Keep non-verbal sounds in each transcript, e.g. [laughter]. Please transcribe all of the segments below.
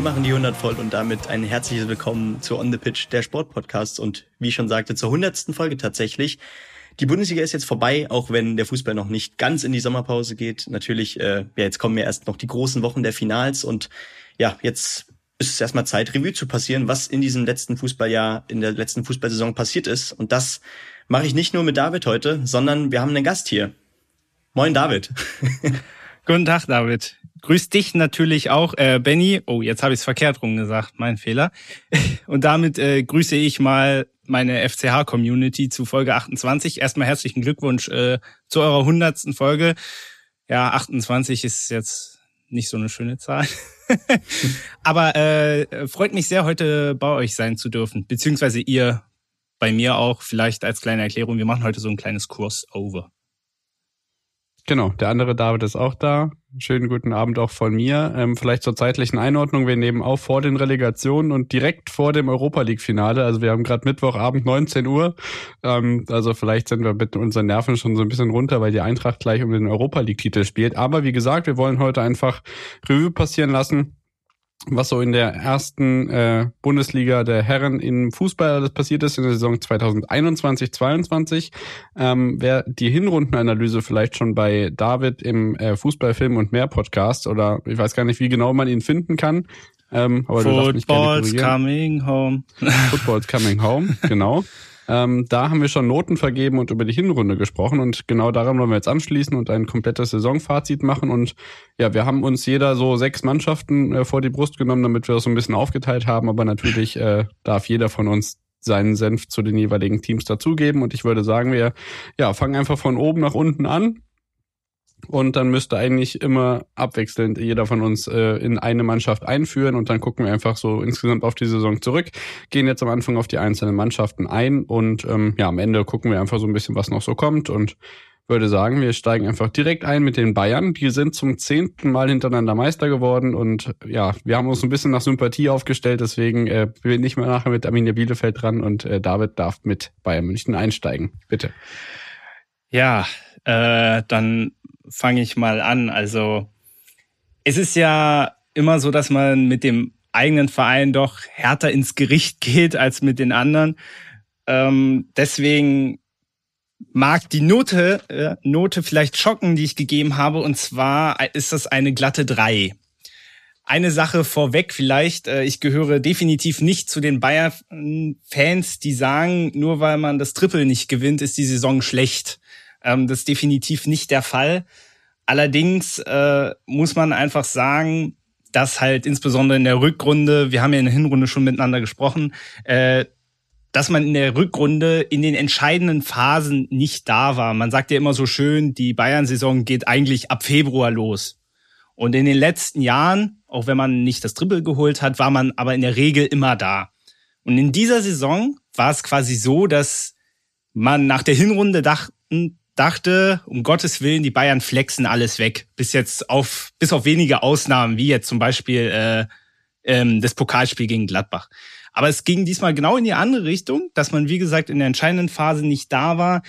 Wir machen die 100 voll und damit ein herzliches Willkommen zu On the Pitch, der Sportpodcast und wie ich schon sagte, zur 100. Folge tatsächlich. Die Bundesliga ist jetzt vorbei, auch wenn der Fußball noch nicht ganz in die Sommerpause geht. Natürlich, äh, ja, jetzt kommen ja erst noch die großen Wochen der Finals und ja, jetzt ist es erstmal Zeit, Revue zu passieren, was in diesem letzten Fußballjahr, in der letzten Fußballsaison passiert ist. Und das mache ich nicht nur mit David heute, sondern wir haben einen Gast hier. Moin David. [laughs] Guten Tag, David. Grüß dich natürlich auch, äh, Benny. Oh, jetzt habe ich es verkehrt rum gesagt, mein Fehler. [laughs] Und damit äh, grüße ich mal meine FCH-Community zu Folge 28. Erstmal herzlichen Glückwunsch äh, zu eurer hundertsten Folge. Ja, 28 ist jetzt nicht so eine schöne Zahl. [laughs] Aber äh, freut mich sehr, heute bei euch sein zu dürfen, beziehungsweise ihr bei mir auch. Vielleicht als kleine Erklärung, wir machen heute so ein kleines Crossover. Genau, der andere David ist auch da. Schönen guten Abend auch von mir. Ähm, vielleicht zur zeitlichen Einordnung. Wir nehmen auf vor den Relegationen und direkt vor dem Europa League-Finale. Also wir haben gerade Mittwochabend 19 Uhr. Ähm, also vielleicht sind wir mit unseren Nerven schon so ein bisschen runter, weil die Eintracht gleich um den Europa League-Titel spielt. Aber wie gesagt, wir wollen heute einfach Revue passieren lassen was so in der ersten äh, Bundesliga der Herren im Fußball alles passiert ist in der Saison 2021-22. Ähm, wer die Hinrundenanalyse vielleicht schon bei David im äh, Fußballfilm und mehr Podcast oder ich weiß gar nicht, wie genau man ihn finden kann. Ähm, aber Football's coming home. Football's coming home, [laughs] genau. Ähm, da haben wir schon Noten vergeben und über die Hinrunde gesprochen und genau daran wollen wir jetzt anschließen und ein komplettes Saisonfazit machen. Und ja, wir haben uns jeder so sechs Mannschaften äh, vor die Brust genommen, damit wir das so ein bisschen aufgeteilt haben. Aber natürlich äh, darf jeder von uns seinen Senf zu den jeweiligen Teams dazugeben. Und ich würde sagen, wir ja, fangen einfach von oben nach unten an und dann müsste eigentlich immer abwechselnd jeder von uns äh, in eine Mannschaft einführen und dann gucken wir einfach so insgesamt auf die Saison zurück, gehen jetzt am Anfang auf die einzelnen Mannschaften ein und ähm, ja, am Ende gucken wir einfach so ein bisschen, was noch so kommt und würde sagen, wir steigen einfach direkt ein mit den Bayern. Die sind zum zehnten Mal hintereinander Meister geworden und ja, wir haben uns ein bisschen nach Sympathie aufgestellt, deswegen äh, bin ich mal nachher mit Arminia Bielefeld dran und äh, David darf mit Bayern München einsteigen. Bitte. Ja, äh, dann fange ich mal an. Also es ist ja immer so, dass man mit dem eigenen Verein doch härter ins Gericht [laughs] geht als mit den anderen. Ähm, deswegen mag die Note, äh, Note vielleicht schocken, die ich gegeben habe. Und zwar ist das eine glatte drei. Eine Sache vorweg vielleicht, äh, ich gehöre definitiv nicht zu den Bayern-Fans, die sagen, nur weil man das Triple nicht gewinnt, ist die Saison schlecht. Ähm, das ist definitiv nicht der Fall. Allerdings äh, muss man einfach sagen, dass halt insbesondere in der Rückrunde, wir haben ja in der Hinrunde schon miteinander gesprochen, äh, dass man in der Rückrunde in den entscheidenden Phasen nicht da war. Man sagt ja immer so schön, die Bayern-Saison geht eigentlich ab Februar los. Und in den letzten Jahren, auch wenn man nicht das Triple geholt hat, war man aber in der Regel immer da. Und in dieser Saison war es quasi so, dass man nach der Hinrunde dachten, dachte, um Gottes Willen, die Bayern flexen alles weg. Bis jetzt auf, bis auf wenige Ausnahmen, wie jetzt zum Beispiel äh, ähm, das Pokalspiel gegen Gladbach. Aber es ging diesmal genau in die andere Richtung, dass man, wie gesagt, in der entscheidenden Phase nicht da war.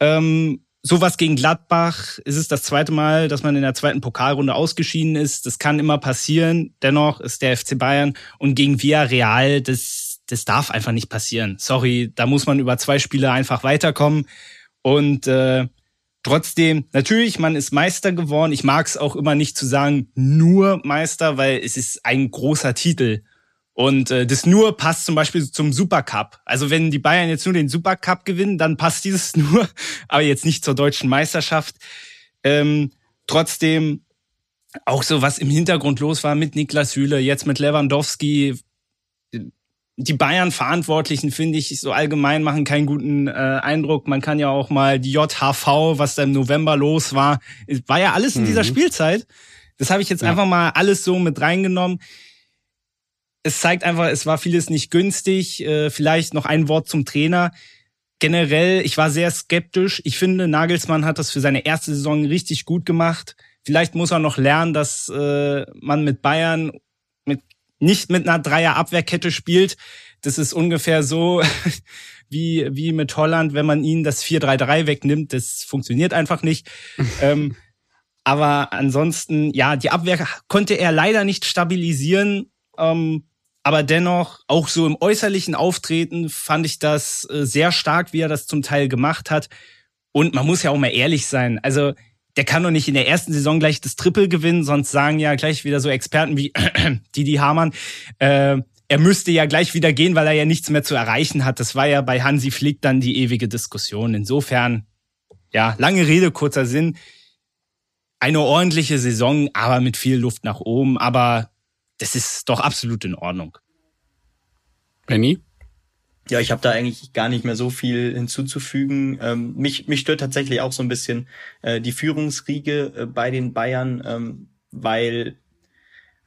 Ähm, sowas gegen Gladbach ist es das zweite Mal, dass man in der zweiten Pokalrunde ausgeschieden ist. Das kann immer passieren. Dennoch ist der FC Bayern und gegen Villarreal, das, das darf einfach nicht passieren. Sorry, da muss man über zwei Spiele einfach weiterkommen. Und äh, trotzdem, natürlich, man ist Meister geworden. Ich mag es auch immer nicht zu sagen, nur Meister, weil es ist ein großer Titel. Und äh, das nur passt zum Beispiel zum Supercup. Also wenn die Bayern jetzt nur den Supercup gewinnen, dann passt dieses [laughs] nur, aber jetzt nicht zur deutschen Meisterschaft. Ähm, trotzdem auch so, was im Hintergrund los war mit Niklas Hühle, jetzt mit Lewandowski, die Bayern-Verantwortlichen, finde ich, so allgemein machen keinen guten äh, Eindruck. Man kann ja auch mal die JHV, was da im November los war, war ja alles in mhm. dieser Spielzeit. Das habe ich jetzt ja. einfach mal alles so mit reingenommen. Es zeigt einfach, es war vieles nicht günstig. Äh, vielleicht noch ein Wort zum Trainer. Generell, ich war sehr skeptisch. Ich finde, Nagelsmann hat das für seine erste Saison richtig gut gemacht. Vielleicht muss er noch lernen, dass äh, man mit Bayern nicht mit einer Dreier-Abwehrkette spielt. Das ist ungefähr so [laughs] wie, wie mit Holland, wenn man ihnen das 4-3-3 wegnimmt. Das funktioniert einfach nicht. [laughs] ähm, aber ansonsten, ja, die Abwehr konnte er leider nicht stabilisieren. Ähm, aber dennoch, auch so im äußerlichen Auftreten fand ich das äh, sehr stark, wie er das zum Teil gemacht hat. Und man muss ja auch mal ehrlich sein. Also, der kann doch nicht in der ersten Saison gleich das Triple gewinnen, sonst sagen ja gleich wieder so Experten wie [clears throat] Didi Hamann, äh, er müsste ja gleich wieder gehen, weil er ja nichts mehr zu erreichen hat. Das war ja bei Hansi Flick dann die ewige Diskussion. Insofern, ja, lange Rede, kurzer Sinn. Eine ordentliche Saison, aber mit viel Luft nach oben. Aber das ist doch absolut in Ordnung. Benny? Ja, ich habe da eigentlich gar nicht mehr so viel hinzuzufügen. Ähm, mich, mich stört tatsächlich auch so ein bisschen äh, die Führungsriege äh, bei den Bayern, ähm, weil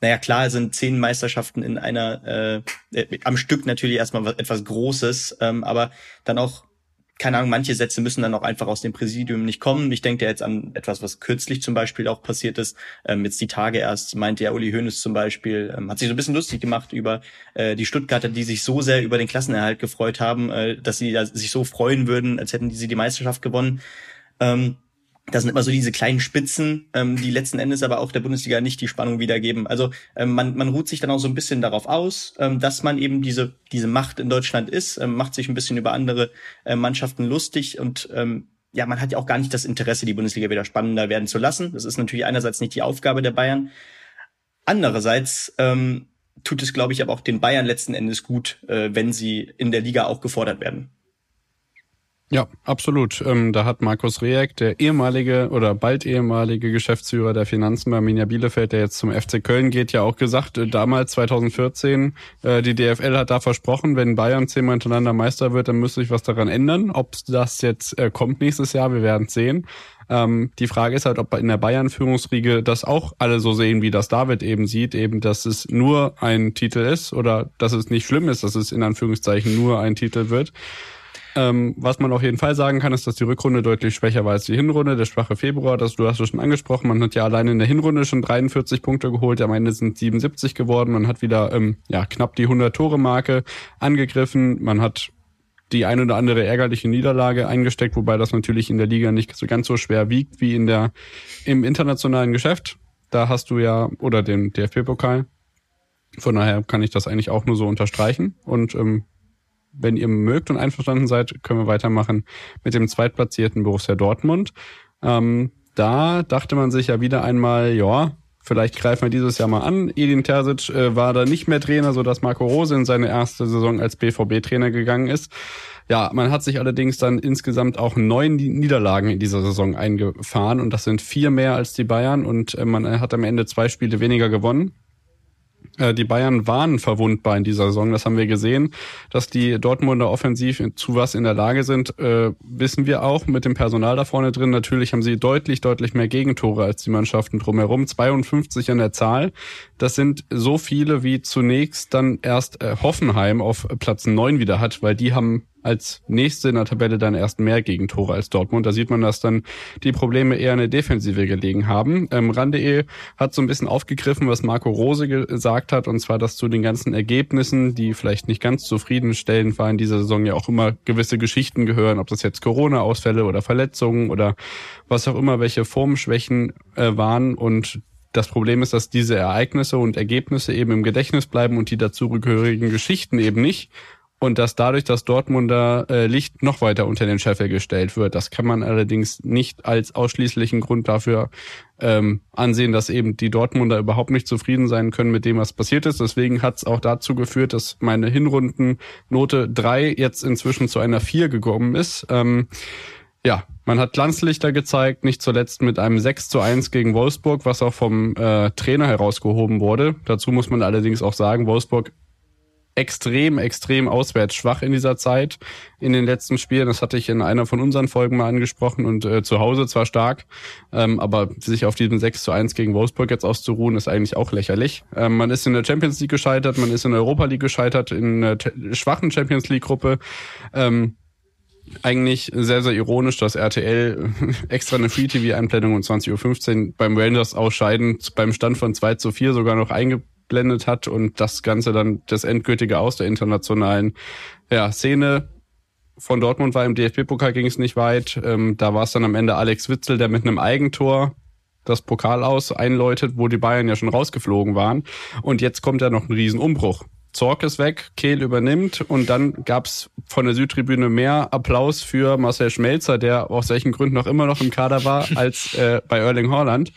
naja, klar sind zehn Meisterschaften in einer, äh, äh, am Stück natürlich erstmal etwas Großes, ähm, aber dann auch, keine Ahnung, manche Sätze müssen dann auch einfach aus dem Präsidium nicht kommen. Ich denke jetzt an etwas, was kürzlich zum Beispiel auch passiert ist. Ähm, jetzt die Tage erst meinte ja Uli Hoeneß zum Beispiel, ähm, hat sich so ein bisschen lustig gemacht über äh, die Stuttgarter, die sich so sehr über den Klassenerhalt gefreut haben, äh, dass sie da sich so freuen würden, als hätten sie die Meisterschaft gewonnen. Ähm, das sind immer so diese kleinen Spitzen, ähm, die letzten Endes aber auch der Bundesliga nicht die Spannung wiedergeben. Also ähm, man, man ruht sich dann auch so ein bisschen darauf aus, ähm, dass man eben diese, diese Macht in Deutschland ist, ähm, macht sich ein bisschen über andere äh, Mannschaften lustig und ähm, ja, man hat ja auch gar nicht das Interesse, die Bundesliga wieder spannender werden zu lassen. Das ist natürlich einerseits nicht die Aufgabe der Bayern. Andererseits ähm, tut es, glaube ich, aber auch den Bayern letzten Endes gut, äh, wenn sie in der Liga auch gefordert werden. Ja, absolut. Ähm, da hat Markus Rejek, der ehemalige oder bald ehemalige Geschäftsführer der Finanzen bei Arminia Bielefeld, der jetzt zum FC Köln geht, ja auch gesagt, äh, damals 2014, äh, die DFL hat da versprochen, wenn Bayern zehnmal hintereinander Meister wird, dann müsste sich was daran ändern. Ob das jetzt äh, kommt nächstes Jahr, wir werden sehen. Ähm, die Frage ist halt, ob in der Bayern-Führungsriege das auch alle so sehen, wie das David eben sieht, eben, dass es nur ein Titel ist oder dass es nicht schlimm ist, dass es in Anführungszeichen nur ein Titel wird. Ähm, was man auf jeden Fall sagen kann, ist, dass die Rückrunde deutlich schwächer war als die Hinrunde. Der schwache Februar, das du hast es schon angesprochen. Man hat ja alleine in der Hinrunde schon 43 Punkte geholt. Am Ende sind 77 geworden. Man hat wieder ähm, ja knapp die 100 Tore Marke angegriffen. Man hat die ein oder andere ärgerliche Niederlage eingesteckt, wobei das natürlich in der Liga nicht so ganz so schwer wiegt wie in der im internationalen Geschäft. Da hast du ja oder den DFB-Pokal. Von daher kann ich das eigentlich auch nur so unterstreichen und ähm, wenn ihr mögt und einverstanden seid, können wir weitermachen mit dem zweitplatzierten Borussia Dortmund. Ähm, da dachte man sich ja wieder einmal, ja, vielleicht greifen wir dieses Jahr mal an. Edin Terzic äh, war da nicht mehr Trainer, so dass Marco Rose in seine erste Saison als BVB-Trainer gegangen ist. Ja, man hat sich allerdings dann insgesamt auch neun Niederlagen in dieser Saison eingefahren und das sind vier mehr als die Bayern und äh, man hat am Ende zwei Spiele weniger gewonnen. Äh, die Bayern waren verwundbar in dieser Saison, das haben wir gesehen. Dass die Dortmunder offensiv zu was in der Lage sind, äh, wissen wir auch mit dem Personal da vorne drin. Natürlich haben sie deutlich, deutlich mehr Gegentore als die Mannschaften drumherum. 52 an der Zahl. Das sind so viele, wie zunächst dann erst äh, Hoffenheim auf Platz 9 wieder hat, weil die haben als nächste in der Tabelle dann erst mehr Gegentore als Dortmund. Da sieht man, dass dann die Probleme eher in der Defensive gelegen haben. Ähm, Rande hat so ein bisschen aufgegriffen, was Marco Rose gesagt hat, und zwar, dass zu den ganzen Ergebnissen, die vielleicht nicht ganz zufriedenstellend waren in dieser Saison, ja auch immer gewisse Geschichten gehören, ob das jetzt Corona-Ausfälle oder Verletzungen oder was auch immer, welche Formschwächen äh, waren und das Problem ist, dass diese Ereignisse und Ergebnisse eben im Gedächtnis bleiben und die dazugehörigen Geschichten eben nicht und dass dadurch das Dortmunder äh, Licht noch weiter unter den Scheffel gestellt wird. Das kann man allerdings nicht als ausschließlichen Grund dafür ähm, ansehen, dass eben die Dortmunder überhaupt nicht zufrieden sein können mit dem, was passiert ist. Deswegen hat es auch dazu geführt, dass meine Hinrundennote drei jetzt inzwischen zu einer vier gekommen ist. Ähm, ja, man hat Glanzlichter gezeigt, nicht zuletzt mit einem 6 zu 1 gegen Wolfsburg, was auch vom äh, Trainer herausgehoben wurde. Dazu muss man allerdings auch sagen, Wolfsburg extrem, extrem auswärts schwach in dieser Zeit in den letzten Spielen. Das hatte ich in einer von unseren Folgen mal angesprochen und äh, zu Hause zwar stark, ähm, aber sich auf diesem 6 zu 1 gegen Wolfsburg jetzt auszuruhen, ist eigentlich auch lächerlich. Ähm, man ist in der Champions League gescheitert, man ist in der Europa League gescheitert, in einer schwachen Champions League Gruppe. Ähm, eigentlich sehr, sehr ironisch, dass RTL [laughs] extra eine Free-TV-Einblendung um 20.15 Uhr beim Rangers ausscheiden beim Stand von 2 zu 4 sogar noch einge eingeblendet hat und das Ganze dann das endgültige aus der internationalen ja, Szene von Dortmund war. Im DFB-Pokal ging es nicht weit. Ähm, da war es dann am Ende Alex Witzel, der mit einem Eigentor das Pokal aus einläutet, wo die Bayern ja schon rausgeflogen waren. Und jetzt kommt ja noch ein Riesenumbruch. Zorc ist weg, Kehl übernimmt und dann gab's von der Südtribüne mehr Applaus für Marcel Schmelzer, der aus welchen Gründen auch immer noch im Kader war, als äh, bei Erling Haaland.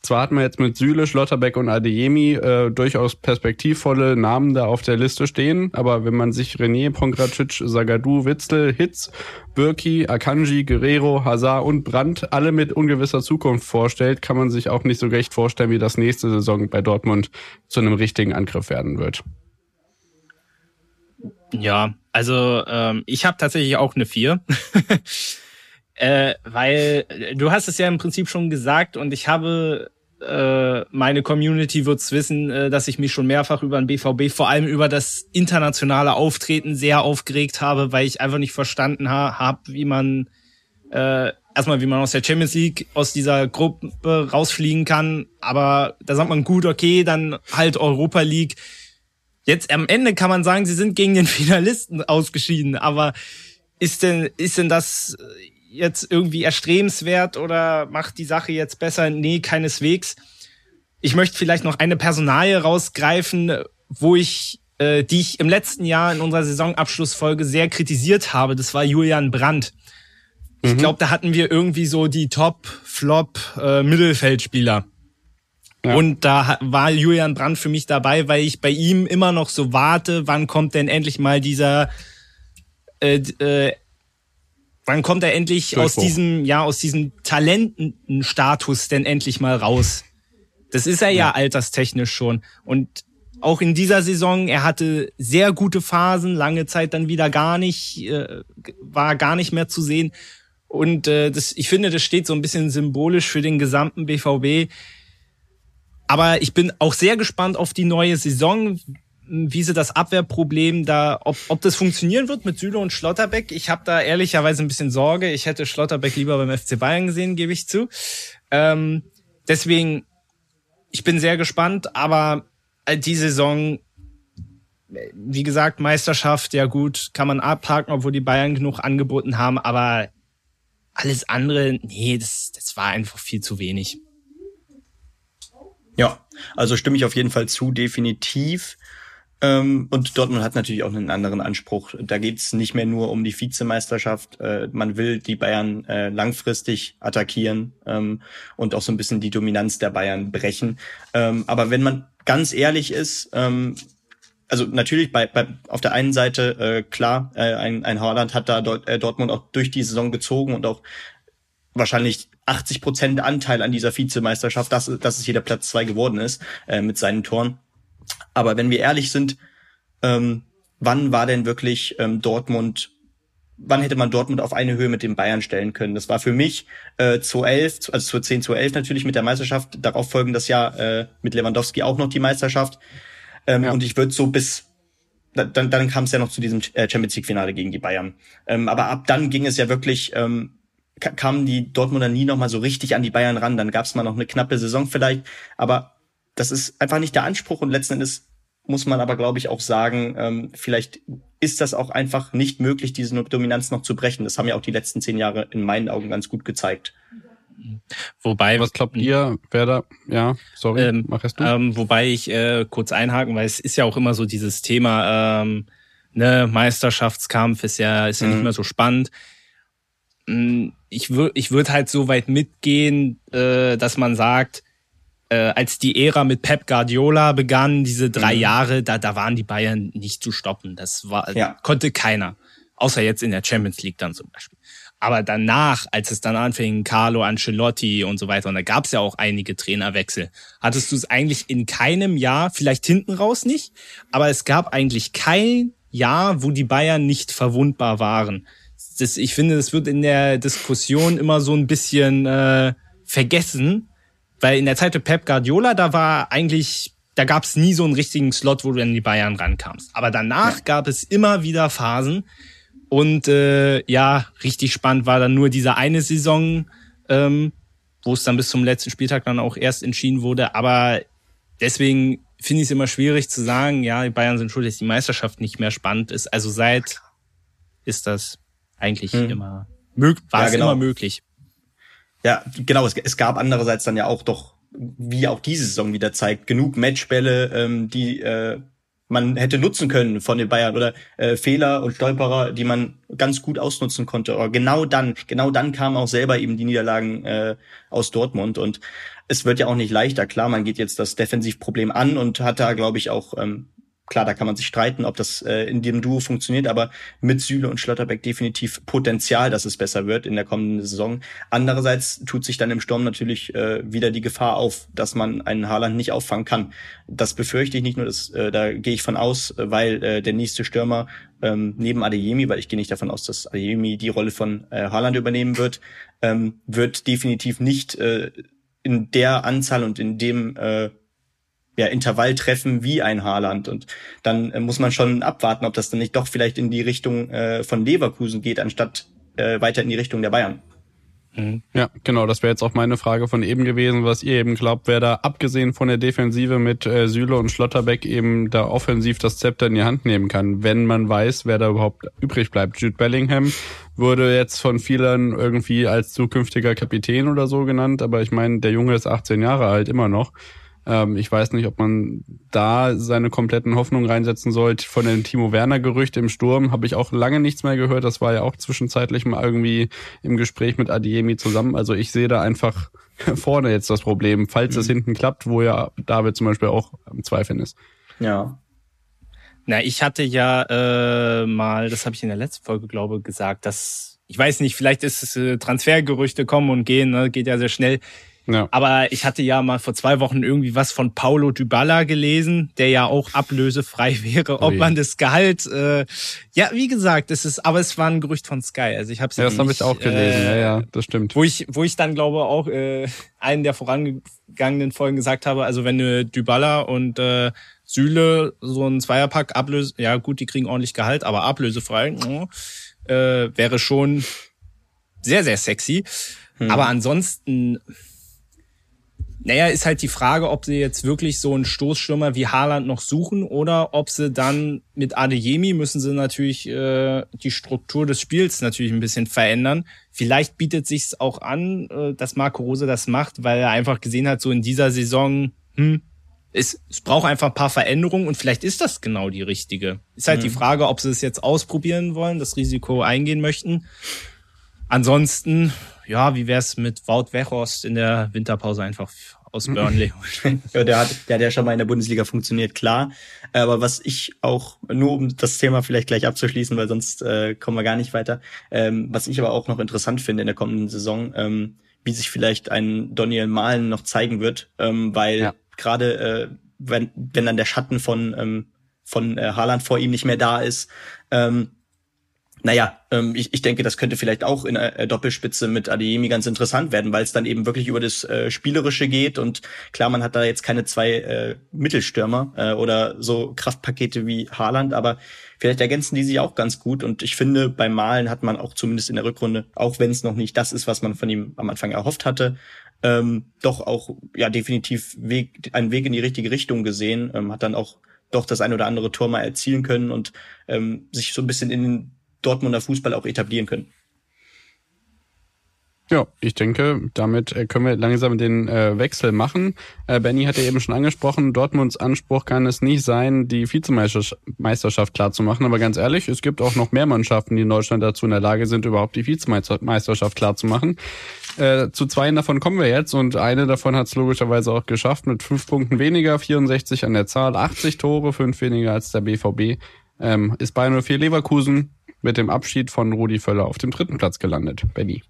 Zwar hatten wir jetzt mit Süle, Schlotterbeck und Adeyemi äh, durchaus perspektivvolle Namen da auf der Liste stehen, aber wenn man sich René, Pongracic, Zagadou, Witzel, Hitz, Birki, Akanji, Guerrero, Hazard und Brandt alle mit ungewisser Zukunft vorstellt, kann man sich auch nicht so recht vorstellen, wie das nächste Saison bei Dortmund zu einem richtigen Angriff werden wird. Ja, also ähm, ich habe tatsächlich auch eine vier. [laughs] äh, weil du hast es ja im Prinzip schon gesagt und ich habe äh, meine Community wird's wissen, äh, dass ich mich schon mehrfach über den BVB, vor allem über das internationale Auftreten sehr aufgeregt habe, weil ich einfach nicht verstanden ha habe, wie man äh, erstmal, wie man aus der Champions League aus dieser Gruppe rausfliegen kann. Aber da sagt man gut, okay, dann halt Europa League. Jetzt am Ende kann man sagen, sie sind gegen den [laughs] Finalisten ausgeschieden. Aber ist denn ist denn das jetzt irgendwie erstrebenswert oder macht die Sache jetzt besser? Nee, keineswegs. Ich möchte vielleicht noch eine Personalie rausgreifen, wo ich, äh, die ich im letzten Jahr in unserer Saisonabschlussfolge sehr kritisiert habe. Das war Julian Brandt. Ich mhm. glaube, da hatten wir irgendwie so die Top-Flop-Mittelfeldspieler. Äh, ja. Und da war Julian Brandt für mich dabei, weil ich bei ihm immer noch so warte, wann kommt denn endlich mal dieser äh, äh, Wann kommt er endlich aus diesem, ja, aus diesem Talentenstatus denn endlich mal raus? Das ist er ja, ja alterstechnisch schon. Und auch in dieser Saison, er hatte sehr gute Phasen, lange Zeit dann wieder gar nicht, äh, war gar nicht mehr zu sehen. Und äh, das, ich finde, das steht so ein bisschen symbolisch für den gesamten BVB. Aber ich bin auch sehr gespannt auf die neue Saison, wie sie das Abwehrproblem da, ob, ob das funktionieren wird mit Süle und Schlotterbeck. Ich habe da ehrlicherweise ein bisschen Sorge. Ich hätte Schlotterbeck lieber beim FC Bayern gesehen, gebe ich zu. Ähm, deswegen, ich bin sehr gespannt, aber äh, die Saison, wie gesagt, Meisterschaft, ja gut, kann man abhaken, obwohl die Bayern genug angeboten haben, aber alles andere, nee, das, das war einfach viel zu wenig. Ja, also stimme ich auf jeden Fall zu, definitiv. Ähm, und Dortmund hat natürlich auch einen anderen Anspruch. Da geht's nicht mehr nur um die Vizemeisterschaft. Äh, man will die Bayern äh, langfristig attackieren ähm, und auch so ein bisschen die Dominanz der Bayern brechen. Ähm, aber wenn man ganz ehrlich ist, also natürlich bei, bei auf der einen Seite äh, klar, ein, ein Haaland hat da dort, Dortmund auch durch die Saison gezogen und auch wahrscheinlich 80 Prozent Anteil an dieser Vizemeisterschaft, dass, dass es jeder Platz zwei geworden ist mit seinen Toren. Aber wenn wir ehrlich sind, ähm, wann war denn wirklich ähm, Dortmund, wann hätte man Dortmund auf eine Höhe mit den Bayern stellen können? Das war für mich äh, 2011, also 2010, 2011 natürlich mit der Meisterschaft, darauf folgen das Jahr äh, mit Lewandowski auch noch die Meisterschaft. Ähm, ja. Und ich würde so bis dann, dann kam es ja noch zu diesem äh, Champions League Finale gegen die Bayern. Ähm, aber ab dann ging es ja wirklich, ähm, kamen die Dortmunder nie noch mal so richtig an die Bayern ran. Dann gab es mal noch eine knappe Saison vielleicht, aber das ist einfach nicht der Anspruch und letzten Endes muss man aber, glaube ich, auch sagen, ähm, vielleicht ist das auch einfach nicht möglich, diese Dominanz noch zu brechen. Das haben ja auch die letzten zehn Jahre in meinen Augen ganz gut gezeigt. Wobei, was glaubt ihr, wer da? Ja, sorry, ähm, mach erst du. Ähm, wobei ich äh, kurz einhaken, weil es ist ja auch immer so dieses Thema, ähm, ne, Meisterschaftskampf ist ja ist ja mhm. nicht mehr so spannend. Hm, ich würde ich würde halt so weit mitgehen, äh, dass man sagt, äh, als die Ära mit Pep Guardiola begann, diese drei mhm. Jahre, da, da waren die Bayern nicht zu stoppen. Das war, ja. konnte keiner. Außer jetzt in der Champions League dann zum Beispiel. Aber danach, als es dann anfing, Carlo Ancelotti und so weiter, und da gab es ja auch einige Trainerwechsel, hattest du es eigentlich in keinem Jahr, vielleicht hinten raus nicht, aber es gab eigentlich kein Jahr, wo die Bayern nicht verwundbar waren. Das, ich finde, das wird in der Diskussion immer so ein bisschen äh, vergessen, weil in der Zeit mit Pep Guardiola, da war eigentlich, da gab es nie so einen richtigen Slot, wo du an die Bayern rankamst. Aber danach ja. gab es immer wieder Phasen. Und äh, ja, richtig spannend war dann nur diese eine Saison, ähm, wo es dann bis zum letzten Spieltag dann auch erst entschieden wurde. Aber deswegen finde ich es immer schwierig zu sagen, ja, die Bayern sind schuld, dass die Meisterschaft nicht mehr spannend ist. Also seit ist das eigentlich hm. immer möglich, war ja, es genau. immer möglich. Ja, genau. Es, es gab andererseits dann ja auch doch, wie auch diese Saison wieder zeigt, genug Matchbälle, ähm, die äh, man hätte nutzen können von den Bayern oder äh, Fehler und Stolperer, die man ganz gut ausnutzen konnte. Aber genau dann, genau dann kamen auch selber eben die Niederlagen äh, aus Dortmund und es wird ja auch nicht leichter. Klar, man geht jetzt das Defensivproblem an und hat da, glaube ich, auch ähm, klar, da kann man sich streiten, ob das äh, in dem Duo funktioniert, aber mit Süle und Schlotterbeck definitiv Potenzial, dass es besser wird in der kommenden Saison. Andererseits tut sich dann im Sturm natürlich äh, wieder die Gefahr auf, dass man einen Haaland nicht auffangen kann. Das befürchte ich nicht nur, das, äh, da gehe ich von aus, weil äh, der nächste Stürmer ähm, neben Adeyemi, weil ich gehe nicht davon aus, dass Adeyemi die Rolle von äh, Haaland übernehmen wird, ähm, wird definitiv nicht äh, in der Anzahl und in dem äh, ja, Intervall wie ein Haaland. Und dann äh, muss man schon abwarten, ob das dann nicht doch vielleicht in die Richtung äh, von Leverkusen geht, anstatt äh, weiter in die Richtung der Bayern. Mhm. Ja, genau, das wäre jetzt auch meine Frage von eben gewesen, was ihr eben glaubt, wer da abgesehen von der Defensive mit äh, Süle und Schlotterbeck eben da offensiv das Zepter in die Hand nehmen kann, wenn man weiß, wer da überhaupt übrig bleibt. Jude Bellingham wurde jetzt von vielen irgendwie als zukünftiger Kapitän oder so genannt, aber ich meine, der Junge ist 18 Jahre alt, immer noch. Ähm, ich weiß nicht, ob man da seine kompletten Hoffnungen reinsetzen sollte. Von dem Timo Werner Gerücht im Sturm habe ich auch lange nichts mehr gehört. Das war ja auch zwischenzeitlich mal irgendwie im Gespräch mit Adiemi zusammen. Also ich sehe da einfach [laughs] vorne jetzt das Problem, falls mhm. es hinten klappt, wo ja David zum Beispiel auch im Zweifeln ist. Ja. Na, ich hatte ja äh, mal, das habe ich in der letzten Folge, glaube gesagt, dass ich weiß nicht, vielleicht ist es äh, Transfergerüchte kommen und gehen, ne, geht ja sehr schnell. Ja. Aber ich hatte ja mal vor zwei Wochen irgendwie was von Paulo Dybala gelesen, der ja auch ablösefrei [laughs] wäre, ob Ui. man das Gehalt. Äh, ja, wie gesagt, es ist, aber es war ein Gerücht von Sky. Also ich habe ja, das habe ich auch gelesen. Äh, ja, ja, das stimmt. Wo ich, wo ich dann glaube auch äh, einen der vorangegangenen Folgen gesagt habe, also wenn du Dybala und äh, Süle so ein Zweierpack ablöse, ja gut, die kriegen ordentlich Gehalt, aber ablösefrei äh, wäre schon sehr sehr sexy. Hm. Aber ansonsten naja, ist halt die Frage, ob sie jetzt wirklich so einen Stoßstürmer wie Haaland noch suchen oder ob sie dann mit Adeyemi müssen sie natürlich äh, die Struktur des Spiels natürlich ein bisschen verändern. Vielleicht bietet sich's auch an, äh, dass Marco Rose das macht, weil er einfach gesehen hat, so in dieser Saison, hm, es, es braucht einfach ein paar Veränderungen und vielleicht ist das genau die richtige. Ist halt mhm. die Frage, ob sie es jetzt ausprobieren wollen, das Risiko eingehen möchten. Ansonsten, ja, wie wär's mit Wout Weghorst in der Winterpause einfach aus Burnley. [laughs] ja, der hat, der hat ja schon mal in der Bundesliga funktioniert, klar. Aber was ich auch, nur um das Thema vielleicht gleich abzuschließen, weil sonst äh, kommen wir gar nicht weiter, ähm, was ich aber auch noch interessant finde in der kommenden Saison, ähm, wie sich vielleicht ein Daniel Mahlen noch zeigen wird, ähm, weil ja. gerade äh, wenn, wenn dann der Schatten von, ähm, von äh, Haaland vor ihm nicht mehr da ist, ähm, naja, ähm, ich, ich denke, das könnte vielleicht auch in der Doppelspitze mit Adeyemi ganz interessant werden, weil es dann eben wirklich über das äh, Spielerische geht. Und klar, man hat da jetzt keine zwei äh, Mittelstürmer äh, oder so Kraftpakete wie Haaland, aber vielleicht ergänzen die sich auch ganz gut. Und ich finde, beim Malen hat man auch zumindest in der Rückrunde, auch wenn es noch nicht das ist, was man von ihm am Anfang erhofft hatte, ähm, doch auch ja definitiv Weg, einen Weg in die richtige Richtung gesehen, ähm, hat dann auch doch das ein oder andere Tor mal erzielen können und ähm, sich so ein bisschen in den Dortmunder Fußball auch etablieren können. Ja, ich denke, damit äh, können wir langsam den äh, Wechsel machen. Äh, Benny hatte eben schon angesprochen, Dortmunds Anspruch kann es nicht sein, die Vizemeisterschaft klar zu machen. Aber ganz ehrlich, es gibt auch noch mehr Mannschaften, die in Deutschland dazu in der Lage sind, überhaupt die Vizemeisterschaft klar zu machen. Äh, zu zwei davon kommen wir jetzt und eine davon hat es logischerweise auch geschafft mit fünf Punkten weniger, 64 an der Zahl, 80 Tore, fünf weniger als der BVB. Ähm, ist bei 04 Leverkusen mit dem Abschied von Rudi Völler auf dem dritten Platz gelandet. Benny.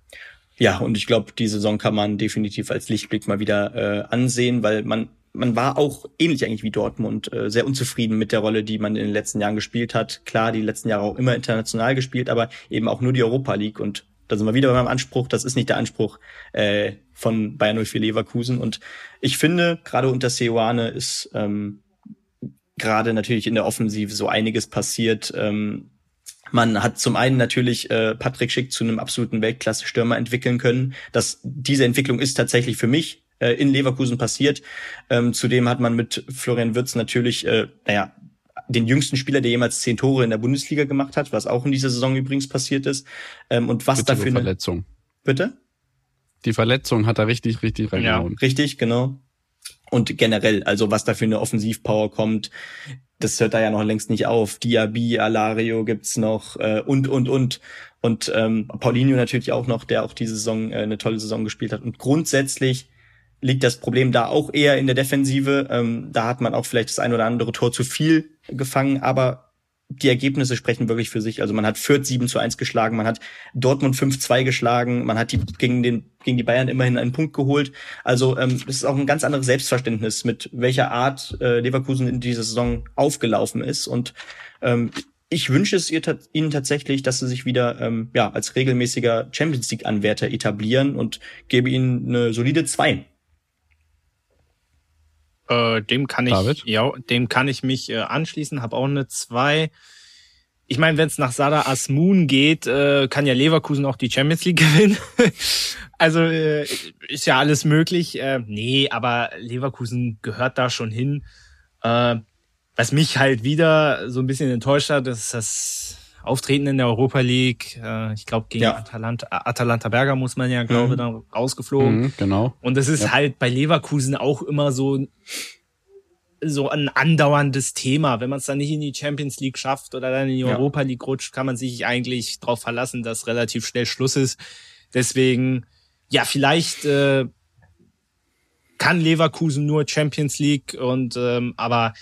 Ja, und ich glaube, die Saison kann man definitiv als Lichtblick mal wieder äh, ansehen, weil man man war auch ähnlich eigentlich wie Dortmund äh, sehr unzufrieden mit der Rolle, die man in den letzten Jahren gespielt hat. Klar, die letzten Jahre auch immer international gespielt, aber eben auch nur die Europa League und da sind wir wieder beim Anspruch. Das ist nicht der Anspruch äh, von Bayern 04 Leverkusen. Und ich finde, gerade unter Seoane ist ähm, gerade natürlich in der Offensive so einiges passiert. Ähm, man hat zum einen natürlich äh, Patrick Schick zu einem absoluten Weltklasse-Stürmer entwickeln können. Das, diese Entwicklung ist tatsächlich für mich äh, in Leverkusen passiert. Ähm, zudem hat man mit Florian Wirtz natürlich, äh, naja, den jüngsten Spieler, der jemals zehn Tore in der Bundesliga gemacht hat, was auch in dieser Saison übrigens passiert ist. Ähm, und was Bitte dafür eine Verletzung. Bitte? die Verletzung hat da richtig, richtig reingehauen. Ja, richtig, genau. Und generell, also was da für eine Offensivpower kommt, das hört da ja noch längst nicht auf. Diaby, Alario gibt's noch äh, und und und und ähm, Paulinho natürlich auch noch, der auch diese Saison äh, eine tolle Saison gespielt hat. Und grundsätzlich liegt das Problem da auch eher in der Defensive. Ähm, da hat man auch vielleicht das ein oder andere Tor zu viel gefangen, aber die Ergebnisse sprechen wirklich für sich. Also man hat Fürth 7 zu 1 geschlagen, man hat Dortmund 5-2 geschlagen, man hat die gegen, den, gegen die Bayern immerhin einen Punkt geholt. Also ähm, das ist auch ein ganz anderes Selbstverständnis, mit welcher Art äh, Leverkusen in dieser Saison aufgelaufen ist. Und ähm, ich wünsche es ihnen tatsächlich, dass sie sich wieder ähm, ja, als regelmäßiger Champions League-Anwärter etablieren und gebe ihnen eine solide 2. Äh, dem kann ich, David? ja, dem kann ich mich äh, anschließen. Habe auch eine zwei. Ich meine, wenn es nach Sada Asmun geht, äh, kann ja Leverkusen auch die Champions League [laughs] gewinnen. also äh, ist ja alles möglich. Äh, nee, aber Leverkusen gehört da schon hin. Äh, was mich halt wieder so ein bisschen enttäuscht hat, ist das Auftreten in der Europa League. Äh, ich glaube, gegen ja. Atalanta, Atalanta Berger muss man ja, glaube mhm. dann rausgeflogen. Mhm, genau. Und das ist ja. halt bei Leverkusen auch immer so so ein andauerndes Thema. Wenn man es dann nicht in die Champions League schafft oder dann in die ja. Europa League rutscht, kann man sich eigentlich darauf verlassen, dass relativ schnell Schluss ist. Deswegen, ja, vielleicht äh, kann Leverkusen nur Champions League und ähm, aber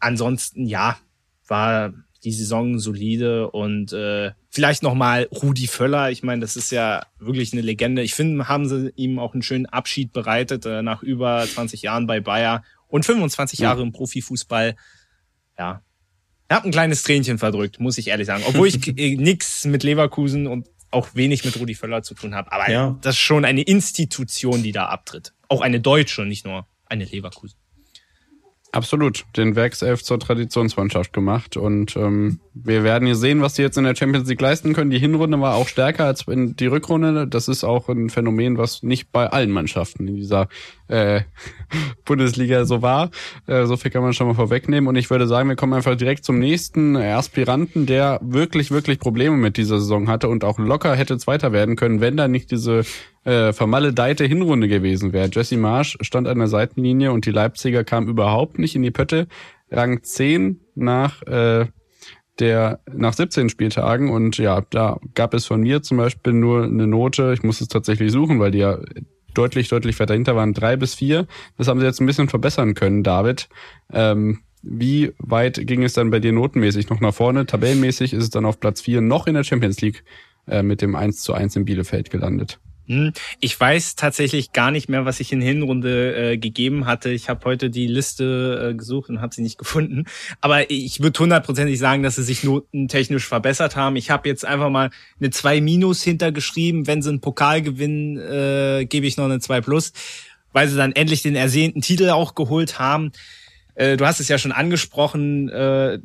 ansonsten ja, war die Saison solide und äh, vielleicht nochmal Rudi Völler. Ich meine, das ist ja wirklich eine Legende. Ich finde, haben sie ihm auch einen schönen Abschied bereitet äh, nach über 20 Jahren bei Bayer und 25 ja. Jahre im Profifußball. Ja, er hat ein kleines Tränchen verdrückt, muss ich ehrlich sagen. Obwohl ich [laughs] äh, nix mit Leverkusen und auch wenig mit Rudi Völler zu tun habe. Aber ja. das ist schon eine Institution, die da abtritt. Auch eine deutsche, nicht nur eine Leverkusen. Absolut, den Werkself zur Traditionsmannschaft gemacht und ähm, wir werden hier sehen, was die jetzt in der Champions League leisten können. Die Hinrunde war auch stärker als in die Rückrunde. Das ist auch ein Phänomen, was nicht bei allen Mannschaften in dieser äh, [laughs] Bundesliga so war. Äh, so viel kann man schon mal vorwegnehmen. Und ich würde sagen, wir kommen einfach direkt zum nächsten Aspiranten, der wirklich, wirklich Probleme mit dieser Saison hatte und auch locker hätte Zweiter werden können, wenn da nicht diese äh, vermaledeite Hinrunde gewesen wäre. Jesse Marsch stand an der Seitenlinie und die Leipziger kamen überhaupt nicht in die Pötte. Rang 10 nach äh, der nach 17 Spieltagen und ja, da gab es von mir zum Beispiel nur eine Note, ich muss es tatsächlich suchen, weil die ja deutlich, deutlich weiter hinter waren, drei bis vier. Das haben sie jetzt ein bisschen verbessern können, David. Ähm, wie weit ging es dann bei dir notenmäßig noch nach vorne? Tabellenmäßig ist es dann auf Platz vier noch in der Champions League äh, mit dem 1 zu 1 in Bielefeld gelandet. Hm, ich weiß tatsächlich gar nicht mehr, was ich in Hinrunde äh, gegeben hatte. Ich habe heute die Liste äh, gesucht und habe sie nicht [laughs] gefunden. Aber ich würde hundertprozentig sagen, dass sie sich notentechnisch verbessert haben. Ich habe jetzt einfach mal eine 2 Minus hintergeschrieben. Wenn sie einen Pokal gewinnen, äh, gebe ich noch eine 2 Plus, weil sie dann endlich den ersehnten Titel auch geholt haben. Äh, du hast es ja schon angesprochen. Äh,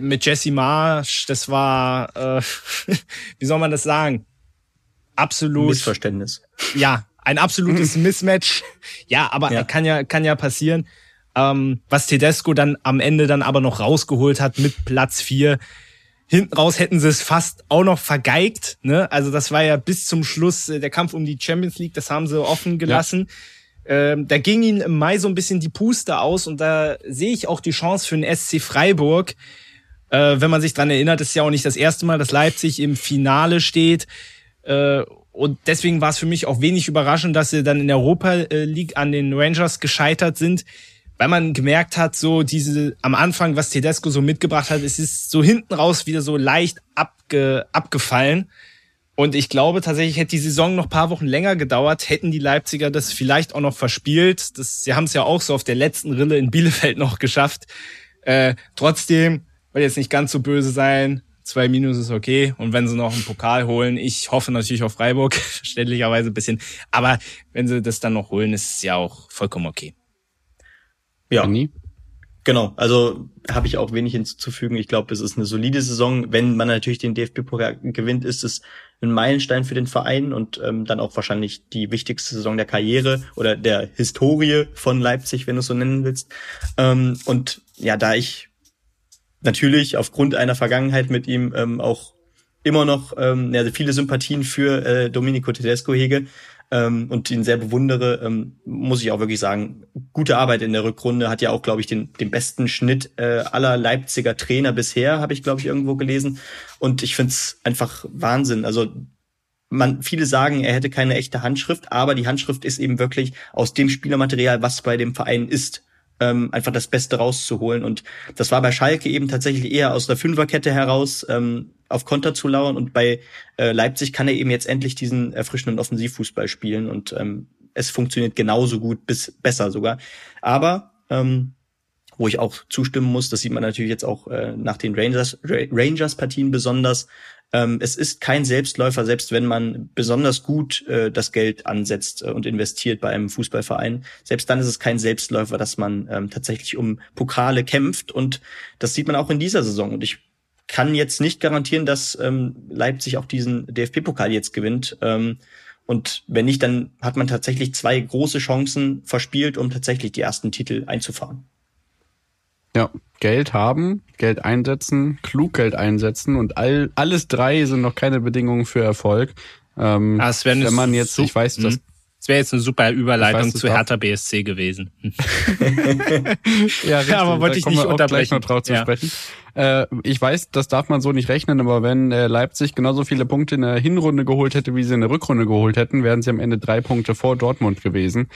mit Jesse Marsch, das war, äh, [laughs] wie soll man das sagen? Absolut. Missverständnis. Ja, ein absolutes [clears throat] Mismatch. Ja, aber ja. kann ja, kann ja passieren. Ähm, was Tedesco dann am Ende dann aber noch rausgeholt hat mit Platz vier. Hinten raus hätten sie es fast auch noch vergeigt. Ne? Also das war ja bis zum Schluss äh, der Kampf um die Champions League, das haben sie offen gelassen. Ja. Ähm, da ging ihnen im Mai so ein bisschen die Puste aus und da sehe ich auch die Chance für den SC Freiburg. Äh, wenn man sich dran erinnert, ist ja auch nicht das erste Mal, dass Leipzig im Finale steht. Äh, und deswegen war es für mich auch wenig überraschend, dass sie dann in der Europa League an den Rangers gescheitert sind, weil man gemerkt hat, so diese am Anfang, was Tedesco so mitgebracht hat, es ist so hinten raus wieder so leicht abge, abgefallen. Und ich glaube tatsächlich, hätte die Saison noch paar Wochen länger gedauert, hätten die Leipziger das vielleicht auch noch verspielt. Das, sie haben es ja auch so auf der letzten Rille in Bielefeld [laughs] noch geschafft. Äh, trotzdem, will jetzt nicht ganz so böse sein, Zwei Minus ist okay. Und wenn sie noch einen Pokal holen, ich hoffe natürlich auf Freiburg, [laughs] verständlicherweise ein bisschen. Aber wenn sie das dann noch holen, ist es ja auch vollkommen okay. Ja. Nie. Genau, also habe ich auch wenig hinzuzufügen. Ich glaube, es ist eine solide Saison. Wenn man natürlich den DFB-Pokal gewinnt, ist es ein Meilenstein für den Verein und ähm, dann auch wahrscheinlich die wichtigste Saison der Karriere oder der Historie von Leipzig, wenn du es so nennen willst. Ähm, und ja, da ich natürlich aufgrund einer Vergangenheit mit ihm ähm, auch immer noch ähm, ja, viele Sympathien für äh, Domenico Tedesco hege, ähm, und ihn sehr bewundere, ähm, muss ich auch wirklich sagen, gute Arbeit in der Rückrunde, hat ja auch, glaube ich, den, den besten Schnitt äh, aller Leipziger Trainer bisher, habe ich, glaube ich, irgendwo gelesen. Und ich finde es einfach Wahnsinn. Also man, viele sagen, er hätte keine echte Handschrift, aber die Handschrift ist eben wirklich aus dem Spielermaterial, was bei dem Verein ist ähm, einfach das Beste rauszuholen. Und das war bei Schalke eben tatsächlich eher aus der Fünferkette heraus ähm, auf Konter zu lauern. Und bei äh, Leipzig kann er eben jetzt endlich diesen erfrischenden Offensivfußball spielen. Und ähm, es funktioniert genauso gut, bis besser sogar. Aber ähm, wo ich auch zustimmen muss, das sieht man natürlich jetzt auch äh, nach den Rangers Rangers Partien besonders, ähm, es ist kein Selbstläufer, selbst wenn man besonders gut äh, das Geld ansetzt äh, und investiert bei einem Fußballverein. Selbst dann ist es kein Selbstläufer, dass man ähm, tatsächlich um Pokale kämpft. Und das sieht man auch in dieser Saison. Und ich kann jetzt nicht garantieren, dass ähm, Leipzig auch diesen DFB-Pokal jetzt gewinnt. Ähm, und wenn nicht, dann hat man tatsächlich zwei große Chancen verspielt, um tatsächlich die ersten Titel einzufahren. Ja, Geld haben, Geld einsetzen, klug Geld einsetzen und all, alles drei sind noch keine Bedingungen für Erfolg. Ähm, ah, wenn man jetzt, ich weiß, dass das wäre jetzt eine super Überleitung weiß, zu Hertha BSC gewesen. [laughs] ja, [laughs] richtig. aber wollte ich nicht unterbrechen. Gleich noch drauf zu ja. sprechen. Äh, ich weiß, das darf man so nicht rechnen, aber wenn äh, Leipzig genauso viele Punkte in der Hinrunde geholt hätte, wie sie in der Rückrunde geholt hätten, wären sie am Ende drei Punkte vor Dortmund gewesen.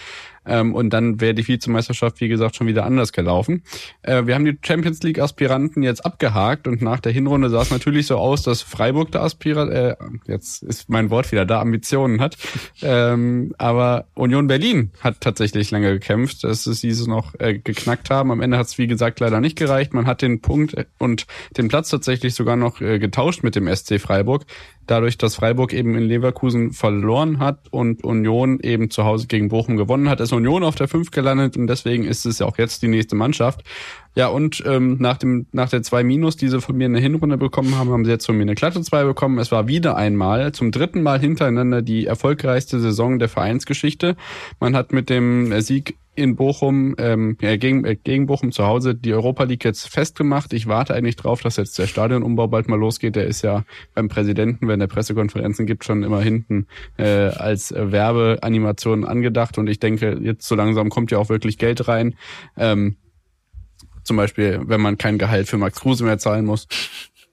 Ähm, und dann wäre die Vizemeisterschaft, wie gesagt, schon wieder anders gelaufen. Äh, wir haben die Champions League-Aspiranten jetzt abgehakt und nach der Hinrunde sah es natürlich so aus, dass Freiburg der Aspirant, äh, jetzt ist mein Wort wieder da, Ambitionen hat. Ähm, aber Union Berlin hat tatsächlich lange gekämpft, dass es dieses noch äh, geknackt haben. Am Ende hat es, wie gesagt, leider nicht gereicht. Man hat den Punkt und den Platz tatsächlich sogar noch äh, getauscht mit dem SC Freiburg dadurch, dass Freiburg eben in Leverkusen verloren hat und Union eben zu Hause gegen Bochum gewonnen hat, ist Union auf der 5 gelandet und deswegen ist es ja auch jetzt die nächste Mannschaft. Ja, und ähm, nach dem nach der 2 Minus, die sie von mir in der Hinrunde bekommen haben, haben sie jetzt von mir eine glatte 2 bekommen. Es war wieder einmal, zum dritten Mal hintereinander die erfolgreichste Saison der Vereinsgeschichte. Man hat mit dem Sieg in Bochum, ähm, ja, gegen, äh, gegen Bochum zu Hause die Europa League jetzt festgemacht. Ich warte eigentlich drauf, dass jetzt der Stadionumbau bald mal losgeht. Der ist ja beim Präsidenten, wenn er Pressekonferenzen gibt, schon immer hinten äh, als Werbeanimation angedacht. Und ich denke, jetzt so langsam kommt ja auch wirklich Geld rein. Ähm, zum Beispiel, wenn man kein Gehalt für Max Kruse mehr zahlen muss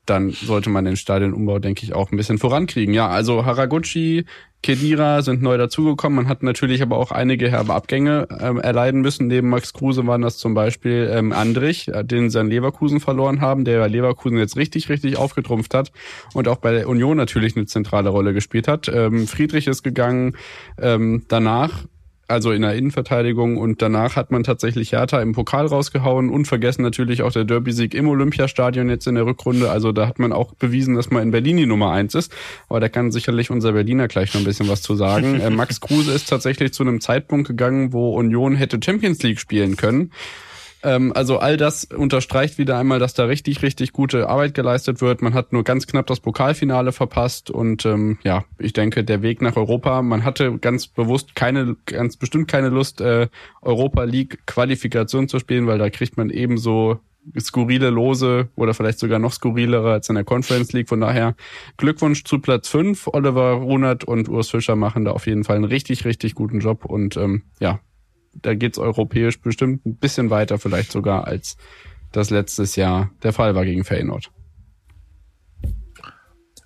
dann sollte man den Stadionumbau, denke ich, auch ein bisschen vorankriegen. Ja, also Haraguchi, Kedira sind neu dazugekommen. Man hat natürlich aber auch einige herbe Abgänge ähm, erleiden müssen. Neben Max Kruse waren das zum Beispiel ähm, Andrich, äh, den sie an Leverkusen verloren haben, der Leverkusen jetzt richtig, richtig aufgetrumpft hat und auch bei der Union natürlich eine zentrale Rolle gespielt hat. Ähm, Friedrich ist gegangen. Ähm, danach also in der Innenverteidigung und danach hat man tatsächlich Hertha im Pokal rausgehauen und vergessen natürlich auch der Derby-Sieg im Olympiastadion jetzt in der Rückrunde. Also da hat man auch bewiesen, dass man in Berlin die Nummer eins ist. Aber da kann sicherlich unser Berliner gleich noch ein bisschen was zu sagen. Äh, Max Kruse ist tatsächlich zu einem Zeitpunkt gegangen, wo Union hätte Champions League spielen können. Ähm, also all das unterstreicht wieder einmal, dass da richtig, richtig gute Arbeit geleistet wird. Man hat nur ganz knapp das Pokalfinale verpasst und ähm, ja, ich denke, der Weg nach Europa, man hatte ganz bewusst keine, ganz bestimmt keine Lust, äh, Europa League Qualifikation zu spielen, weil da kriegt man ebenso skurrile Lose oder vielleicht sogar noch skurrilere als in der Conference League. Von daher Glückwunsch zu Platz 5. Oliver Runert und Urs Fischer machen da auf jeden Fall einen richtig, richtig guten Job und ähm, ja, da geht's europäisch bestimmt ein bisschen weiter, vielleicht sogar als das letztes Jahr der Fall war gegen Feyenoord.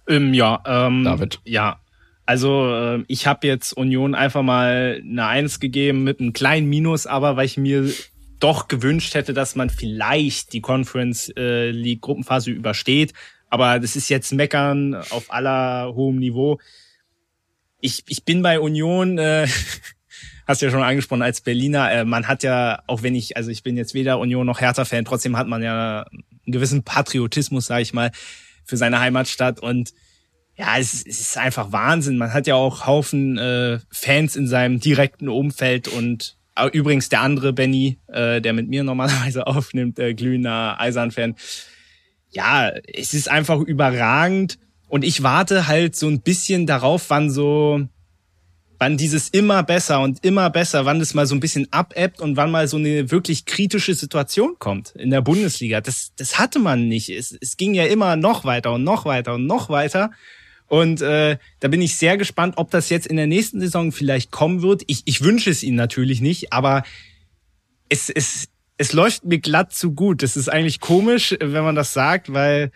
Ähm, ja, ähm, David. Ja, also äh, ich habe jetzt Union einfach mal eine Eins gegeben mit einem kleinen Minus, aber weil ich mir doch gewünscht hätte, dass man vielleicht die Conference äh, League Gruppenphase übersteht. Aber das ist jetzt Meckern auf aller hohem Niveau. Ich, ich bin bei Union äh, [laughs] hast ja schon angesprochen als Berliner, äh, man hat ja, auch wenn ich, also ich bin jetzt weder Union noch Hertha-Fan, trotzdem hat man ja einen gewissen Patriotismus, sage ich mal, für seine Heimatstadt und ja, es, es ist einfach Wahnsinn. Man hat ja auch Haufen äh, Fans in seinem direkten Umfeld und äh, übrigens der andere Benny, äh, der mit mir normalerweise [laughs] aufnimmt, äh, glühender Eisern-Fan. Ja, es ist einfach überragend und ich warte halt so ein bisschen darauf, wann so wann dieses immer besser und immer besser, wann das mal so ein bisschen abebbt und wann mal so eine wirklich kritische Situation kommt in der Bundesliga. Das, das hatte man nicht. Es, es ging ja immer noch weiter und noch weiter und noch weiter. Und äh, da bin ich sehr gespannt, ob das jetzt in der nächsten Saison vielleicht kommen wird. Ich, ich wünsche es ihnen natürlich nicht, aber es, es, es läuft mir glatt zu gut. Das ist eigentlich komisch, wenn man das sagt, weil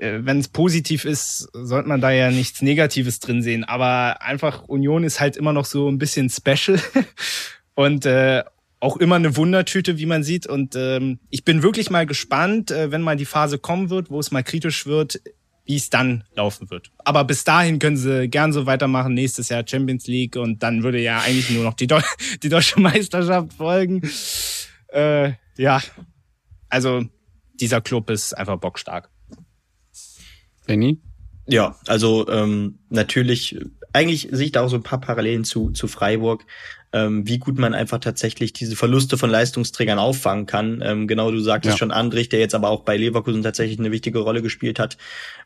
wenn es positiv ist, sollte man da ja nichts Negatives drin sehen. Aber einfach Union ist halt immer noch so ein bisschen special [laughs] und äh, auch immer eine Wundertüte, wie man sieht. Und ähm, ich bin wirklich mal gespannt, äh, wenn mal die Phase kommen wird, wo es mal kritisch wird, wie es dann laufen wird. Aber bis dahin können sie gern so weitermachen. Nächstes Jahr Champions League und dann würde ja eigentlich nur noch die, Deu [laughs] die deutsche Meisterschaft folgen. Äh, ja, also dieser Club ist einfach bockstark. Benny? Ja, also ähm, natürlich, eigentlich sehe ich da auch so ein paar Parallelen zu, zu Freiburg ähm, wie gut man einfach tatsächlich diese Verluste von Leistungsträgern auffangen kann. Ähm, genau, du sagtest ja. schon Andrich, der jetzt aber auch bei Leverkusen tatsächlich eine wichtige Rolle gespielt hat.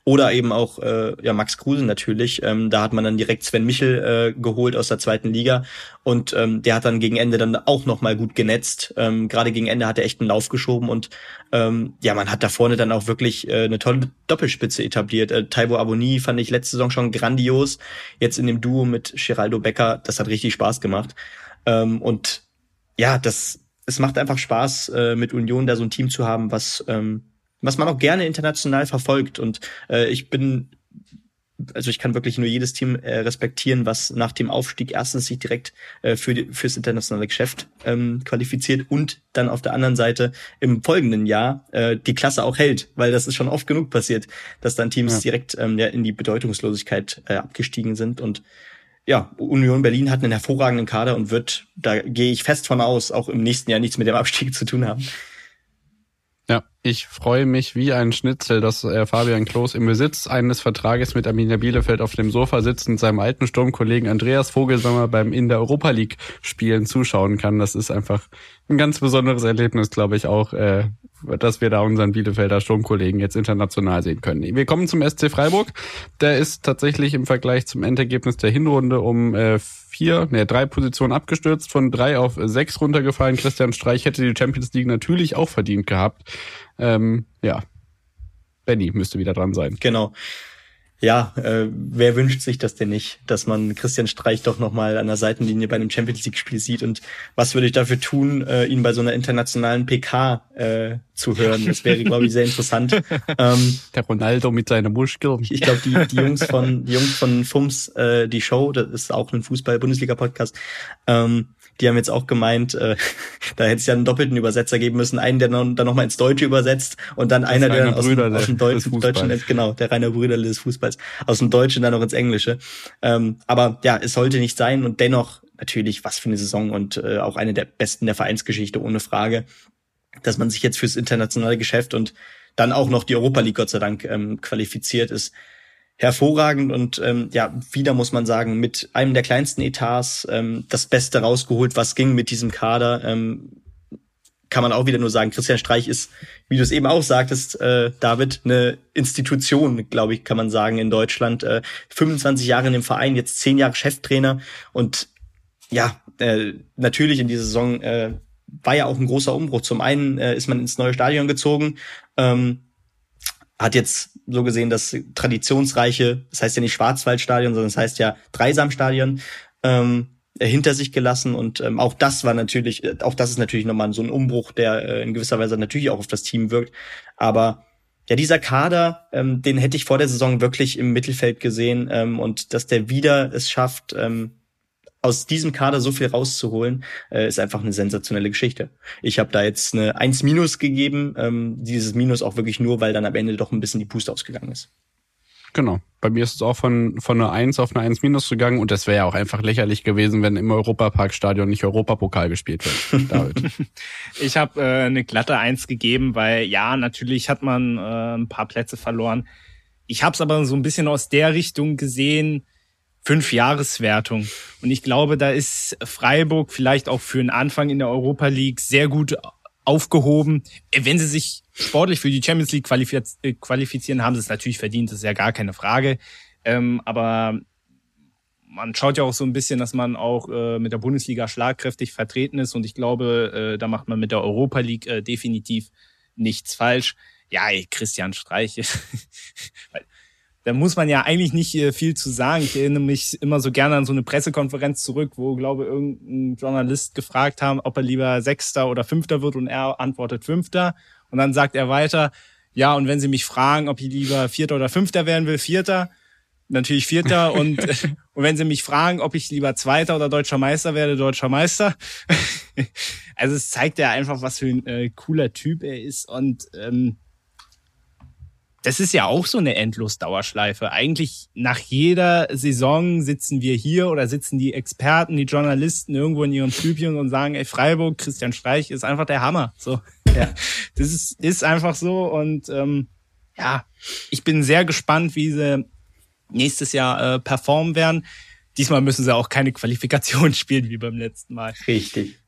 Oder eben auch äh, ja Max Kruse natürlich. Ähm, da hat man dann direkt Sven Michel äh, geholt aus der zweiten Liga und ähm, der hat dann gegen Ende dann auch noch mal gut genetzt. Ähm, Gerade gegen Ende hat er echt einen Lauf geschoben und ähm, ja, man hat da vorne dann auch wirklich äh, eine tolle Doppelspitze etabliert. Äh, Taibo Aboni fand ich letzte Saison schon grandios. Jetzt in dem Duo mit Geraldo Becker, das hat richtig Spaß gemacht. Ähm, und ja, das es macht einfach Spaß, äh, mit Union da so ein Team zu haben, was ähm, was man auch gerne international verfolgt. Und äh, ich bin also ich kann wirklich nur jedes Team äh, respektieren, was nach dem Aufstieg erstens sich direkt äh, für die, fürs internationale Geschäft ähm, qualifiziert und dann auf der anderen Seite im folgenden Jahr äh, die Klasse auch hält, weil das ist schon oft genug passiert, dass dann Teams ja. direkt ähm, ja, in die Bedeutungslosigkeit äh, abgestiegen sind und ja, Union Berlin hat einen hervorragenden Kader und wird, da gehe ich fest von aus, auch im nächsten Jahr nichts mit dem Abstieg zu tun haben. Ja, ich freue mich wie ein Schnitzel, dass äh, Fabian Klos im Besitz eines Vertrages mit Arminia Bielefeld auf dem Sofa sitzt und seinem alten Sturmkollegen Andreas Vogelsammer beim in der Europa League Spielen zuschauen kann. Das ist einfach ein ganz besonderes Erlebnis, glaube ich auch, äh, dass wir da unseren Bielefelder Sturmkollegen jetzt international sehen können. Wir kommen zum SC Freiburg. Der ist tatsächlich im Vergleich zum Endergebnis der Hinrunde um äh, vier, ne, drei Positionen abgestürzt, von drei auf sechs runtergefallen. Christian Streich hätte die Champions League natürlich auch verdient gehabt. Ähm, ja, Benny müsste wieder dran sein. Genau ja, äh, wer wünscht sich das denn nicht, dass man Christian Streich doch nochmal an der Seitenlinie bei einem Champions League-Spiel sieht und was würde ich dafür tun, äh, ihn bei so einer internationalen PK äh, zu hören? Das wäre, glaube ich, sehr interessant. [laughs] Ähm, der Ronaldo mit seinen Muskeln. Ich glaube, die, die Jungs von die Jungs von FUMS, äh, die Show, das ist auch ein Fußball-Bundesliga-Podcast, ähm, die haben jetzt auch gemeint, äh, [laughs] da hätte es ja einen doppelten Übersetzer geben müssen, einen, der dann, dann nochmal ins Deutsche übersetzt und dann das einer, der dann aus, dem, aus dem Deutschen, Deutschen, genau, der reine Brüder des Fußballs, aus dem Deutschen dann noch ins Englische. Ähm, aber ja, es sollte nicht sein und dennoch natürlich, was für eine Saison und äh, auch eine der besten der Vereinsgeschichte, ohne Frage, dass man sich jetzt fürs internationale Geschäft und dann auch noch die Europa League Gott sei Dank ähm, qualifiziert ist hervorragend und ähm, ja, wieder muss man sagen, mit einem der kleinsten Etats ähm, das Beste rausgeholt, was ging mit diesem Kader. Ähm, kann man auch wieder nur sagen, Christian Streich ist, wie du es eben auch sagtest, äh, David, eine Institution, glaube ich, kann man sagen, in Deutschland. Äh, 25 Jahre in dem Verein, jetzt 10 Jahre Cheftrainer und ja, äh, natürlich in dieser Saison äh, war ja auch ein großer Umbruch. Zum einen äh, ist man ins neue Stadion gezogen, ähm, hat jetzt so gesehen das traditionsreiche, das heißt ja nicht Schwarzwaldstadion, sondern das heißt ja Dreisamstadion, ähm, hinter sich gelassen und ähm, auch das war natürlich, äh, auch das ist natürlich nochmal so ein Umbruch, der äh, in gewisser Weise natürlich auch auf das Team wirkt. Aber ja, dieser Kader, ähm, den hätte ich vor der Saison wirklich im Mittelfeld gesehen ähm, und dass der wieder es schafft, ähm, aus diesem Kader so viel rauszuholen, äh, ist einfach eine sensationelle Geschichte. Ich habe da jetzt eine 1 Minus gegeben, ähm, dieses Minus auch wirklich nur, weil dann am Ende doch ein bisschen die Puste ausgegangen ist. Genau. Bei mir ist es auch von, von einer 1 auf eine 1 minus gegangen und das wäre ja auch einfach lächerlich gewesen, wenn im Europaparkstadion nicht Europapokal gespielt wird. [laughs] David. ich habe äh, eine glatte 1 gegeben, weil ja, natürlich hat man äh, ein paar Plätze verloren. Ich habe es aber so ein bisschen aus der Richtung gesehen, fünf Jahreswertung. Und ich glaube, da ist Freiburg vielleicht auch für einen Anfang in der Europa League sehr gut aufgehoben. Wenn sie sich sportlich für die Champions League äh, qualifizieren, haben sie es natürlich verdient, das ist ja gar keine Frage. Ähm, aber man schaut ja auch so ein bisschen, dass man auch äh, mit der Bundesliga schlagkräftig vertreten ist. Und ich glaube, äh, da macht man mit der Europa League äh, definitiv nichts falsch. Ja, ey, Christian Streich. [laughs] da muss man ja eigentlich nicht äh, viel zu sagen. Ich erinnere mich immer so gerne an so eine Pressekonferenz zurück, wo, glaube irgendein Journalist gefragt haben, ob er lieber Sechster oder Fünfter wird und er antwortet Fünfter. Und dann sagt er weiter, ja, und wenn Sie mich fragen, ob ich lieber Vierter oder Fünfter werden will, Vierter, natürlich Vierter. [laughs] und, und wenn Sie mich fragen, ob ich lieber Zweiter oder Deutscher Meister werde, Deutscher Meister. [laughs] also es zeigt ja einfach, was für ein äh, cooler Typ er ist und ähm, das ist ja auch so eine Endlos-Dauerschleife. Eigentlich nach jeder Saison sitzen wir hier oder sitzen die Experten, die Journalisten irgendwo in ihrem Stübchen und sagen, ey, Freiburg, Christian Streich ist einfach der Hammer. So, ja, [laughs] das ist, ist einfach so und ähm, ja, ich bin sehr gespannt, wie sie nächstes Jahr äh, performen werden. Diesmal müssen sie auch keine Qualifikation [laughs] spielen wie beim letzten Mal. Richtig.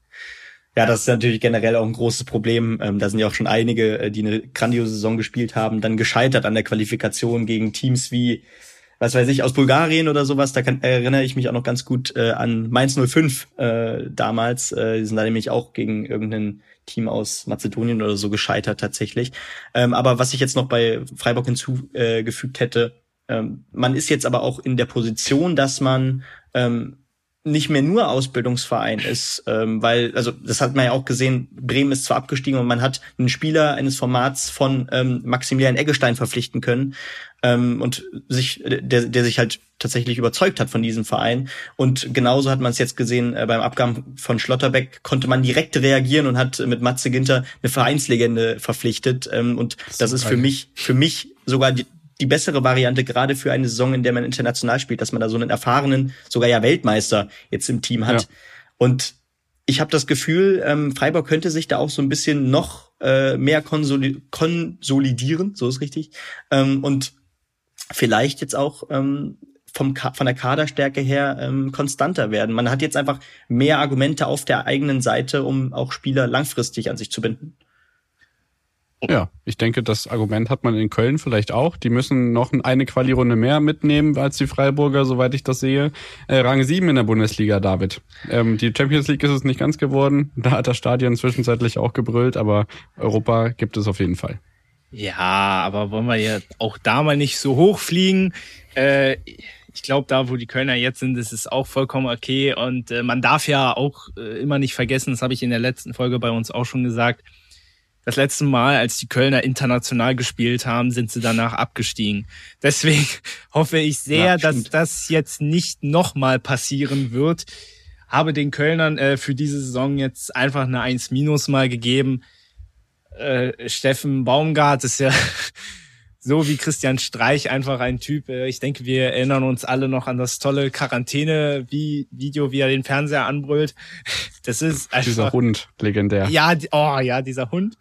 Ja, das ist natürlich generell auch ein großes Problem. Ähm, da sind ja auch schon einige, äh, die eine grandiose Saison gespielt haben, dann gescheitert an der Qualifikation gegen Teams wie, was weiß ich, aus Bulgarien oder sowas. Da kann, erinnere ich mich auch noch ganz gut äh, an Mainz 05 äh, damals. Äh, die sind da nämlich auch gegen irgendein Team aus Mazedonien oder so gescheitert tatsächlich. Ähm, aber was ich jetzt noch bei Freiburg hinzugefügt hätte, ähm, man ist jetzt aber auch in der Position, dass man ähm, nicht mehr nur Ausbildungsverein ist, ähm, weil, also das hat man ja auch gesehen, Bremen ist zwar abgestiegen und man hat einen Spieler eines Formats von ähm, Maximilian Eggestein verpflichten können ähm, und sich, der, der sich halt tatsächlich überzeugt hat von diesem Verein. Und genauso hat man es jetzt gesehen, äh, beim Abgang von Schlotterbeck konnte man direkt reagieren und hat mit Matze Ginter eine Vereinslegende verpflichtet. Ähm, und das, das ist für mich, für mich sogar die, die bessere Variante, gerade für eine Saison, in der man international spielt, dass man da so einen erfahrenen, sogar ja Weltmeister jetzt im Team hat. Ja. Und ich habe das Gefühl, ähm, Freiburg könnte sich da auch so ein bisschen noch äh, mehr konsoli konsolidieren, so ist richtig. Ähm, und vielleicht jetzt auch ähm, vom von der Kaderstärke her ähm, konstanter werden. Man hat jetzt einfach mehr Argumente auf der eigenen Seite, um auch Spieler langfristig an sich zu binden. Ja, ich denke, das Argument hat man in Köln vielleicht auch. Die müssen noch eine Quali-Runde mehr mitnehmen als die Freiburger, soweit ich das sehe. Äh, Rang 7 in der Bundesliga, David. Ähm, die Champions League ist es nicht ganz geworden. [laughs] Da hat das Stadion zwischenzeitlich auch gebrüllt, aber Europa gibt es auf jeden Fall. Ja, aber wollen wir ja auch da mal nicht so hoch fliegen. Äh, ich glaube, da, wo die Kölner jetzt sind, ist es auch vollkommen okay. Und äh, man darf ja auch äh, immer nicht vergessen, das habe ich in der letzten Folge bei uns auch schon gesagt, das letzte Mal, als die Kölner international gespielt haben, sind sie danach abgestiegen. Deswegen [laughs] hoffe ich sehr, ja, dass das jetzt nicht nochmal passieren wird. Habe den Kölnern äh, für diese Saison jetzt einfach eine 1 Minus mal gegeben. Äh, Steffen Baumgart ist ja [laughs] so wie Christian Streich einfach ein Typ. Äh, ich denke, wir erinnern uns alle noch an das tolle Quarantäne-Video, wie er den Fernseher anbrüllt. [laughs] Das ist einfach, dieser Hund, legendär. Ja, oh ja, dieser Hund.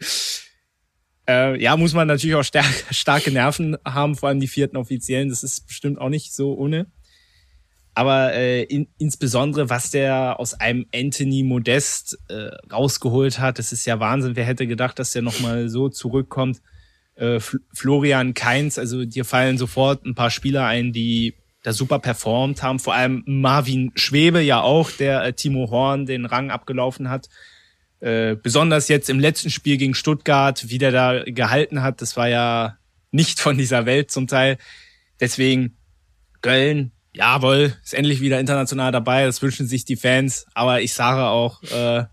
Äh, ja, muss man natürlich auch stark, [laughs] starke Nerven haben, vor allem die vierten Offiziellen. Das ist bestimmt auch nicht so ohne. Aber äh, in, insbesondere, was der aus einem Anthony Modest äh, rausgeholt hat, das ist ja Wahnsinn. Wer hätte gedacht, dass der nochmal so zurückkommt? Äh, Florian Keins, also dir fallen sofort ein paar Spieler ein, die da super performt haben, vor allem Marvin Schwebe ja auch, der äh, Timo Horn den Rang abgelaufen hat. Äh, besonders jetzt im letzten Spiel gegen Stuttgart, wie der da gehalten hat, das war ja nicht von dieser Welt zum Teil. Deswegen Köln, jawohl, ist endlich wieder international dabei, das wünschen sich die Fans, aber ich sage auch, äh,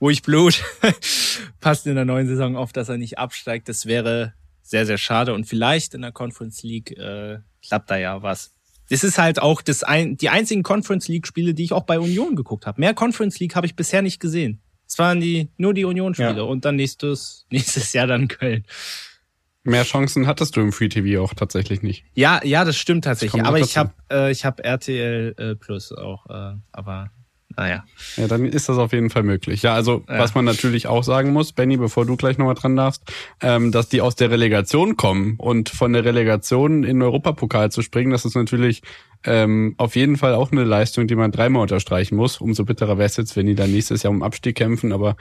ruhig Blut. [laughs] Passt in der neuen Saison auf, dass er nicht absteigt. Das wäre sehr, sehr schade. Und vielleicht in der Conference League äh, klappt da ja was. Das ist halt auch das ein, die einzigen Conference League Spiele, die ich auch bei Union geguckt habe. Mehr Conference League habe ich bisher nicht gesehen. Es waren die nur die Union Spiele ja. und dann nächstes [laughs] nächstes Jahr dann Köln. Mehr Chancen hattest du im Free TV auch tatsächlich nicht. Ja, ja, das stimmt tatsächlich. Aber ich habe äh, ich habe RTL äh, Plus auch, äh, aber naja. Ja, dann ist das auf jeden Fall möglich. Ja, also ja. was man natürlich auch sagen muss, Benny, bevor du gleich nochmal dran darfst, ähm, dass die aus der Relegation kommen und von der Relegation in den Europapokal zu springen, das ist natürlich ähm, auf jeden Fall auch eine Leistung, die man dreimal unterstreichen muss. Umso bitterer wäre es jetzt, wenn die dann nächstes Jahr um Abstieg kämpfen, aber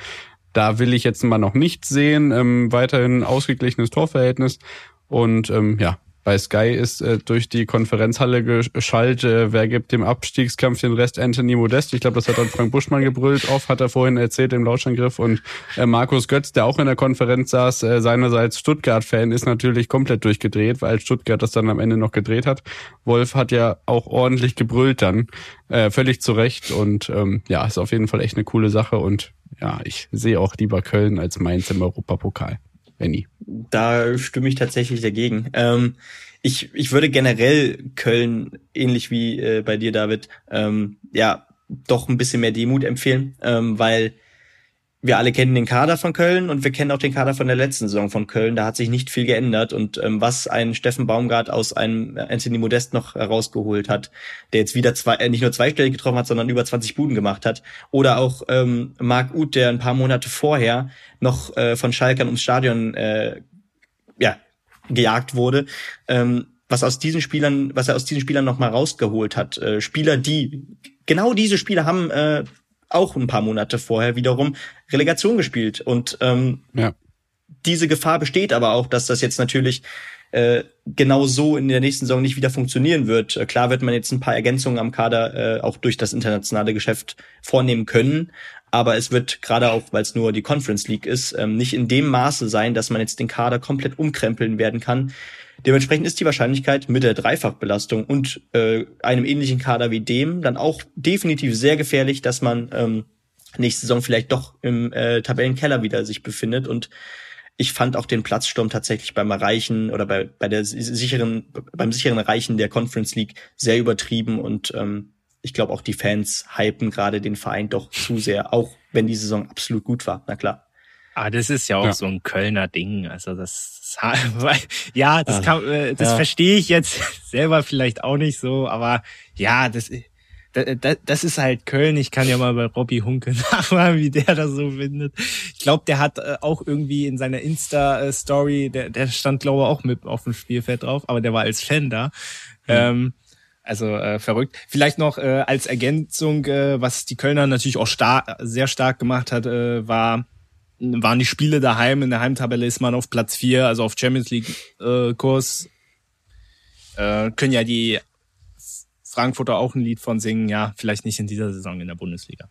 da will ich jetzt mal noch nichts sehen. Ähm, weiterhin ausgeglichenes Torverhältnis und ähm, ja, bei Sky ist äh, durch die Konferenzhalle geschaltet, äh, wer gibt dem Abstiegskampf den Rest Anthony Modest. Ich glaube, das hat dann Frank Buschmann gebrüllt oft, hat er vorhin erzählt im Lauschangriff. Und äh, Markus Götz, der auch in der Konferenz saß, äh, seinerseits Stuttgart-Fan, ist natürlich komplett durchgedreht, weil Stuttgart das dann am Ende noch gedreht hat. Wolf hat ja auch ordentlich gebrüllt dann, äh, völlig zu Recht. Und ähm, ja, ist auf jeden Fall echt eine coole Sache. Und ja, ich sehe auch lieber Köln als Mainz im Europapokal. Benny. Da stimme ich tatsächlich dagegen. Ähm, ich, ich würde generell Köln, ähnlich wie äh, bei dir, David, ähm, ja, doch ein bisschen mehr Demut empfehlen, ähm, weil wir alle kennen den Kader von Köln und wir kennen auch den Kader von der letzten Saison von Köln. Da hat sich nicht viel geändert und ähm, was ein Steffen Baumgart aus einem Anthony Modest noch herausgeholt hat, der jetzt wieder zwei, äh, nicht nur zweistellig getroffen hat, sondern über 20 Buden gemacht hat. Oder auch ähm, Marc Uth, der ein paar Monate vorher noch äh, von Schalkern ums Stadion äh, ja, gejagt wurde. Ähm, was aus diesen Spielern, was er aus diesen Spielern noch mal rausgeholt hat. Äh, Spieler, die genau diese Spieler haben äh, auch ein paar Monate vorher wiederum Relegation gespielt. Und ähm, ja. diese Gefahr besteht aber auch, dass das jetzt natürlich äh, genau so in der nächsten Saison nicht wieder funktionieren wird. Äh, klar wird man jetzt ein paar Ergänzungen am Kader äh, auch durch das internationale Geschäft vornehmen können, aber es wird gerade auch, weil es nur die Conference League ist, ähm, nicht in dem Maße sein, dass man jetzt den Kader komplett umkrempeln werden kann. Dementsprechend ist die Wahrscheinlichkeit mit der Dreifachbelastung und äh, einem ähnlichen Kader wie dem dann auch definitiv sehr gefährlich, dass man ähm, nächste Saison vielleicht doch im äh, Tabellenkeller wieder sich befindet. Und ich fand auch den Platzsturm tatsächlich beim Erreichen oder bei, bei der sicheren, beim sicheren Erreichen der Conference League sehr übertrieben und ähm, ich glaube auch die Fans hypen gerade den Verein doch zu sehr, auch wenn die Saison absolut gut war. Na klar. Ah, das ist ja auch ja. so ein Kölner Ding. Also das, [laughs] ja, das, kann, äh, das ja. verstehe ich jetzt [laughs] selber vielleicht auch nicht so, aber ja, das, das, das ist halt Köln. Ich kann ja mal bei Robbie Hunke [laughs] nachfragen, wie der das so findet. Ich glaube, der hat äh, auch irgendwie in seiner Insta-Story, der, der stand, glaube ich, auch mit auf dem Spielfeld drauf, aber der war als Fan da. Mhm. Ähm, also äh, verrückt. Vielleicht noch äh, als Ergänzung, äh, was die Kölner natürlich auch stark, sehr stark gemacht hat, äh, war waren die Spiele daheim. In der Heimtabelle ist man auf Platz vier, also auf Champions League äh, Kurs. Äh, können ja die Frankfurter auch ein Lied von singen. Ja, vielleicht nicht in dieser Saison in der Bundesliga.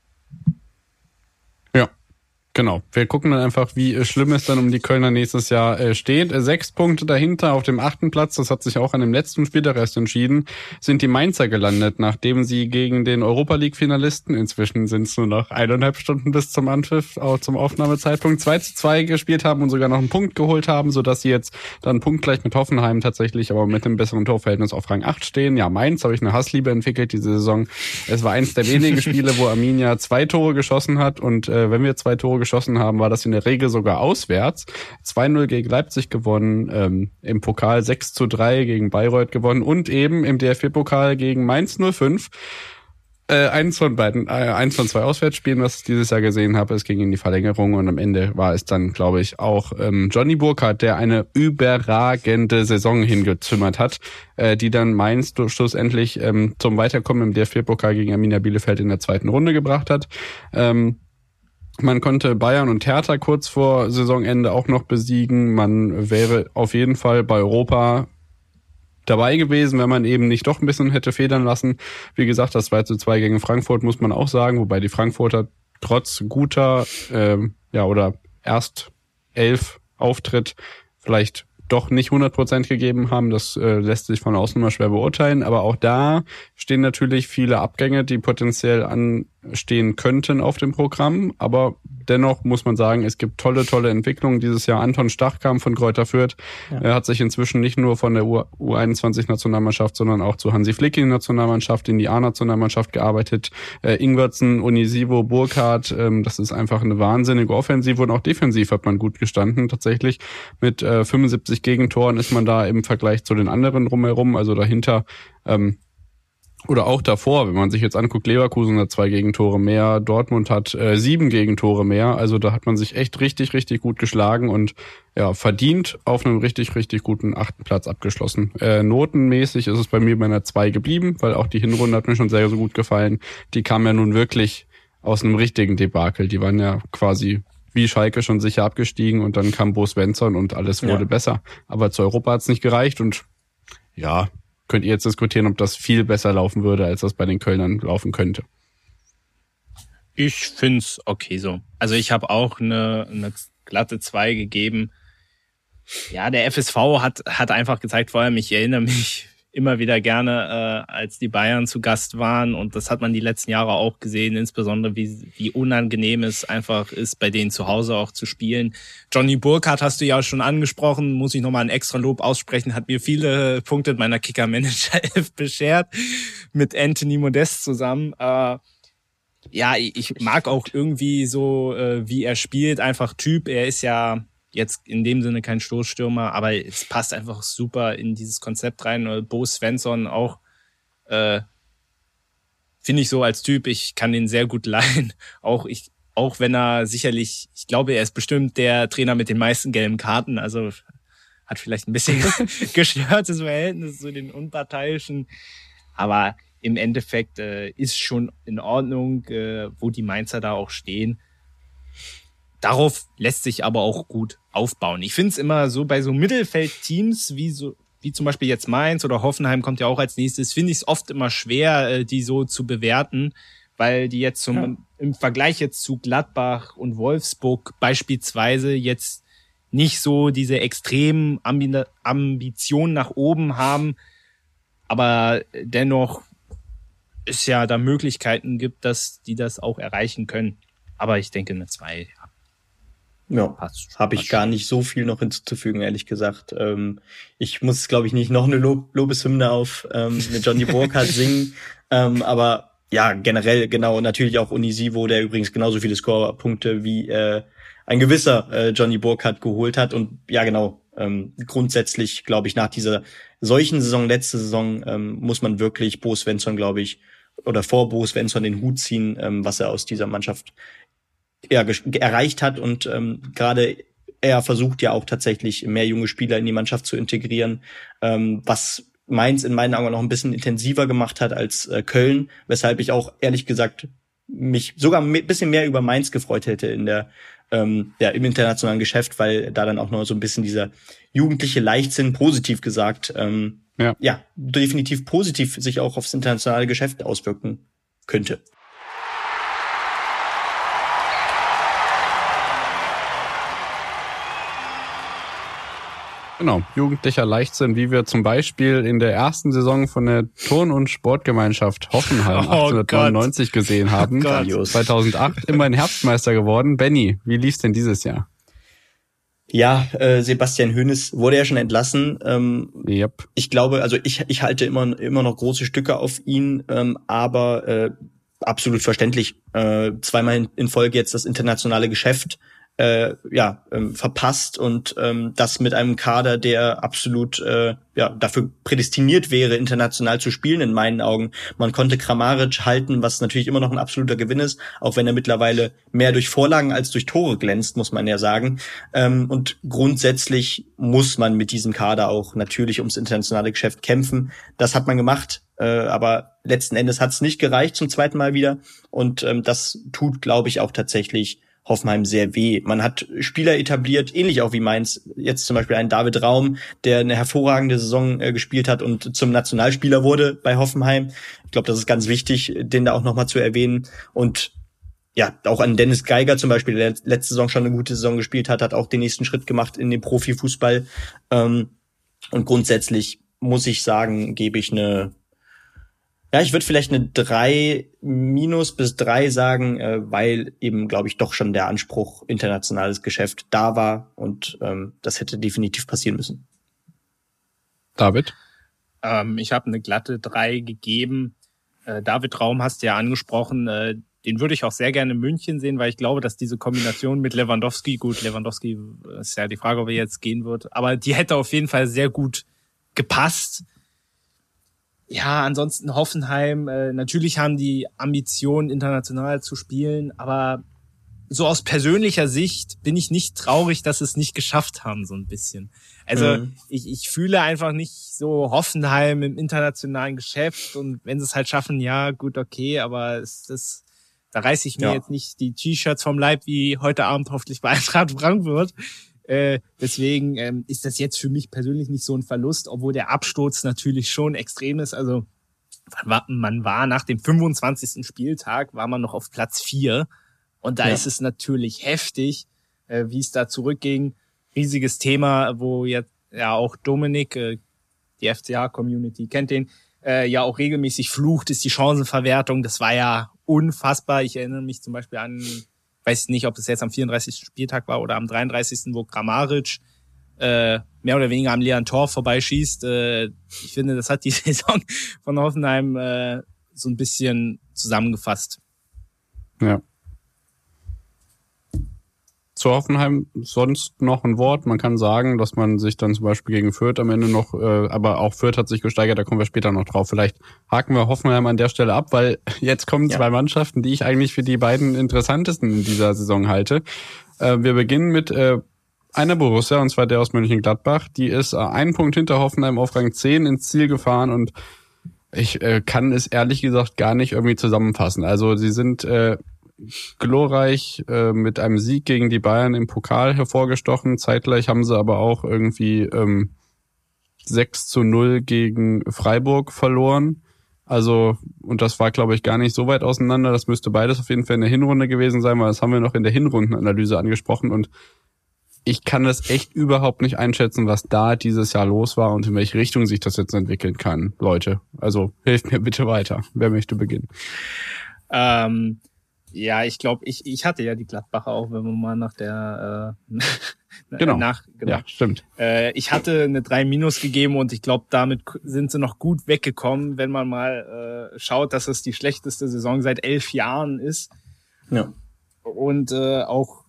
Genau. Wir gucken dann einfach, wie schlimm es dann um die Kölner nächstes Jahr äh, steht. Sechs Punkte dahinter auf dem achten Platz, das hat sich auch an dem letzten Spieltag erst entschieden, sind die Mainzer gelandet, nachdem sie gegen den Europa League-Finalisten, inzwischen sind es nur noch eineinhalb Stunden bis zum Anpfiff, auch zum Aufnahmezeitpunkt, 2 zu 2 gespielt haben und sogar noch einen Punkt geholt haben, sodass sie jetzt dann punktgleich mit Hoffenheim tatsächlich, aber mit einem besseren Torverhältnis auf Rang 8 stehen. Ja, Mainz habe ich eine Hassliebe entwickelt diese Saison. Es war eins der wenigen Spiele, wo Arminia zwei Tore geschossen hat und äh, wenn wir zwei Tore geschossen haben, war das in der Regel sogar auswärts. 2-0 gegen Leipzig gewonnen, ähm, im Pokal 6 zu 3 gegen Bayreuth gewonnen und eben im DFB-Pokal gegen Mainz 05. Äh, eins von beiden, äh, eins von zwei Auswärtsspielen, was ich dieses Jahr gesehen habe, es ging in die Verlängerung und am Ende war es dann, glaube ich, auch ähm, Johnny Burkhardt, der eine überragende Saison hingezimmert hat, äh, die dann Mainz schlussendlich ähm, zum Weiterkommen im DFB-Pokal gegen Arminia Bielefeld in der zweiten Runde gebracht hat. Ähm, man konnte Bayern und Hertha kurz vor Saisonende auch noch besiegen. Man wäre auf jeden Fall bei Europa dabei gewesen, wenn man eben nicht doch ein bisschen hätte federn lassen. Wie gesagt, das 2 zu 2 gegen Frankfurt muss man auch sagen, wobei die Frankfurter trotz guter, ähm, ja, oder erst elf Auftritt vielleicht doch nicht 100% gegeben haben. Das äh, lässt sich von außen mal schwer beurteilen. Aber auch da stehen natürlich viele Abgänge, die potenziell anstehen könnten auf dem Programm. Aber dennoch muss man sagen, es gibt tolle, tolle Entwicklungen. Dieses Jahr Anton Stach kam von Kräuter Fürth. Ja. Er hat sich inzwischen nicht nur von der U21-Nationalmannschaft, sondern auch zu Hansi Flick in die Nationalmannschaft, in die A-Nationalmannschaft gearbeitet. Äh, Ingwertsen, Unisivo, Burkhardt, ähm, das ist einfach eine wahnsinnige Offensive und auch defensiv hat man gut gestanden. Tatsächlich mit äh, 75 Gegentoren ist man da im Vergleich zu den anderen drumherum, also dahinter ähm, oder auch davor, wenn man sich jetzt anguckt, Leverkusen hat zwei Gegentore mehr, Dortmund hat äh, sieben Gegentore mehr. Also da hat man sich echt richtig, richtig gut geschlagen und ja, verdient auf einem richtig, richtig guten achten Platz abgeschlossen. Äh, notenmäßig ist es bei mir bei einer zwei geblieben, weil auch die Hinrunde hat mir schon sehr, sehr gut gefallen. Die kam ja nun wirklich aus einem richtigen Debakel. Die waren ja quasi wie Schalke schon sicher abgestiegen und dann kam Bo Svensson und alles wurde ja. besser. Aber zu Europa hat es nicht gereicht und ja, könnt ihr jetzt diskutieren, ob das viel besser laufen würde, als das bei den Kölnern laufen könnte. Ich find's okay so. Also ich habe auch eine, eine glatte 2 gegeben. Ja, der FSV hat, hat einfach gezeigt, vor allem, ich erinnere mich immer wieder gerne, äh, als die Bayern zu Gast waren. Und das hat man die letzten Jahre auch gesehen, insbesondere wie, wie unangenehm es einfach ist, bei denen zu Hause auch zu spielen. Johnny Burkhardt hast du ja schon angesprochen, muss ich nochmal ein extra Lob aussprechen, hat mir viele Punkte in meiner Kicker-Manager [laughs] beschert, mit Anthony Modest zusammen. Äh, ja, ich mag auch irgendwie so, äh, wie er spielt, einfach Typ. Er ist ja jetzt in dem Sinne kein Stoßstürmer, aber es passt einfach super in dieses Konzept rein. Bo Svensson auch, äh, finde ich so als Typ, ich kann den sehr gut leihen. [laughs] Auch ich, auch wenn er sicherlich, ich glaube, er ist bestimmt der Trainer mit den meisten gelben Karten, also hat vielleicht ein bisschen [laughs] [laughs] gestörtes Verhältnis zu den Unparteiischen, aber im Endeffekt äh, ist schon in Ordnung, äh, wo die Mainzer da auch stehen. Darauf lässt sich aber auch gut aufbauen. Ich finde es immer so bei so Mittelfeldteams wie so wie zum Beispiel jetzt Mainz oder Hoffenheim kommt ja auch als nächstes, finde ich es oft immer schwer, äh, die so zu bewerten, weil die jetzt zum, ja. im Vergleich jetzt zu Gladbach und Wolfsburg beispielsweise jetzt nicht so diese extremen Ambi Ambitionen nach oben haben, aber dennoch es ja da Möglichkeiten gibt, dass die das auch erreichen können. Aber ich denke, eine 2 ja, habe ich gar nicht so viel noch hinzuzufügen, ehrlich gesagt. Ähm, ich muss, glaube ich, nicht noch eine Lob Lobeshymne auf ähm, eine Johnny Burkhardt [laughs] singen, ähm, aber ja, generell genau, natürlich auch Unisivo, der übrigens genauso viele Scorerpunkte wie äh, ein gewisser äh, Johnny Burkhardt geholt hat. Und ja, genau, ähm, grundsätzlich, glaube ich, nach dieser solchen Saison, letzte Saison, ähm, muss man wirklich Bo Svensson, glaube ich, oder vor Bo Svensson den Hut ziehen, ähm, was er aus dieser Mannschaft ja, erreicht hat und ähm, gerade er versucht ja auch tatsächlich mehr junge Spieler in die Mannschaft zu integrieren, ähm, was Mainz in meinen Augen noch ein bisschen intensiver gemacht hat als äh, Köln, weshalb ich auch ehrlich gesagt mich sogar ein bisschen mehr über Mainz gefreut hätte in der ähm, ja, im internationalen Geschäft, weil da dann auch noch so ein bisschen dieser jugendliche Leichtsinn positiv gesagt ähm, ja. ja definitiv positiv sich auch aufs internationale Geschäft auswirken könnte. Genau, jugendlicher Leichtsinn, wie wir zum Beispiel in der ersten Saison von der Turn- und Sportgemeinschaft Hoffenheim [laughs] oh 1899 Gott. gesehen haben. Oh 2008 immerhin Herbstmeister geworden. Benny, wie lief's denn dieses Jahr? Ja, äh, Sebastian Hönes wurde ja schon entlassen. Ähm, yep. Ich glaube, also ich, ich halte immer, immer noch große Stücke auf ihn, ähm, aber äh, absolut verständlich. Äh, zweimal in, in Folge jetzt das internationale Geschäft äh, ja ähm, verpasst und ähm, das mit einem Kader, der absolut äh, ja dafür prädestiniert wäre, international zu spielen in meinen Augen. Man konnte Kramaric halten, was natürlich immer noch ein absoluter Gewinn ist, auch wenn er mittlerweile mehr durch Vorlagen als durch Tore glänzt, muss man ja sagen. Ähm, und grundsätzlich muss man mit diesem Kader auch natürlich ums internationale Geschäft kämpfen. Das hat man gemacht. Äh, aber letzten Endes hat es nicht gereicht zum zweiten Mal wieder. Und ähm, das tut, glaube ich, auch tatsächlich Hoffenheim sehr weh. Man hat Spieler etabliert, ähnlich auch wie Mainz, jetzt zum Beispiel einen David Raum, der eine hervorragende Saison äh, gespielt hat und zum Nationalspieler wurde bei Hoffenheim. Ich glaube, das ist ganz wichtig, den da auch nochmal zu erwähnen. Und ja, auch an Dennis Geiger zum Beispiel, der letzte Saison schon eine gute Saison gespielt hat, hat auch den nächsten Schritt gemacht in den Profifußball. Ähm, und grundsätzlich muss ich sagen, gebe ich eine ja, ich würde vielleicht eine drei minus bis drei sagen, äh, weil eben, glaube ich, doch schon der Anspruch internationales Geschäft da war und ähm, das hätte definitiv passieren müssen. David? Ähm, ich habe eine glatte drei gegeben. Äh, David Raum hast du ja angesprochen. Äh, den würde ich auch sehr gerne in München sehen, weil ich glaube, dass diese Kombination mit Lewandowski, gut, Lewandowski ist ja die Frage, ob er jetzt gehen wird, aber die hätte auf jeden Fall sehr gut gepasst ja, ansonsten Hoffenheim, äh, natürlich haben die Ambitionen, international zu spielen, aber so aus persönlicher Sicht bin ich nicht traurig, dass es nicht geschafft haben, so ein bisschen. Also mhm. ich, ich fühle einfach nicht so Hoffenheim im internationalen Geschäft und wenn sie es halt schaffen, ja, gut, okay, aber es, das, da reiße ich mir ja. jetzt nicht die T-Shirts vom Leib wie heute Abend hoffentlich bei Eintracht Frankfurt. Äh, deswegen ähm, ist das jetzt für mich persönlich nicht so ein Verlust, obwohl der Absturz natürlich schon extrem ist. Also man war, nach dem 25. Spieltag, war man noch auf Platz vier Und da ja. ist es natürlich heftig, äh, wie es da zurückging. Riesiges Thema, wo jetzt ja auch Dominik, äh, die FCA-Community kennt den, äh, ja auch regelmäßig flucht, ist die Chancenverwertung. Das war ja unfassbar. Ich erinnere mich zum Beispiel an, weiß nicht, ob es jetzt am 34. Spieltag war oder am 33., wo Kramaric äh, mehr oder weniger am leeren Tor vorbeischießt. Äh, ich finde, das hat die [laughs] Saison von Hoffenheim äh, so ein bisschen zusammengefasst. Ja zu Hoffenheim sonst noch ein Wort. Man kann sagen, dass man sich dann zum Beispiel gegen Fürth am Ende noch, äh, aber auch Fürth hat sich gesteigert, da kommen wir später noch drauf. Vielleicht haken wir Hoffenheim an der Stelle ab, weil [laughs] jetzt kommen ja. zwei Mannschaften, die ich eigentlich für die beiden interessantesten in dieser Saison halte. Äh, wir beginnen mit äh, einer Borussia, und zwar der aus Mönchengladbach. Die ist äh, einen Punkt hinter Hoffenheim auf Rang 10 ins Ziel gefahren und ich äh, kann es ehrlich gesagt gar nicht irgendwie zusammenfassen. Also sie sind äh, glorreich äh, mit einem Sieg gegen die Bayern im Pokal hervorgestochen. Zeitgleich haben sie aber auch irgendwie ähm, 6 zu 0 gegen Freiburg verloren. Also, und das war, glaube ich, gar nicht so weit auseinander. Das müsste beides auf jeden Fall in der Hinrunde gewesen sein, weil das haben wir noch in der Hinrundenanalyse angesprochen. Und ich kann das echt überhaupt nicht einschätzen, was da dieses Jahr los war und in welche Richtung sich das jetzt entwickeln kann, Leute. Also hilft mir bitte weiter. Wer möchte beginnen? Ähm, ja, ich glaube, ich, ich hatte ja die Gladbacher auch, wenn man mal nach der äh, [laughs] genau. nach genau. Ja, stimmt. Äh, ich hatte eine 3 Minus gegeben und ich glaube, damit sind sie noch gut weggekommen, wenn man mal äh, schaut, dass es die schlechteste Saison seit elf Jahren ist. Ja. Und äh, auch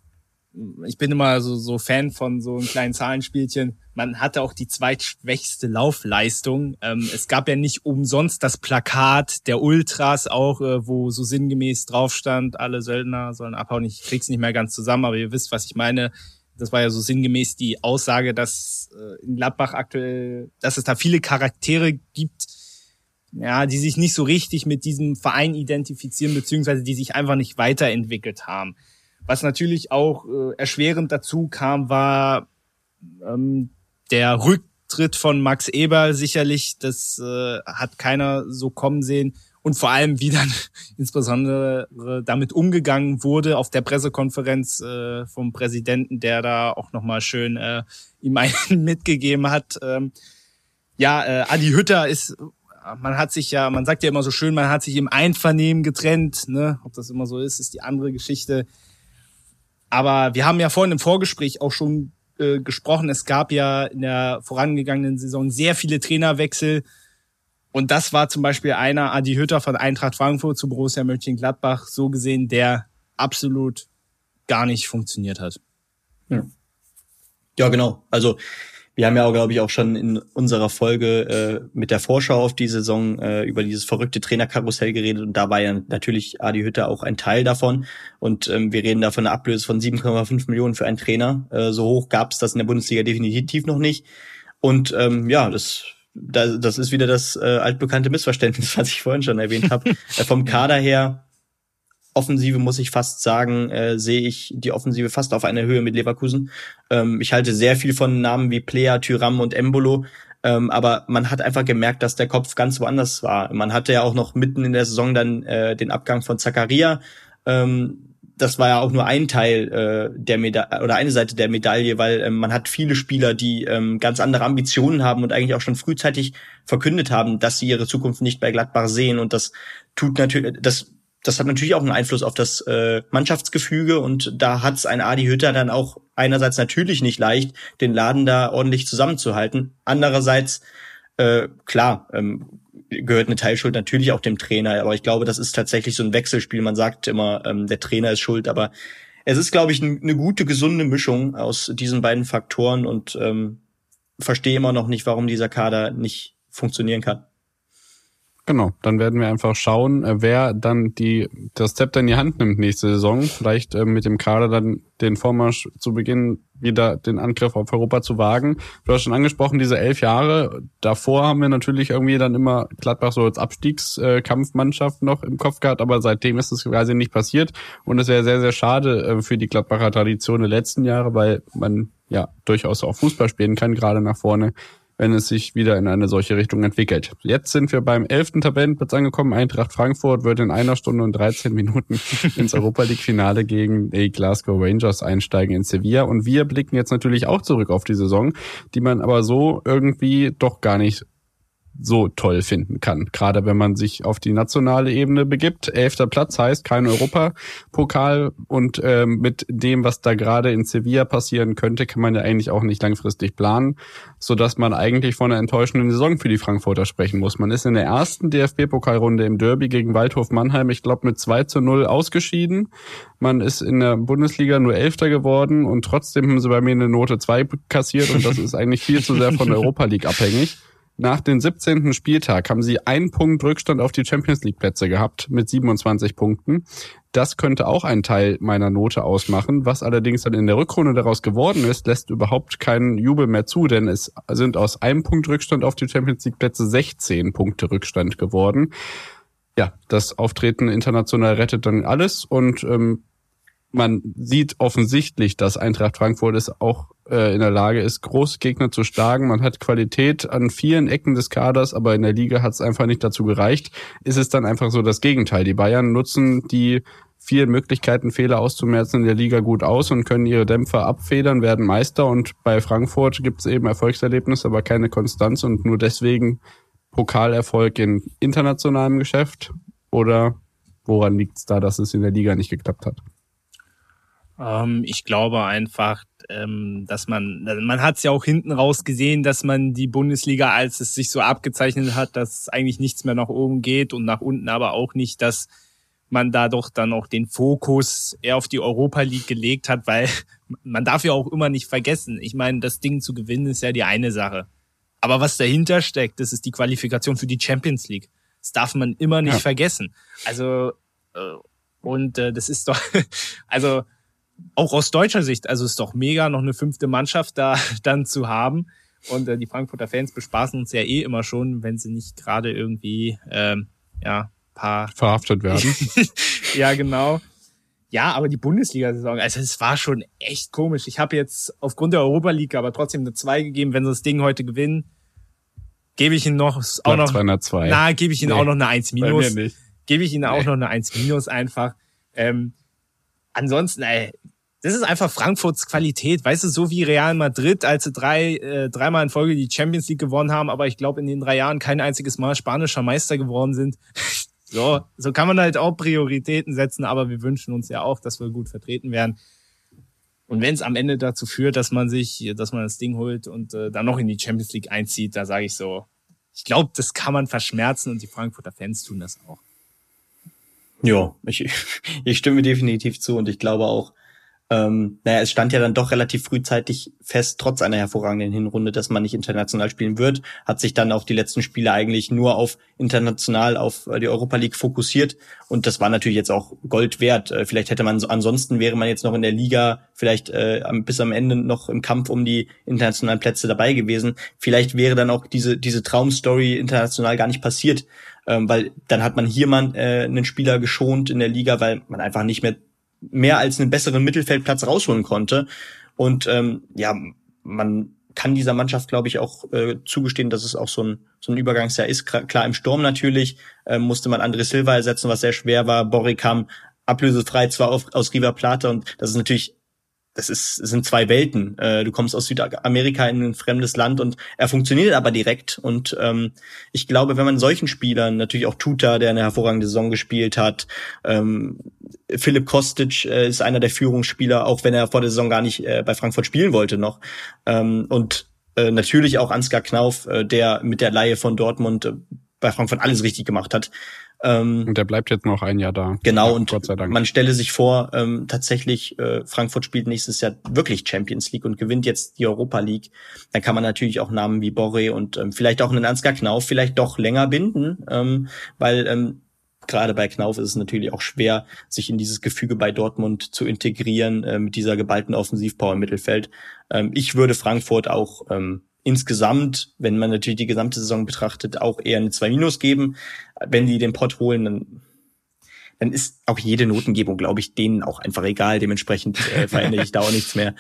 ich bin immer so, so Fan von so einem kleinen Zahlenspielchen. Man hatte auch die zweitschwächste Laufleistung. Ähm, es gab ja nicht umsonst das Plakat der Ultras auch, äh, wo so sinngemäß drauf stand, alle Söldner sollen abhauen. Ich krieg's nicht mehr ganz zusammen, aber ihr wisst, was ich meine. Das war ja so sinngemäß die Aussage, dass äh, in Gladbach aktuell, dass es da viele Charaktere gibt, ja, die sich nicht so richtig mit diesem Verein identifizieren, beziehungsweise die sich einfach nicht weiterentwickelt haben. Was natürlich auch äh, erschwerend dazu kam, war ähm, der Rücktritt von Max Eber sicherlich. Das äh, hat keiner so kommen sehen. Und vor allem, wie dann [laughs] insbesondere damit umgegangen wurde auf der Pressekonferenz äh, vom Präsidenten, der da auch nochmal schön äh, ihm einen [laughs] mitgegeben hat. Ähm, ja, äh, Adi Hütter ist man hat sich ja, man sagt ja immer so schön, man hat sich im Einvernehmen getrennt, ne? Ob das immer so ist, ist die andere Geschichte. Aber wir haben ja vorhin im Vorgespräch auch schon äh, gesprochen. Es gab ja in der vorangegangenen Saison sehr viele Trainerwechsel. Und das war zum Beispiel einer, Adi Hütter von Eintracht Frankfurt zu Borussia Mönchengladbach, so gesehen, der absolut gar nicht funktioniert hat. Ja, ja genau. Also wir haben ja auch, glaube ich, auch schon in unserer Folge äh, mit der Vorschau auf die Saison äh, über dieses verrückte Trainerkarussell geredet und da war ja natürlich Adi Hütter auch ein Teil davon. Und ähm, wir reden da von einer Ablöse von 7,5 Millionen für einen Trainer. Äh, so hoch gab es das in der Bundesliga definitiv noch nicht. Und ähm, ja, das das ist wieder das äh, altbekannte Missverständnis, [laughs] was ich vorhin schon erwähnt habe. äh, vom Kader her Offensive muss ich fast sagen, äh, sehe ich die Offensive fast auf einer Höhe mit Leverkusen. Ähm, ich halte sehr viel von Namen wie Plea, Tyram und Embolo. Ähm, aber man hat einfach gemerkt, dass der Kopf ganz woanders war. Man hatte ja auch noch mitten in der Saison dann äh, den Abgang von Zakaria. Ähm, das war ja auch nur ein Teil äh, der Medaille oder eine Seite der Medaille, weil ähm, man hat viele Spieler, die ähm, ganz andere Ambitionen haben und eigentlich auch schon frühzeitig verkündet haben, dass sie ihre Zukunft nicht bei Gladbach sehen und das tut natürlich, das das hat natürlich auch einen Einfluss auf das äh, Mannschaftsgefüge und da hat es ein Adi Hütter dann auch einerseits natürlich nicht leicht, den Laden da ordentlich zusammenzuhalten. Andererseits, äh, klar, ähm, gehört eine Teilschuld natürlich auch dem Trainer, aber ich glaube, das ist tatsächlich so ein Wechselspiel. Man sagt immer, ähm, der Trainer ist schuld, aber es ist, glaube ich, eine gute, gesunde Mischung aus diesen beiden Faktoren und ähm, verstehe immer noch nicht, warum dieser Kader nicht funktionieren kann. Genau, dann werden wir einfach schauen, äh, wer dann die das Zepter in die Hand nimmt nächste Saison. Vielleicht äh, mit dem Kader dann den Vormarsch zu Beginn wieder den Angriff auf Europa zu wagen. Du hast schon angesprochen, diese elf Jahre. Davor haben wir natürlich irgendwie dann immer Gladbach so als Abstiegskampfmannschaft noch im Kopf gehabt, aber seitdem ist es quasi nicht passiert. Und es wäre sehr, sehr schade äh, für die Gladbacher Tradition der letzten Jahre, weil man ja durchaus auch Fußball spielen kann, gerade nach vorne wenn es sich wieder in eine solche Richtung entwickelt. Jetzt sind wir beim elften Tabellenplatz angekommen. Eintracht Frankfurt wird in einer Stunde und 13 Minuten [laughs] ins Europa League Finale gegen die Glasgow Rangers einsteigen in Sevilla. Und wir blicken jetzt natürlich auch zurück auf die Saison, die man aber so irgendwie doch gar nicht so toll finden kann. Gerade wenn man sich auf die nationale Ebene begibt. Elfter Platz heißt kein Europapokal und ähm, mit dem, was da gerade in Sevilla passieren könnte, kann man ja eigentlich auch nicht langfristig planen, so dass man eigentlich von einer enttäuschenden Saison für die Frankfurter sprechen muss. Man ist in der ersten DFB-Pokalrunde im Derby gegen Waldhof Mannheim, ich glaube, mit 2 zu 0 ausgeschieden. Man ist in der Bundesliga nur Elfter geworden und trotzdem haben sie bei mir eine Note 2 kassiert und das ist eigentlich viel zu sehr von der Europa League abhängig. Nach dem 17. Spieltag haben sie einen Punkt Rückstand auf die Champions League Plätze gehabt mit 27 Punkten. Das könnte auch einen Teil meiner Note ausmachen. Was allerdings dann in der Rückrunde daraus geworden ist, lässt überhaupt keinen Jubel mehr zu, denn es sind aus einem Punkt Rückstand auf die Champions League Plätze 16 Punkte Rückstand geworden. Ja, das Auftreten international rettet dann alles und ähm, man sieht offensichtlich, dass Eintracht Frankfurt es auch äh, in der Lage ist, große Gegner zu schlagen. Man hat Qualität an vielen Ecken des Kaders, aber in der Liga hat es einfach nicht dazu gereicht. Ist es dann einfach so das Gegenteil. Die Bayern nutzen die vielen Möglichkeiten, Fehler auszumerzen in der Liga gut aus und können ihre Dämpfer abfedern, werden Meister und bei Frankfurt gibt es eben Erfolgserlebnisse, aber keine Konstanz und nur deswegen Pokalerfolg in internationalem Geschäft oder woran liegt es da, dass es in der Liga nicht geklappt hat? Ähm, ich glaube einfach, ähm, dass man, man hat es ja auch hinten raus gesehen, dass man die Bundesliga, als es sich so abgezeichnet hat, dass eigentlich nichts mehr nach oben geht und nach unten aber auch nicht, dass man da doch dann auch den Fokus eher auf die Europa League gelegt hat, weil [laughs] man darf ja auch immer nicht vergessen. Ich meine, das Ding zu gewinnen ist ja die eine Sache. Aber was dahinter steckt, das ist die Qualifikation für die Champions League. Das darf man immer nicht ja. vergessen. Also, äh, und äh, das ist doch, [laughs] also auch aus deutscher Sicht, also ist doch mega, noch eine fünfte Mannschaft da [laughs] dann zu haben. Und äh, die Frankfurter Fans bespaßen uns ja eh immer schon, wenn sie nicht gerade irgendwie ähm, ja paar verhaftet werden. [laughs] ja, genau. Ja, aber die Bundesliga-Saison, also es war schon echt komisch. Ich habe jetzt aufgrund der Europa League aber trotzdem eine 2 gegeben. Wenn sie das Ding heute gewinnen, gebe ich ihnen noch auch noch 202. Na, gebe ich ihnen nee, auch noch eine 1 minus. Gebe ich ihnen nee. auch noch eine 1 minus einfach. Ähm, ansonsten, ey, das ist einfach Frankfurts Qualität. Weißt du, so wie Real Madrid, als sie drei, äh, dreimal in Folge die Champions League gewonnen haben, aber ich glaube in den drei Jahren kein einziges Mal spanischer Meister geworden sind. [laughs] so, so kann man halt auch Prioritäten setzen, aber wir wünschen uns ja auch, dass wir gut vertreten werden. Und wenn es am Ende dazu führt, dass man sich, dass man das Ding holt und äh, dann noch in die Champions League einzieht, da sage ich so, ich glaube, das kann man verschmerzen und die Frankfurter Fans tun das auch. Ja, ich, [laughs] ich stimme definitiv zu und ich glaube auch, ähm, naja, es stand ja dann doch relativ frühzeitig fest, trotz einer hervorragenden Hinrunde, dass man nicht international spielen wird, hat sich dann auch die letzten Spiele eigentlich nur auf international, auf äh, die Europa League fokussiert und das war natürlich jetzt auch Gold wert. Äh, vielleicht hätte man, so, ansonsten wäre man jetzt noch in der Liga vielleicht äh, bis am Ende noch im Kampf um die internationalen Plätze dabei gewesen. Vielleicht wäre dann auch diese, diese Traumstory international gar nicht passiert, ähm, weil dann hat man hier mal äh, einen Spieler geschont in der Liga, weil man einfach nicht mehr mehr als einen besseren Mittelfeldplatz rausholen konnte. Und ähm, ja, man kann dieser Mannschaft, glaube ich, auch äh, zugestehen, dass es auch so ein, so ein Übergangsjahr ist. Klar, im Sturm natürlich äh, musste man André Silva ersetzen, was sehr schwer war. Borri kam ablösefrei zwar auf, aus River Plata und das ist natürlich das ist sind zwei Welten. Äh, du kommst aus Südamerika in ein fremdes Land und er funktioniert aber direkt. Und ähm, ich glaube, wenn man solchen Spielern, natürlich auch Tuta, der eine hervorragende Saison gespielt hat, ähm, Philipp Kostic äh, ist einer der Führungsspieler, auch wenn er vor der Saison gar nicht äh, bei Frankfurt spielen wollte noch. Ähm, und äh, natürlich auch Ansgar Knauf, äh, der mit der Laie von Dortmund äh, bei Frankfurt alles richtig gemacht hat. Ähm, und der bleibt jetzt noch ein Jahr da. Genau, ja, und Gott sei Dank. man stelle sich vor, ähm, tatsächlich, äh, Frankfurt spielt nächstes Jahr wirklich Champions League und gewinnt jetzt die Europa League. Dann kann man natürlich auch Namen wie Borre und ähm, vielleicht auch einen Ansgar Knauf vielleicht doch länger binden, ähm, weil ähm, gerade bei Knauf ist es natürlich auch schwer, sich in dieses Gefüge bei Dortmund zu integrieren äh, mit dieser geballten Offensivpower im Mittelfeld. Ähm, ich würde Frankfurt auch ähm, insgesamt, wenn man natürlich die gesamte Saison betrachtet, auch eher eine 2 Minus geben. Wenn die den Pott holen, dann, dann ist auch jede Notengebung, glaube ich, denen auch einfach egal. Dementsprechend äh, [laughs] verändere ich da auch nichts mehr.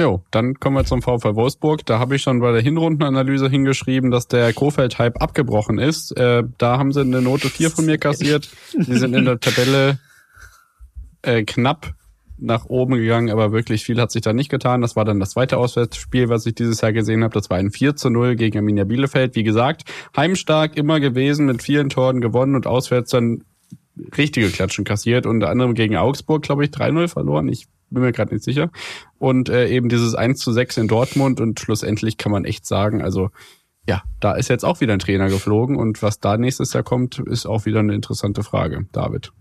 Jo, dann kommen wir zum VfL Wolfsburg. Da habe ich schon bei der Hinrundenanalyse hingeschrieben, dass der Kofeld-Hype abgebrochen ist. Äh, da haben sie eine Note 4 von mir kassiert. Sie sind in der [laughs] Tabelle äh, knapp nach oben gegangen, aber wirklich viel hat sich da nicht getan. Das war dann das zweite Auswärtsspiel, was ich dieses Jahr gesehen habe. Das war ein 4 zu 0 gegen Arminia Bielefeld. Wie gesagt, heimstark immer gewesen, mit vielen Toren gewonnen und auswärts dann richtige Klatschen kassiert. Unter anderem gegen Augsburg, glaube ich, 3-0 verloren. Ich bin mir gerade nicht sicher. Und äh, eben dieses 1 zu 6 in Dortmund und schlussendlich kann man echt sagen, also ja, da ist jetzt auch wieder ein Trainer geflogen und was da nächstes Jahr kommt, ist auch wieder eine interessante Frage, David.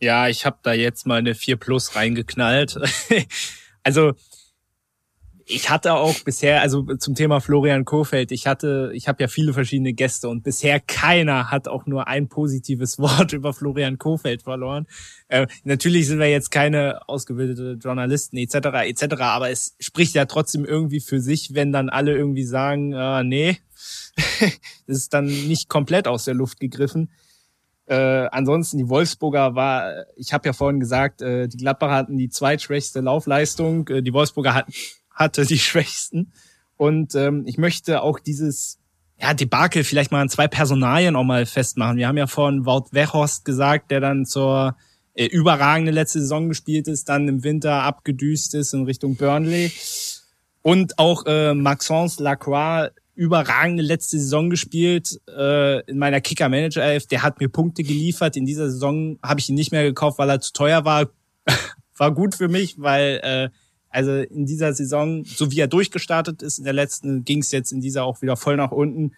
Ja, ich habe da jetzt mal eine 4 Plus reingeknallt. [laughs] also ich hatte auch bisher, also zum Thema Florian Kofeld, ich hatte, ich habe ja viele verschiedene Gäste und bisher keiner hat auch nur ein positives [laughs] Wort über Florian Kofeld verloren. Äh, natürlich sind wir jetzt keine ausgebildete Journalisten etc. etc. Aber es spricht ja trotzdem irgendwie für sich, wenn dann alle irgendwie sagen, äh, nee, [laughs] das ist dann nicht komplett aus der Luft gegriffen. Äh, ansonsten die Wolfsburger war, ich habe ja vorhin gesagt, äh, die Gladbacher hatten die zweitschwächste Laufleistung, äh, die Wolfsburger hatten hatte die [laughs] Schwächsten. Und ähm, ich möchte auch dieses ja, Debakel vielleicht mal an zwei Personalien auch mal festmachen. Wir haben ja vorhin Wout Weghorst gesagt, der dann zur äh, überragende letzte Saison gespielt ist, dann im Winter abgedüst ist in Richtung Burnley. Und auch äh, Maxence Lacroix, überragende letzte Saison gespielt äh, in meiner Kicker-Manager-Elf. Der hat mir Punkte geliefert. In dieser Saison habe ich ihn nicht mehr gekauft, weil er zu teuer war. [laughs] war gut für mich, weil äh, also in dieser Saison, so wie er durchgestartet ist, in der letzten ging es jetzt in dieser auch wieder voll nach unten.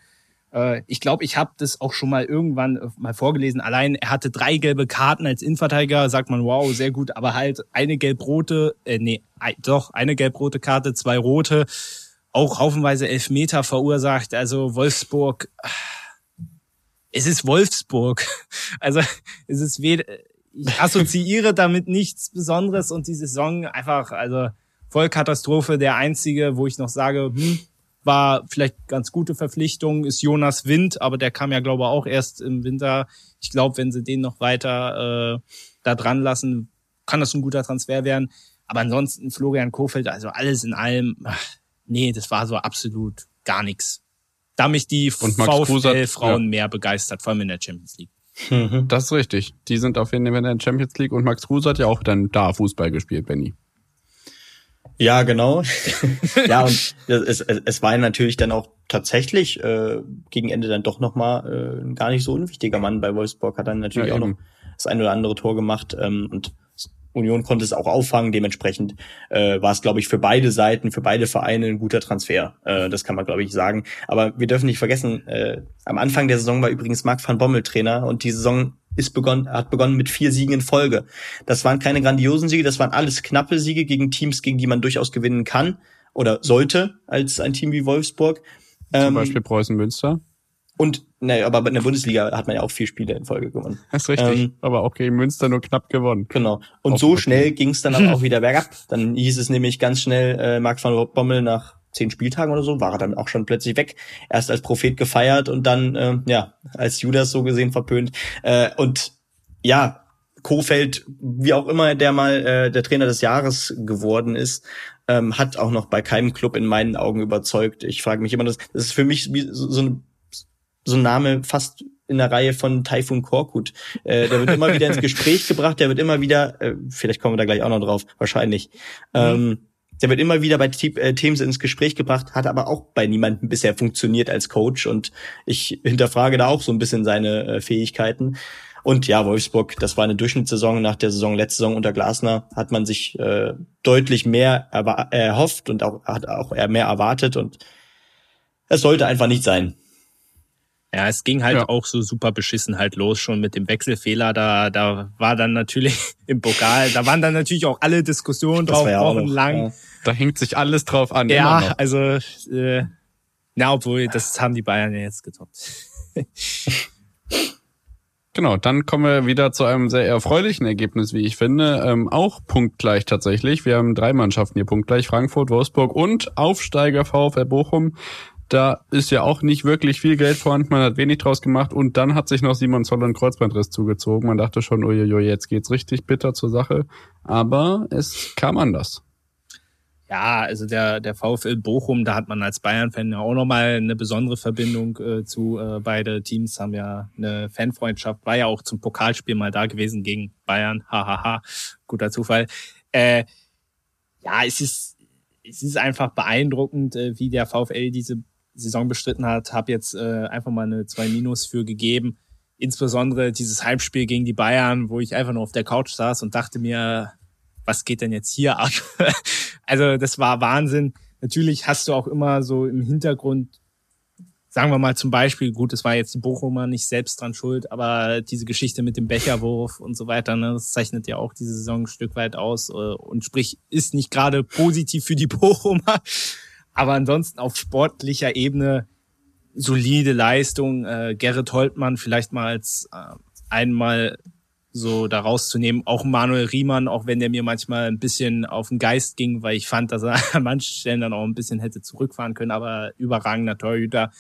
Äh, ich glaube, ich habe das auch schon mal irgendwann äh, mal vorgelesen. Allein er hatte drei gelbe Karten als Innenverteidiger, sagt man, wow, sehr gut, aber halt eine gelb-rote, äh, nee, doch, eine gelb-rote Karte, zwei rote, auch haufenweise Elfmeter verursacht. Also Wolfsburg, es ist Wolfsburg. [laughs] Also es ist weder, ich assoziiere damit nichts Besonderes und die Saison einfach, also Vollkatastrophe. Der einzige, wo ich noch sage, hm, war vielleicht ganz gute Verpflichtung, ist Jonas Wind, aber der kam ja, glaube ich, auch erst im Winter. Ich glaube, wenn sie den noch weiter äh, da dran lassen, kann das ein guter Transfer werden. Aber ansonsten Florian Kofeld, also alles in allem, ach, nee, das war so absolut gar nichts. Da mich die VfL-Frauen ja. mehr begeistert, vor allem in der Champions League. Mhm. Das ist richtig. Die sind auf jeden Fall in der Champions League und Max Kruse hat ja auch dann da Fußball gespielt, Benny. Ja, genau. [laughs] ja, und es, es, es war natürlich dann auch tatsächlich äh, gegen Ende dann doch nochmal äh, ein gar nicht so unwichtiger Mann bei Wolfsburg, hat dann natürlich ja, auch noch das ein oder andere Tor gemacht. Ähm, und Union konnte es auch auffangen. Dementsprechend äh, war es, glaube ich, für beide Seiten, für beide Vereine ein guter Transfer. Äh, das kann man, glaube ich, sagen. Aber wir dürfen nicht vergessen, äh, am Anfang der Saison war übrigens Marc van Bommel Trainer und die Saison ist begonnen, hat begonnen mit vier Siegen in Folge. Das waren keine grandiosen Siege, das waren alles knappe Siege gegen Teams, gegen die man durchaus gewinnen kann oder sollte als ein Team wie Wolfsburg. Zum ähm, Beispiel Preußen Münster. Und naja, aber in der Bundesliga hat man ja auch vier Spiele in Folge gewonnen. Das ist richtig. Ähm, aber auch gegen Münster nur knapp gewonnen. Genau. Und so schnell ging es dann aber auch [laughs] wieder bergab. Dann hieß es nämlich ganz schnell, äh, Marc van Bommel nach zehn Spieltagen oder so, war er dann auch schon plötzlich weg. Erst als Prophet gefeiert und dann, äh, ja, als Judas so gesehen verpönt. Äh, und ja, Kofeld, wie auch immer der mal äh, der Trainer des Jahres geworden ist, ähm, hat auch noch bei keinem Club in meinen Augen überzeugt. Ich frage mich immer, das, das ist für mich wie so, so eine so ein Name fast in der Reihe von Typhoon Korkut. Äh, der wird immer wieder ins Gespräch gebracht, der wird immer wieder, äh, vielleicht kommen wir da gleich auch noch drauf, wahrscheinlich. Mhm. Ähm, der wird immer wieder bei äh, Teams ins Gespräch gebracht, hat aber auch bei niemandem bisher funktioniert als Coach und ich hinterfrage da auch so ein bisschen seine äh, Fähigkeiten. Und ja, Wolfsburg, das war eine Durchschnittssaison. Nach der Saison, letzte Saison unter Glasner, hat man sich äh, deutlich mehr erhofft und auch, hat auch eher mehr erwartet und es sollte einfach nicht sein. Ja, es ging halt ja. auch so super beschissen halt los schon mit dem Wechselfehler. Da, da war dann natürlich [laughs] im Pokal, da waren dann natürlich auch alle Diskussionen drauf, ja wochenlang. Ja. Da hängt sich alles drauf an. Ja, also, äh, na, obwohl, das haben die Bayern ja jetzt getoppt. [laughs] Genau, dann kommen wir wieder zu einem sehr erfreulichen Ergebnis, wie ich finde. Ähm, auch punktgleich tatsächlich. Wir haben drei Mannschaften hier punktgleich. Frankfurt, Wolfsburg und Aufsteiger VfL Bochum da ist ja auch nicht wirklich viel Geld vorhanden, man hat wenig draus gemacht und dann hat sich noch Simon Zoller ein Kreuzbandriss zugezogen. Man dachte schon, uiuiui, jetzt geht's richtig bitter zur Sache, aber es kam anders. Ja, also der, der VfL Bochum, da hat man als Bayern-Fan ja auch nochmal eine besondere Verbindung äh, zu. Äh, beide Teams haben ja eine Fanfreundschaft, war ja auch zum Pokalspiel mal da gewesen gegen Bayern. Hahaha, guter Zufall. Äh, ja, es ist, es ist einfach beeindruckend, äh, wie der VfL diese Saison bestritten hat. Hab jetzt äh, einfach mal eine 2 Minus für gegeben. Insbesondere dieses Heimspiel gegen die Bayern, wo ich einfach nur auf der Couch saß und dachte mir, was geht denn jetzt hier ab? [laughs] also das war Wahnsinn. Natürlich hast du auch immer so im Hintergrund, sagen wir mal zum Beispiel, gut, es war jetzt die Bochumer nicht selbst dran schuld, aber diese Geschichte mit dem Becherwurf und so weiter, ne, das zeichnet ja auch diese Saison ein Stück weit aus äh, und sprich, ist nicht gerade positiv für die [laughs] Bochumer. Aber ansonsten auf sportlicher Ebene solide Leistung. Äh, Gerrit Holtmann vielleicht mal als äh, einmal so da rauszunehmen. Auch Manuel Riemann, auch wenn der mir manchmal ein bisschen auf den Geist ging, weil ich fand, dass er [laughs] an manchen Stellen dann auch ein bisschen hätte zurückfahren können, aber überragender Torhüter.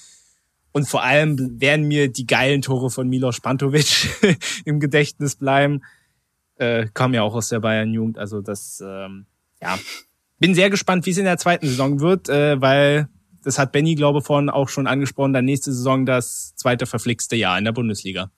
Und vor allem werden mir die geilen Tore von Milos Pantovic [laughs] im Gedächtnis bleiben. Äh, kam ja auch aus der Bayern-Jugend. Also das, ähm, ja, bin sehr gespannt, wie es in der zweiten Saison wird, äh, weil das hat Benny, glaube ich, vorhin auch schon angesprochen, dann nächste Saison das zweite verflixte Jahr in der Bundesliga.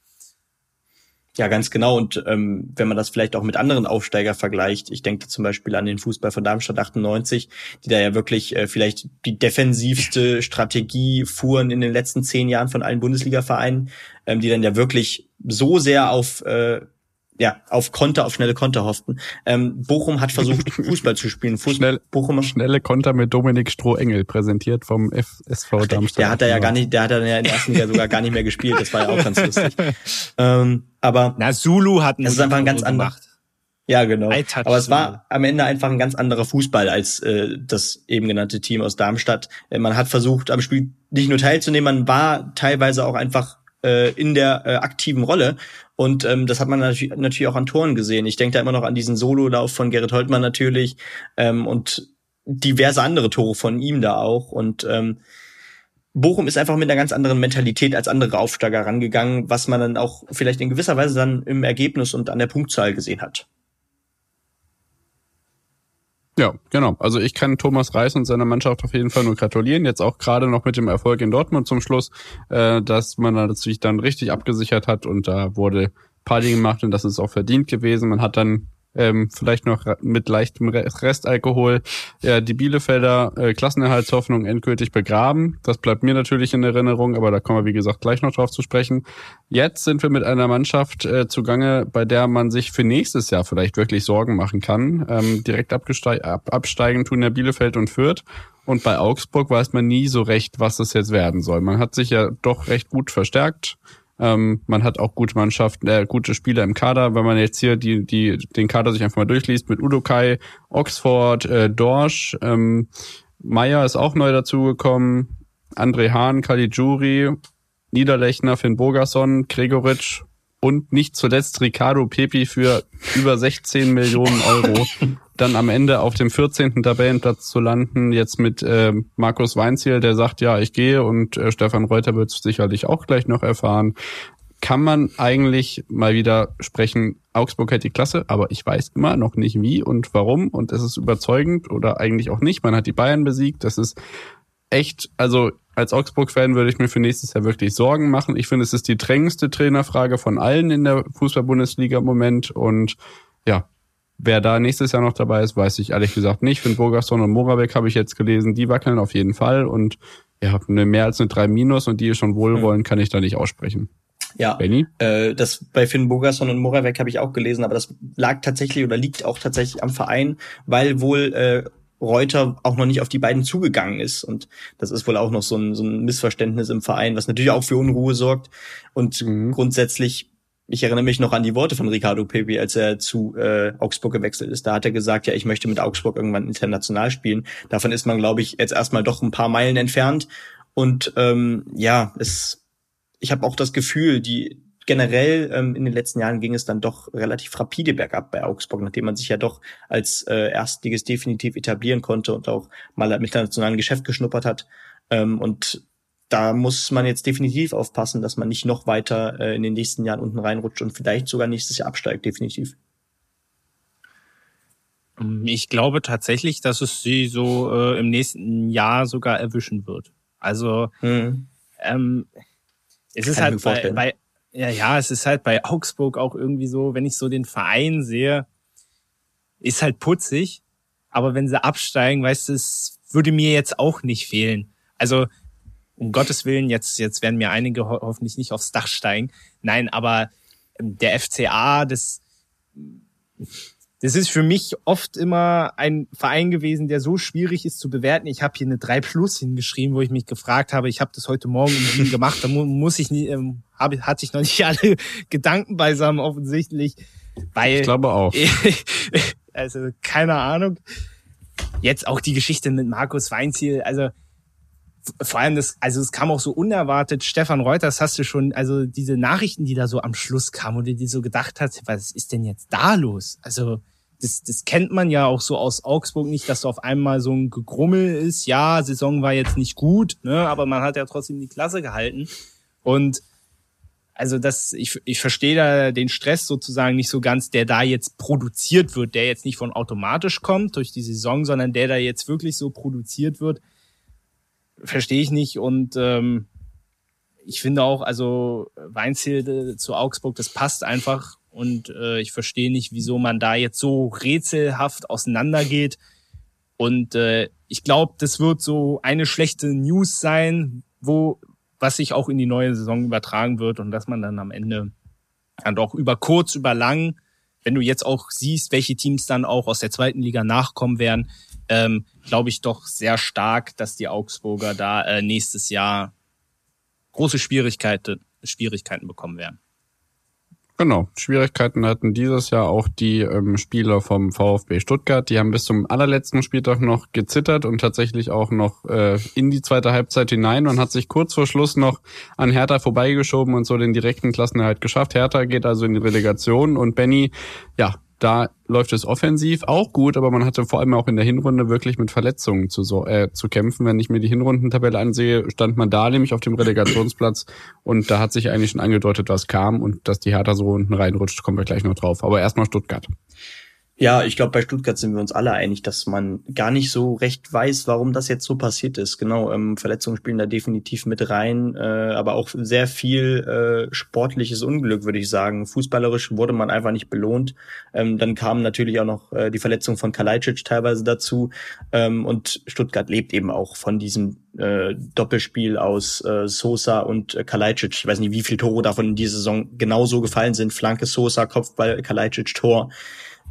Ja, ganz genau. Und ähm, wenn man das vielleicht auch mit anderen Aufsteiger vergleicht, ich denke zum Beispiel an den Fußball von Darmstadt 98, die da ja wirklich äh, vielleicht die defensivste Strategie fuhren in den letzten zehn Jahren von allen Bundesliga-Vereinen, ähm, die dann ja wirklich so sehr auf äh, ja, auf Konter, auf schnelle Konter hofften. Ähm, Bochum hat versucht, [laughs] Fußball zu spielen. Fußball, Schnell, Bochum, schnelle Konter mit Dominik Strohengel, präsentiert vom FSV Darmstadt. Der hat da ja gar nicht, der hat dann ja in der ersten Liga sogar gar nicht mehr gespielt. Das war ja auch ganz lustig. [laughs] Ähm, aber Na, Zulu hat es ist einfach ein ganz anderer. Ja, genau. Aber es war am Ende einfach ein ganz anderer Fußball als äh, das eben genannte Team aus Darmstadt. Äh, man hat versucht, am Spiel nicht nur teilzunehmen, man war teilweise auch einfach äh, in der äh, aktiven Rolle. Und ähm, das hat man natürlich, natürlich auch an Toren gesehen. Ich denke da immer noch an diesen Sololauf von Gerrit Holtmann natürlich ähm, und diverse andere Tore von ihm da auch. Und ähm, Bochum ist einfach mit einer ganz anderen Mentalität als andere Aufsteiger rangegangen, was man dann auch vielleicht in gewisser Weise dann im Ergebnis und an der Punktzahl gesehen hat. Ja, genau. Also ich kann Thomas Reis und seiner Mannschaft auf jeden Fall nur gratulieren. Jetzt auch gerade noch mit dem Erfolg in Dortmund zum Schluss, äh, dass man sich dann richtig abgesichert hat und da wurde Party gemacht und das ist auch verdient gewesen. Man hat dann ähm, vielleicht noch mit leichtem Restalkohol ja, die Bielefelder äh, Klassenerhaltshoffnung endgültig begraben. Das bleibt mir natürlich in Erinnerung, aber da kommen wir, wie gesagt, gleich noch drauf zu sprechen. Jetzt sind wir mit einer Mannschaft äh, zugange, bei der man sich für nächstes Jahr vielleicht wirklich Sorgen machen kann. Ähm, direkt ab absteigen tun ja Bielefeld und Fürth. Und bei Augsburg weiß man nie so recht, was das jetzt werden soll. Man hat sich ja doch recht gut verstärkt. Ähm, man hat auch gute Mannschaften, äh, gute Spieler im Kader. Wenn man jetzt hier die, die, den Kader sich einfach mal durchliest mit Udokai, Oxford, äh, Dorsch, ähm, Meyer ist auch neu dazugekommen, André Hahn, Caligiuri, Niederlechner, Finn Bogerson, Gregoritsch und nicht zuletzt Ricardo Pepi für über 16 Millionen Euro. [laughs] dann am Ende auf dem 14. Tabellenplatz zu landen, jetzt mit äh, Markus Weinziel, der sagt, ja, ich gehe und äh, Stefan Reuter wird sicherlich auch gleich noch erfahren. Kann man eigentlich mal wieder sprechen, Augsburg hält die Klasse, aber ich weiß immer noch nicht wie und warum und es ist überzeugend oder eigentlich auch nicht. Man hat die Bayern besiegt, das ist echt, also als Augsburg-Fan würde ich mir für nächstes Jahr wirklich Sorgen machen. Ich finde, es ist die drängendste Trainerfrage von allen in der Fußball-Bundesliga im Moment und ja, Wer da nächstes Jahr noch dabei ist, weiß ich ehrlich gesagt nicht. Finn Burgerson und Moravec habe ich jetzt gelesen, die wackeln auf jeden Fall und ja, eine mehr als eine 3 Minus und die schon wohlwollen, kann ich da nicht aussprechen. Ja, Benny? Äh, das bei Finn Bogerson und Moravec habe ich auch gelesen, aber das lag tatsächlich oder liegt auch tatsächlich am Verein, weil wohl äh, Reuter auch noch nicht auf die beiden zugegangen ist. Und das ist wohl auch noch so ein, so ein Missverständnis im Verein, was natürlich auch für Unruhe sorgt. Und mhm. grundsätzlich ich erinnere mich noch an die Worte von Ricardo Pepe, als er zu äh, Augsburg gewechselt ist. Da hat er gesagt, ja, ich möchte mit Augsburg irgendwann international spielen. Davon ist man, glaube ich, jetzt erstmal doch ein paar Meilen entfernt. Und ähm, ja, es, ich habe auch das Gefühl, die generell ähm, in den letzten Jahren ging es dann doch relativ rapide bergab bei Augsburg, nachdem man sich ja doch als äh, Erstliges definitiv etablieren konnte und auch mal im internationalen Geschäft geschnuppert hat. Ähm, und da muss man jetzt definitiv aufpassen, dass man nicht noch weiter äh, in den nächsten Jahren unten reinrutscht und vielleicht sogar nächstes Jahr absteigt, definitiv. Ich glaube tatsächlich, dass es sie so äh, im nächsten Jahr sogar erwischen wird. Also hm. ähm, es ist Kann halt bei, bei ja, ja, es ist halt bei Augsburg auch irgendwie so, wenn ich so den Verein sehe, ist halt putzig, aber wenn sie absteigen, weißt du, es würde mir jetzt auch nicht fehlen. Also um Gottes Willen, jetzt jetzt werden mir einige ho hoffentlich nicht aufs Dach steigen. Nein, aber ähm, der FCA, das das ist für mich oft immer ein Verein gewesen, der so schwierig ist zu bewerten. Ich habe hier eine 3 Plus hingeschrieben, wo ich mich gefragt habe, ich habe das heute Morgen um gemacht, da muss ich nie, ähm, hab, hatte ich noch nicht [laughs] alle Gedanken beisammen offensichtlich. Weil, ich glaube auch. [laughs] also keine Ahnung. Jetzt auch die Geschichte mit Markus Weinziel, also vor allem das, also es kam auch so unerwartet. Stefan Reuters hast du schon, also diese Nachrichten, die da so am Schluss kamen, und die so gedacht hat, was ist denn jetzt da los? Also das, das kennt man ja auch so aus Augsburg nicht, dass so auf einmal so ein Gegrummel ist. Ja, Saison war jetzt nicht gut, ne, aber man hat ja trotzdem die Klasse gehalten. Und also das, ich, ich verstehe da den Stress sozusagen nicht so ganz, der da jetzt produziert wird, der jetzt nicht von automatisch kommt durch die Saison, sondern der da jetzt wirklich so produziert wird, verstehe ich nicht. Und ähm, ich finde auch, also Weinzilde zu Augsburg, das passt einfach und äh, ich verstehe nicht, wieso man da jetzt so rätselhaft auseinandergeht. Und äh, ich glaube, das wird so eine schlechte News sein, wo was sich auch in die neue Saison übertragen wird und dass man dann am Ende dann doch über kurz, über lang, wenn du jetzt auch siehst, welche Teams dann auch aus der zweiten Liga nachkommen werden, ähm, glaube ich doch sehr stark, dass die Augsburger da äh, nächstes Jahr große Schwierigkeiten, Schwierigkeiten bekommen werden. Genau, Schwierigkeiten hatten dieses Jahr auch die ähm, Spieler vom VfB Stuttgart. Die haben bis zum allerletzten Spieltag noch gezittert und tatsächlich auch noch äh, in die zweite Halbzeit hinein und hat sich kurz vor Schluss noch an Hertha vorbeigeschoben und so den direkten Klassenerhalt geschafft. Hertha geht also in die Relegation und Benny, ja, da läuft es offensiv auch gut, aber man hatte vor allem auch in der Hinrunde wirklich mit Verletzungen zu, so, äh, zu kämpfen. Wenn ich mir die Hinrundentabelle ansehe, stand man da nämlich auf dem Relegationsplatz und da hat sich eigentlich schon angedeutet, was kam und dass die Hertha so unten reinrutscht, kommen wir gleich noch drauf. Aber erstmal Stuttgart. Ja, ich glaube, bei Stuttgart sind wir uns alle einig, dass man gar nicht so recht weiß, warum das jetzt so passiert ist. Genau, ähm, Verletzungen spielen da definitiv mit rein, äh, aber auch sehr viel äh, sportliches Unglück, würde ich sagen. Fußballerisch wurde man einfach nicht belohnt. Ähm, dann kam natürlich auch noch äh, die Verletzung von Kalajdzic teilweise dazu. Ähm, und Stuttgart lebt eben auch von diesem äh, Doppelspiel aus äh, Sosa und äh, Kalajdzic. Ich weiß nicht, wie viele Tore davon in dieser Saison genauso gefallen sind. Flanke Sosa, Kopfball, Kalajdzic, Tor.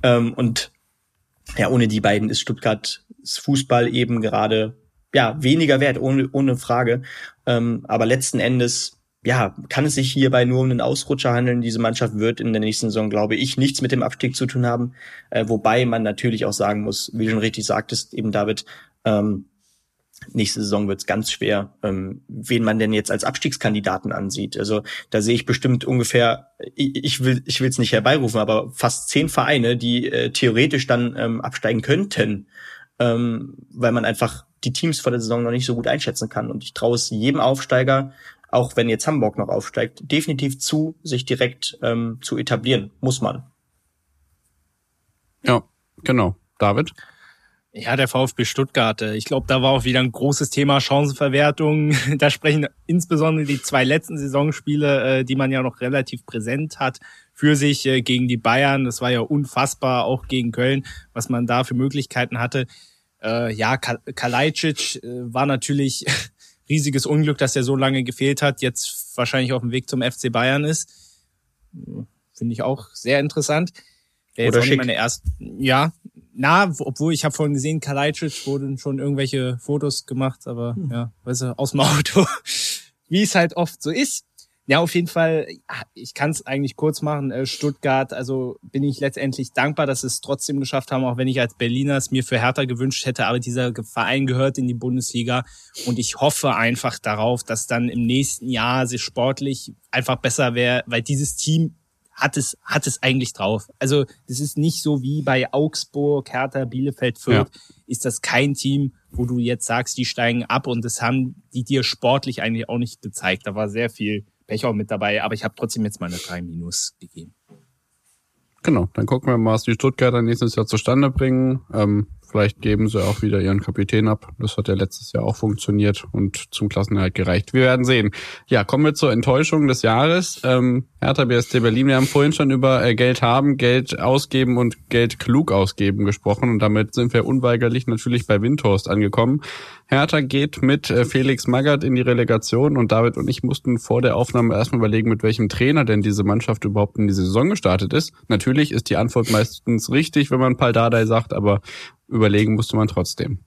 Ähm, und ja, ohne die beiden ist Stuttgarts Fußball eben gerade ja weniger wert, ohne, ohne Frage. Ähm, aber letzten Endes ja, kann es sich hierbei nur um einen Ausrutscher handeln. Diese Mannschaft wird in der nächsten Saison, glaube ich, nichts mit dem Abstieg zu tun haben. Äh, wobei man natürlich auch sagen muss, wie du schon richtig sagtest, eben David, ähm, nächste Saison wird es ganz schwer, ähm, wen man denn jetzt als Abstiegskandidaten ansieht. Also da sehe ich bestimmt ungefähr, ich, ich will ich will es nicht herbeirufen, aber fast zehn Vereine, die äh, theoretisch dann ähm, absteigen könnten, ähm, weil man einfach die Teams vor der Saison noch nicht so gut einschätzen kann. Und ich traue es jedem Aufsteiger, auch wenn jetzt Hamburg noch aufsteigt, definitiv zu, sich direkt ähm, zu etablieren. Muss man. Ja, genau. David? Ja, der VfB Stuttgart. Äh, ich glaube, da war auch wieder ein großes Thema Chancenverwertung. [laughs] Da sprechen insbesondere die zwei letzten Saisonspiele, äh, die man ja noch relativ präsent hat, für sich äh, gegen die Bayern. Das war ja unfassbar, auch gegen Köln, was man da für Möglichkeiten hatte. Ja, Kalajdzic war natürlich [laughs] riesiges Unglück, dass er so lange gefehlt hat, jetzt wahrscheinlich auf dem Weg zum FC Bayern ist. Finde ich auch sehr interessant. Der Oder schick. Meine erst, ja, na, obwohl ich habe vorhin gesehen, Kalajdzic wurden schon irgendwelche Fotos gemacht, aber hm. ja, weißt du, aus dem Auto, [laughs] wie es halt oft so ist. Ja, auf jeden Fall, ich kann es eigentlich kurz machen. Äh, Stuttgart, also bin ich letztendlich dankbar, dass sie es trotzdem geschafft haben, auch wenn ich als Berliner es mir für Hertha gewünscht hätte. Aber dieser Verein gehört in die Bundesliga und ich hoffe einfach darauf, dass dann im nächsten Jahr sie sportlich einfach besser wäre, weil dieses Team hat es, hat es eigentlich drauf. Also das ist nicht so wie bei Augsburg, Hertha, Bielefeld, Fürth, ja. ist das kein Team, wo du jetzt sagst, die steigen ab und das haben die dir sportlich eigentlich auch nicht gezeigt. Da war sehr viel Pech auch mit dabei, aber ich habe trotzdem jetzt mal eine 3 Minus gegeben. Genau, dann gucken wir mal, was die Stuttgarter nächstes Jahr zustande bringen. Ähm, vielleicht geben sie auch wieder ihren Kapitän ab. Das hat ja letztes Jahr auch funktioniert und zum Klassenerhalt gereicht. Wir werden sehen. Ja, kommen wir zur Enttäuschung des Jahres. Ähm, Hertha BSC Berlin, wir haben vorhin schon über äh, Geld haben, Geld ausgeben und Geld klug ausgeben gesprochen und damit sind wir unweigerlich natürlich bei Windhorst angekommen. Hertha geht mit äh, Felix Magath in die Relegation und David und ich mussten vor der Aufnahme erstmal überlegen, mit welchem Trainer denn diese Mannschaft überhaupt in die Saison gestartet ist. Natürlich ist die Antwort meistens richtig, wenn man Paldadei sagt, aber überlegen musste man trotzdem.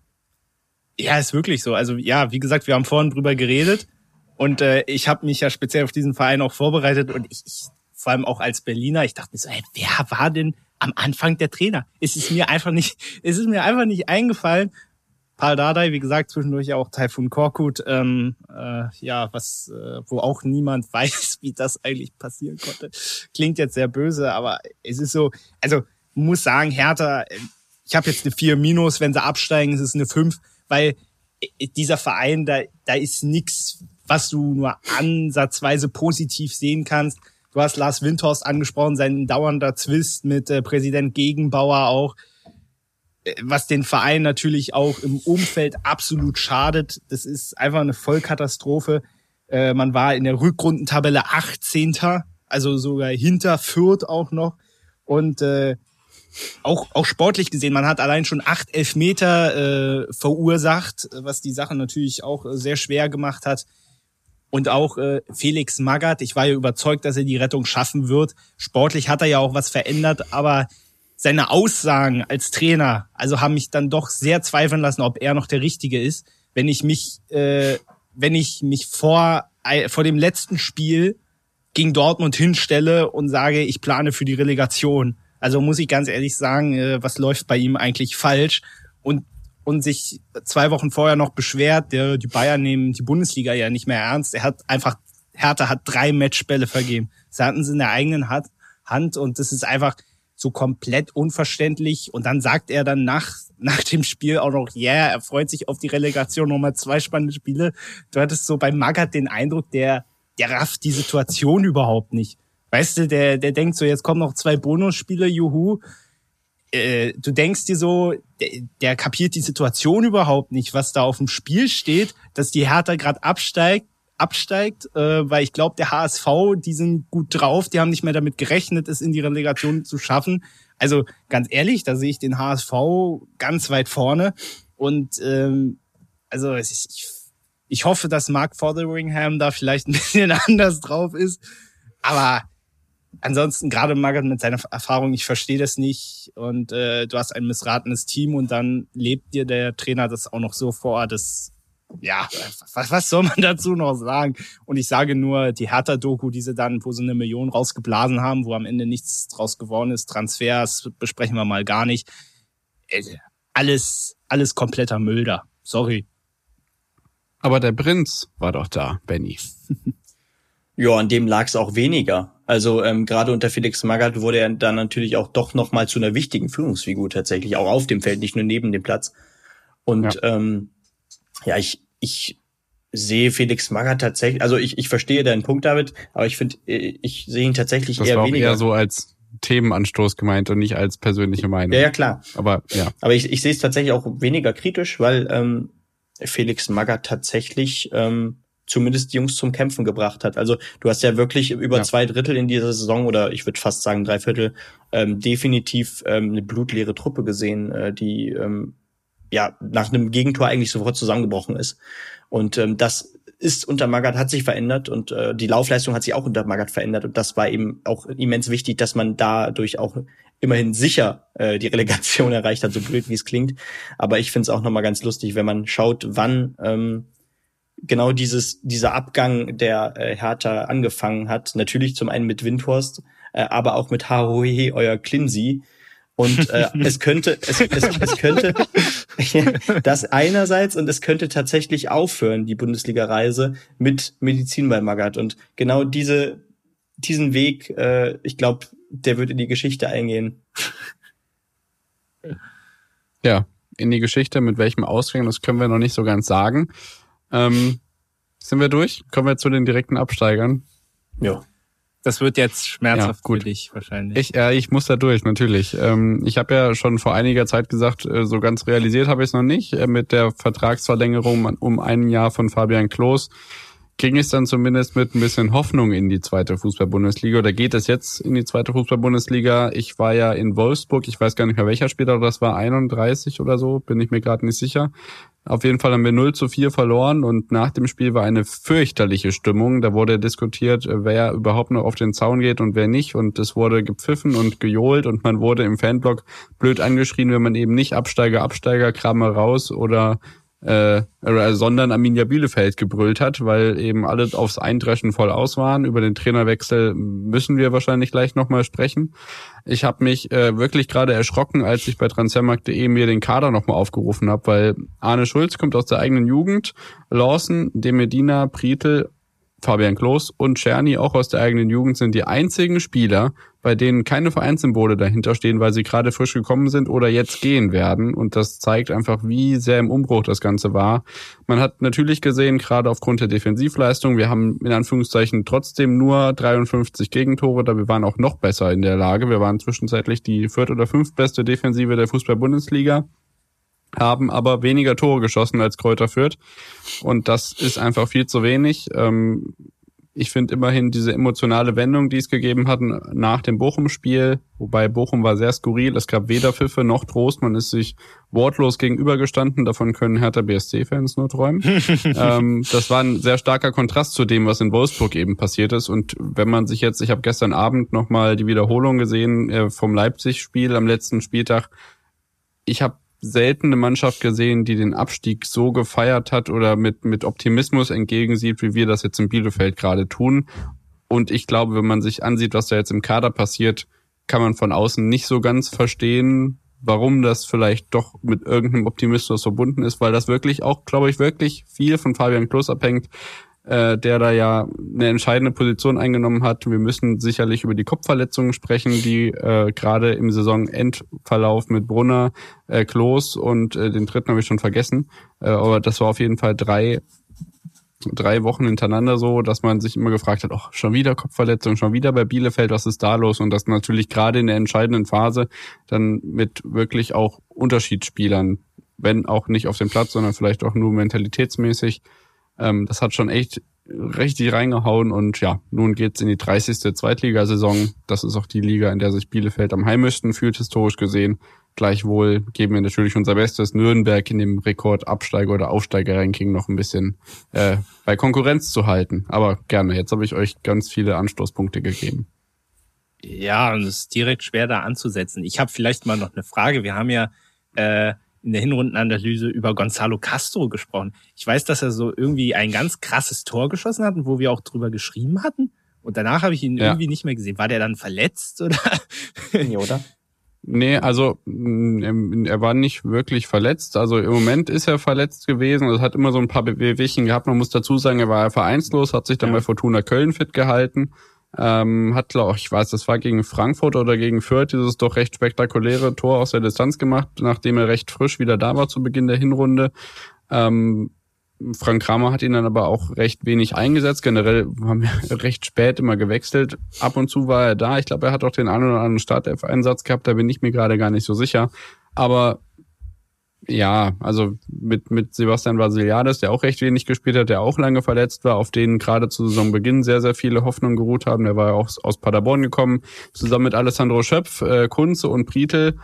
Ja, ist wirklich so. Also ja, wie gesagt, wir haben vorhin drüber geredet und äh, ich habe mich ja speziell auf diesen Verein auch vorbereitet und ich, ich vor allem auch als Berliner, ich dachte mir so, hey, wer war denn am Anfang der Trainer? Es ist mir einfach nicht, [laughs] es ist mir einfach nicht eingefallen Paul Dardai, wie gesagt, zwischendurch auch Taifun Korkut, ähm, äh, ja, was, äh, wo auch niemand [laughs] weiß, wie das eigentlich passieren konnte. Klingt jetzt sehr böse, aber es ist so, also muss sagen, Hertha, ich habe jetzt eine 4 minus, wenn sie absteigen, ist es eine 5, weil äh, dieser Verein, da, da ist nix, was du nur ansatzweise positiv sehen kannst. Du hast Lars Windhorst angesprochen, sein dauernder Zwist mit äh, Präsident Gegenbauer auch was den Verein natürlich auch im Umfeld absolut schadet. Das ist einfach eine Vollkatastrophe. Äh, man war in der Rückrundentabelle 18. Also sogar hinter Fürth auch noch. Und äh, auch, auch sportlich gesehen, man hat allein schon acht Elfmeter äh, verursacht, was die Sache natürlich auch sehr schwer gemacht hat. Und auch äh, Felix Magath, ich war ja überzeugt, dass er die Rettung schaffen wird. Sportlich hat er ja auch was verändert, aber seine Aussagen als Trainer, also haben mich dann doch sehr zweifeln lassen, ob er noch der Richtige ist. Wenn ich mich, äh, wenn ich mich vor, äh, vor dem letzten Spiel gegen Dortmund hinstelle und sage, ich plane für die Relegation. Also muss ich ganz ehrlich sagen, äh, was läuft bei ihm eigentlich falsch? Und und sich zwei Wochen vorher noch beschwert, der, die Bayern nehmen die Bundesliga ja nicht mehr ernst. Er hat einfach, Hertha hat drei Matchbälle vergeben. Sie hatten sie in der eigenen Hand und das ist einfach, so komplett unverständlich. Und dann sagt er dann nach, [laughs] nach dem Spiel auch noch, ja, yeah, er freut sich auf die Relegation, nochmal zwei spannende Spiele. Du hattest so bei Magath den Eindruck, der, der rafft die Situation überhaupt nicht. Weißt du, der, der denkt so, jetzt kommen noch zwei Bonusspiele, juhu. Äh, du denkst dir so, der, der kapiert die Situation überhaupt nicht, was da auf dem Spiel steht, dass die Hertha gerade absteigt absteigt, äh, weil ich glaube, der HSV, die sind gut drauf, die haben nicht mehr damit gerechnet, es in die Relegation zu schaffen. Also ganz ehrlich, da sehe ich den HSV ganz weit vorne. Und ähm, also ich, ich hoffe, dass Mark Fotheringham da vielleicht ein [laughs] bisschen anders drauf ist. Aber ansonsten, gerade Margaret mit seiner Erfahrung, ich verstehe das nicht. Und äh, du hast ein missratenes Team und dann lebt dir der Trainer das auch noch so vor. Das ja, was, was soll man [laughs] dazu noch sagen? Und ich sage nur, die Hertha-Doku, die sie dann, wo sie eine Million rausgeblasen haben, wo am Ende nichts draus geworden ist, Transfers besprechen wir mal gar nicht. Äh, alles, alles kompletter Müll da. Sorry. Aber der Prinz war doch da, Benny. [laughs] ja, an dem lag es auch weniger. Also ähm, gerade unter Felix Magath wurde er dann natürlich auch doch noch mal zu einer wichtigen Führungsfigur tatsächlich, auch auf dem Feld, nicht nur neben dem Platz. Und ja, ähm, ja ich, ich sehe Felix Magath tatsächlich, also ich, ich verstehe deinen Punkt, David, aber ich finde, ich sehe ihn tatsächlich das eher war auch weniger. eher so als Themenanstoß gemeint und nicht als persönliche Meinung. Ja, ja, klar. Aber ja. Aber ich, ich sehe es tatsächlich auch weniger kritisch, weil ähm, Felix Magath tatsächlich ähm, zumindest die Jungs zum Kämpfen gebracht hat. Also du hast ja wirklich über ja. zwei Drittel in dieser Saison oder ich würde fast sagen drei Viertel ähm, definitiv ähm, eine blutleere Truppe gesehen, äh, die ähm, ja nach einem Gegentor eigentlich sofort zusammengebrochen ist. Und ähm, das ist unter Magath hat sich verändert und äh, die Laufleistung hat sich auch unter Magath verändert und das war eben auch immens wichtig, dass man dadurch auch immerhin sicher äh, die Relegation [laughs] erreicht hat, so blöd wie es klingt. Aber ich finde es auch nochmal ganz lustig, wenn man schaut, wann ähm, genau dieses dieser Abgang der äh, Hertha angefangen hat. Natürlich zum einen mit Windhorst, äh, aber auch mit Harohe, euer Klinsi, und äh, [laughs] es könnte, es, es, es könnte [laughs] das einerseits und es könnte tatsächlich aufhören, die Bundesliga-Reise mit Medizin bei Magath. Und genau diese, diesen Weg, äh, ich glaube, der wird in die Geschichte eingehen. Ja, in die Geschichte, mit welchem Ausgang, das können wir noch nicht so ganz sagen. Ähm, sind wir durch? Kommen wir zu den direkten Absteigern? Ja. Das wird jetzt schmerzhaft ja, für dich wahrscheinlich. Ich, äh, ich muss da durch, natürlich. Ähm, ich habe ja schon vor einiger Zeit gesagt, äh, so ganz realisiert habe ich es noch nicht, äh, mit der Vertragsverlängerung um ein Jahr von Fabian Klos ging es dann zumindest mit ein bisschen Hoffnung in die zweite Fußball-Bundesliga oder geht es jetzt in die zweite Fußball-Bundesliga? Ich war ja in Wolfsburg, ich weiß gar nicht mehr welcher Spieler, das war 31 oder so, bin ich mir gerade nicht sicher. Auf jeden Fall haben wir 0 zu 4 verloren und nach dem Spiel war eine fürchterliche Stimmung. Da wurde diskutiert, wer überhaupt noch auf den Zaun geht und wer nicht. Und es wurde gepfiffen und gejohlt und man wurde im Fanblock blöd angeschrien, wenn man eben nicht Absteiger, Absteiger, Kramer raus oder äh, sondern Arminia Bielefeld gebrüllt hat, weil eben alle aufs Eindreschen voll aus waren. Über den Trainerwechsel müssen wir wahrscheinlich gleich nochmal sprechen. Ich habe mich äh, wirklich gerade erschrocken, als ich bei transfermarkt.de mir den Kader nochmal aufgerufen habe, weil Arne Schulz kommt aus der eigenen Jugend, Lawson, Demedina, Prietl Fabian Klos und Czerny auch aus der eigenen Jugend sind die einzigen Spieler, bei denen keine Vereinssymbole dahinter stehen, weil sie gerade frisch gekommen sind oder jetzt gehen werden. Und das zeigt einfach, wie sehr im Umbruch das Ganze war. Man hat natürlich gesehen, gerade aufgrund der Defensivleistung, wir haben in Anführungszeichen trotzdem nur 53 Gegentore, da wir waren auch noch besser in der Lage. Wir waren zwischenzeitlich die viert- oder fünftbeste Defensive der Fußball-Bundesliga haben aber weniger Tore geschossen als Kräuter Fürth. Und das ist einfach viel zu wenig. Ähm, ich finde immerhin diese emotionale Wendung, die es gegeben hat nach dem Bochum-Spiel, wobei Bochum war sehr skurril. Es gab weder Pfiffe noch Trost. Man ist sich wortlos gegenübergestanden. Davon können Hertha BSC-Fans nur träumen. [laughs] ähm, das war ein sehr starker Kontrast zu dem, was in Wolfsburg eben passiert ist. Und wenn man sich jetzt, ich habe gestern Abend nochmal die Wiederholung gesehen äh, vom Leipzig-Spiel am letzten Spieltag. Ich habe selten eine Mannschaft gesehen, die den Abstieg so gefeiert hat oder mit, mit Optimismus entgegensieht, wie wir das jetzt in Bielefeld gerade tun. Und ich glaube, wenn man sich ansieht, was da jetzt im Kader passiert, kann man von außen nicht so ganz verstehen, warum das vielleicht doch mit irgendeinem Optimismus verbunden ist, weil das wirklich auch, glaube ich, wirklich viel von Fabian Klos abhängt, äh, der da ja eine entscheidende Position eingenommen hat. Wir müssen sicherlich über die Kopfverletzungen sprechen, die äh, gerade im Saisonendverlauf mit Brunner, äh, Klos und äh, den dritten habe ich schon vergessen. Äh, aber das war auf jeden Fall drei drei Wochen hintereinander so, dass man sich immer gefragt hat, oh, schon wieder Kopfverletzung, schon wieder bei Bielefeld, was ist da los? Und das natürlich gerade in der entscheidenden Phase dann mit wirklich auch Unterschiedsspielern, wenn auch nicht auf dem Platz, sondern vielleicht auch nur mentalitätsmäßig, ähm, das hat schon echt richtig reingehauen und ja, nun geht's in die 30. Zweitligasaison. Das ist auch die Liga, in der sich Bielefeld am heimischsten fühlt, historisch gesehen. Gleichwohl geben wir natürlich unser Bestes, Nürnberg in dem Rekordabsteiger- oder Aufsteiger-Ranking noch ein bisschen äh, bei Konkurrenz zu halten. Aber gerne, jetzt habe ich euch ganz viele Anstoßpunkte gegeben. Ja, und es ist direkt schwer da anzusetzen. Ich habe vielleicht mal noch eine Frage. Wir haben ja äh, in der Hinrundenanalyse über Gonzalo Castro gesprochen. Ich weiß, dass er so irgendwie ein ganz krasses Tor geschossen hat, wo wir auch drüber geschrieben hatten. Und danach habe ich ihn ja. irgendwie nicht mehr gesehen. War der dann verletzt oder? Nee, oder? Nee, also mm, er war nicht wirklich verletzt. Also im Moment ist er verletzt gewesen. Es hat immer so ein paar Bewegchen gehabt. Man muss dazu sagen, er war vereinslos, hat sich dann ja. bei Fortuna Köln fit gehalten ähm, hat, glaube ich, weiß, das war gegen Frankfurt oder gegen Fürth, dieses doch recht spektakuläre Tor aus der Distanz gemacht, nachdem er recht frisch wieder da war zu Beginn der Hinrunde. Ähm, Frank Kramer hat ihn dann aber auch recht wenig eingesetzt. Generell haben wir [laughs] recht spät immer gewechselt. Ab und zu war er da. Ich glaube, er hat auch den einen oder anderen Startelf-Einsatz gehabt. Da bin ich mir gerade gar nicht so sicher. Aber ja, also mit, mit Sebastian Vasiliades, der auch recht wenig gespielt hat, der auch lange verletzt war, auf den gerade zu Saisonbeginn sehr, sehr viele Hoffnungen geruht haben. Der war ja auch aus Paderborn gekommen, zusammen mit Alessandro Schöpf, äh, Kunze und Prietl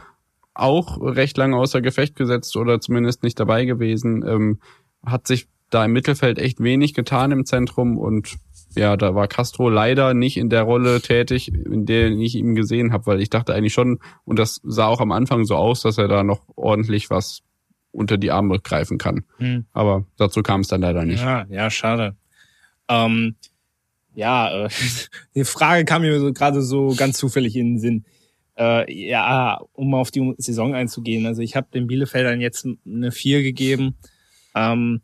auch recht lange außer Gefecht gesetzt oder zumindest nicht dabei gewesen. Ähm, hat sich da im Mittelfeld echt wenig getan im Zentrum und ja, da war Castro leider nicht in der Rolle tätig, in der ich ihn gesehen habe, weil ich dachte eigentlich schon, und das sah auch am Anfang so aus, dass er da noch ordentlich was unter die Arme greifen kann. Hm. Aber dazu kam es dann leider nicht. Ja, ja, schade. Ähm, ja, äh, [laughs] die Frage kam mir so, gerade so ganz zufällig in den Sinn. Äh, ja, um auf die Saison einzugehen. Also ich habe den Bielefeldern jetzt eine 4 gegeben. Ähm,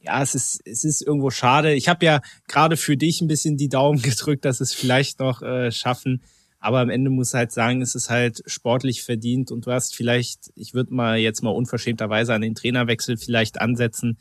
ja, es ist, es ist irgendwo schade. Ich habe ja gerade für dich ein bisschen die Daumen [laughs] gedrückt, dass es vielleicht noch äh, schaffen. Aber am Ende muss halt sagen, es ist halt sportlich verdient und du hast vielleicht, ich würde mal jetzt mal unverschämterweise an den Trainerwechsel vielleicht ansetzen.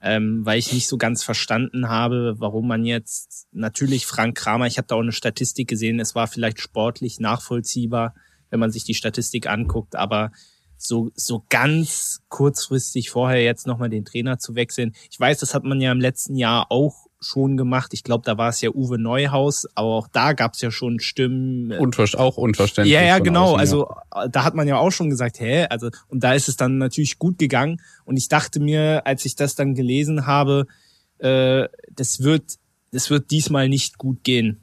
ähm, weil ich nicht so ganz verstanden habe, warum man jetzt natürlich Frank Kramer, ich habe da auch eine Statistik gesehen, es war vielleicht sportlich nachvollziehbar, wenn man sich die Statistik anguckt, aber so, so ganz kurzfristig vorher jetzt nochmal den Trainer zu wechseln. Ich weiß, das hat man ja im letzten Jahr auch schon gemacht. Ich glaube, da war es ja Uwe Neuhaus, aber auch da gab es ja schon Stimmen. Unver auch unverständlich. Ja, ja, genau. Außen, also ja. Da hat man ja auch schon gesagt, hä, also und da ist es dann natürlich gut gegangen. Und ich dachte mir, als ich das dann gelesen habe, äh, das wird, das wird diesmal nicht gut gehen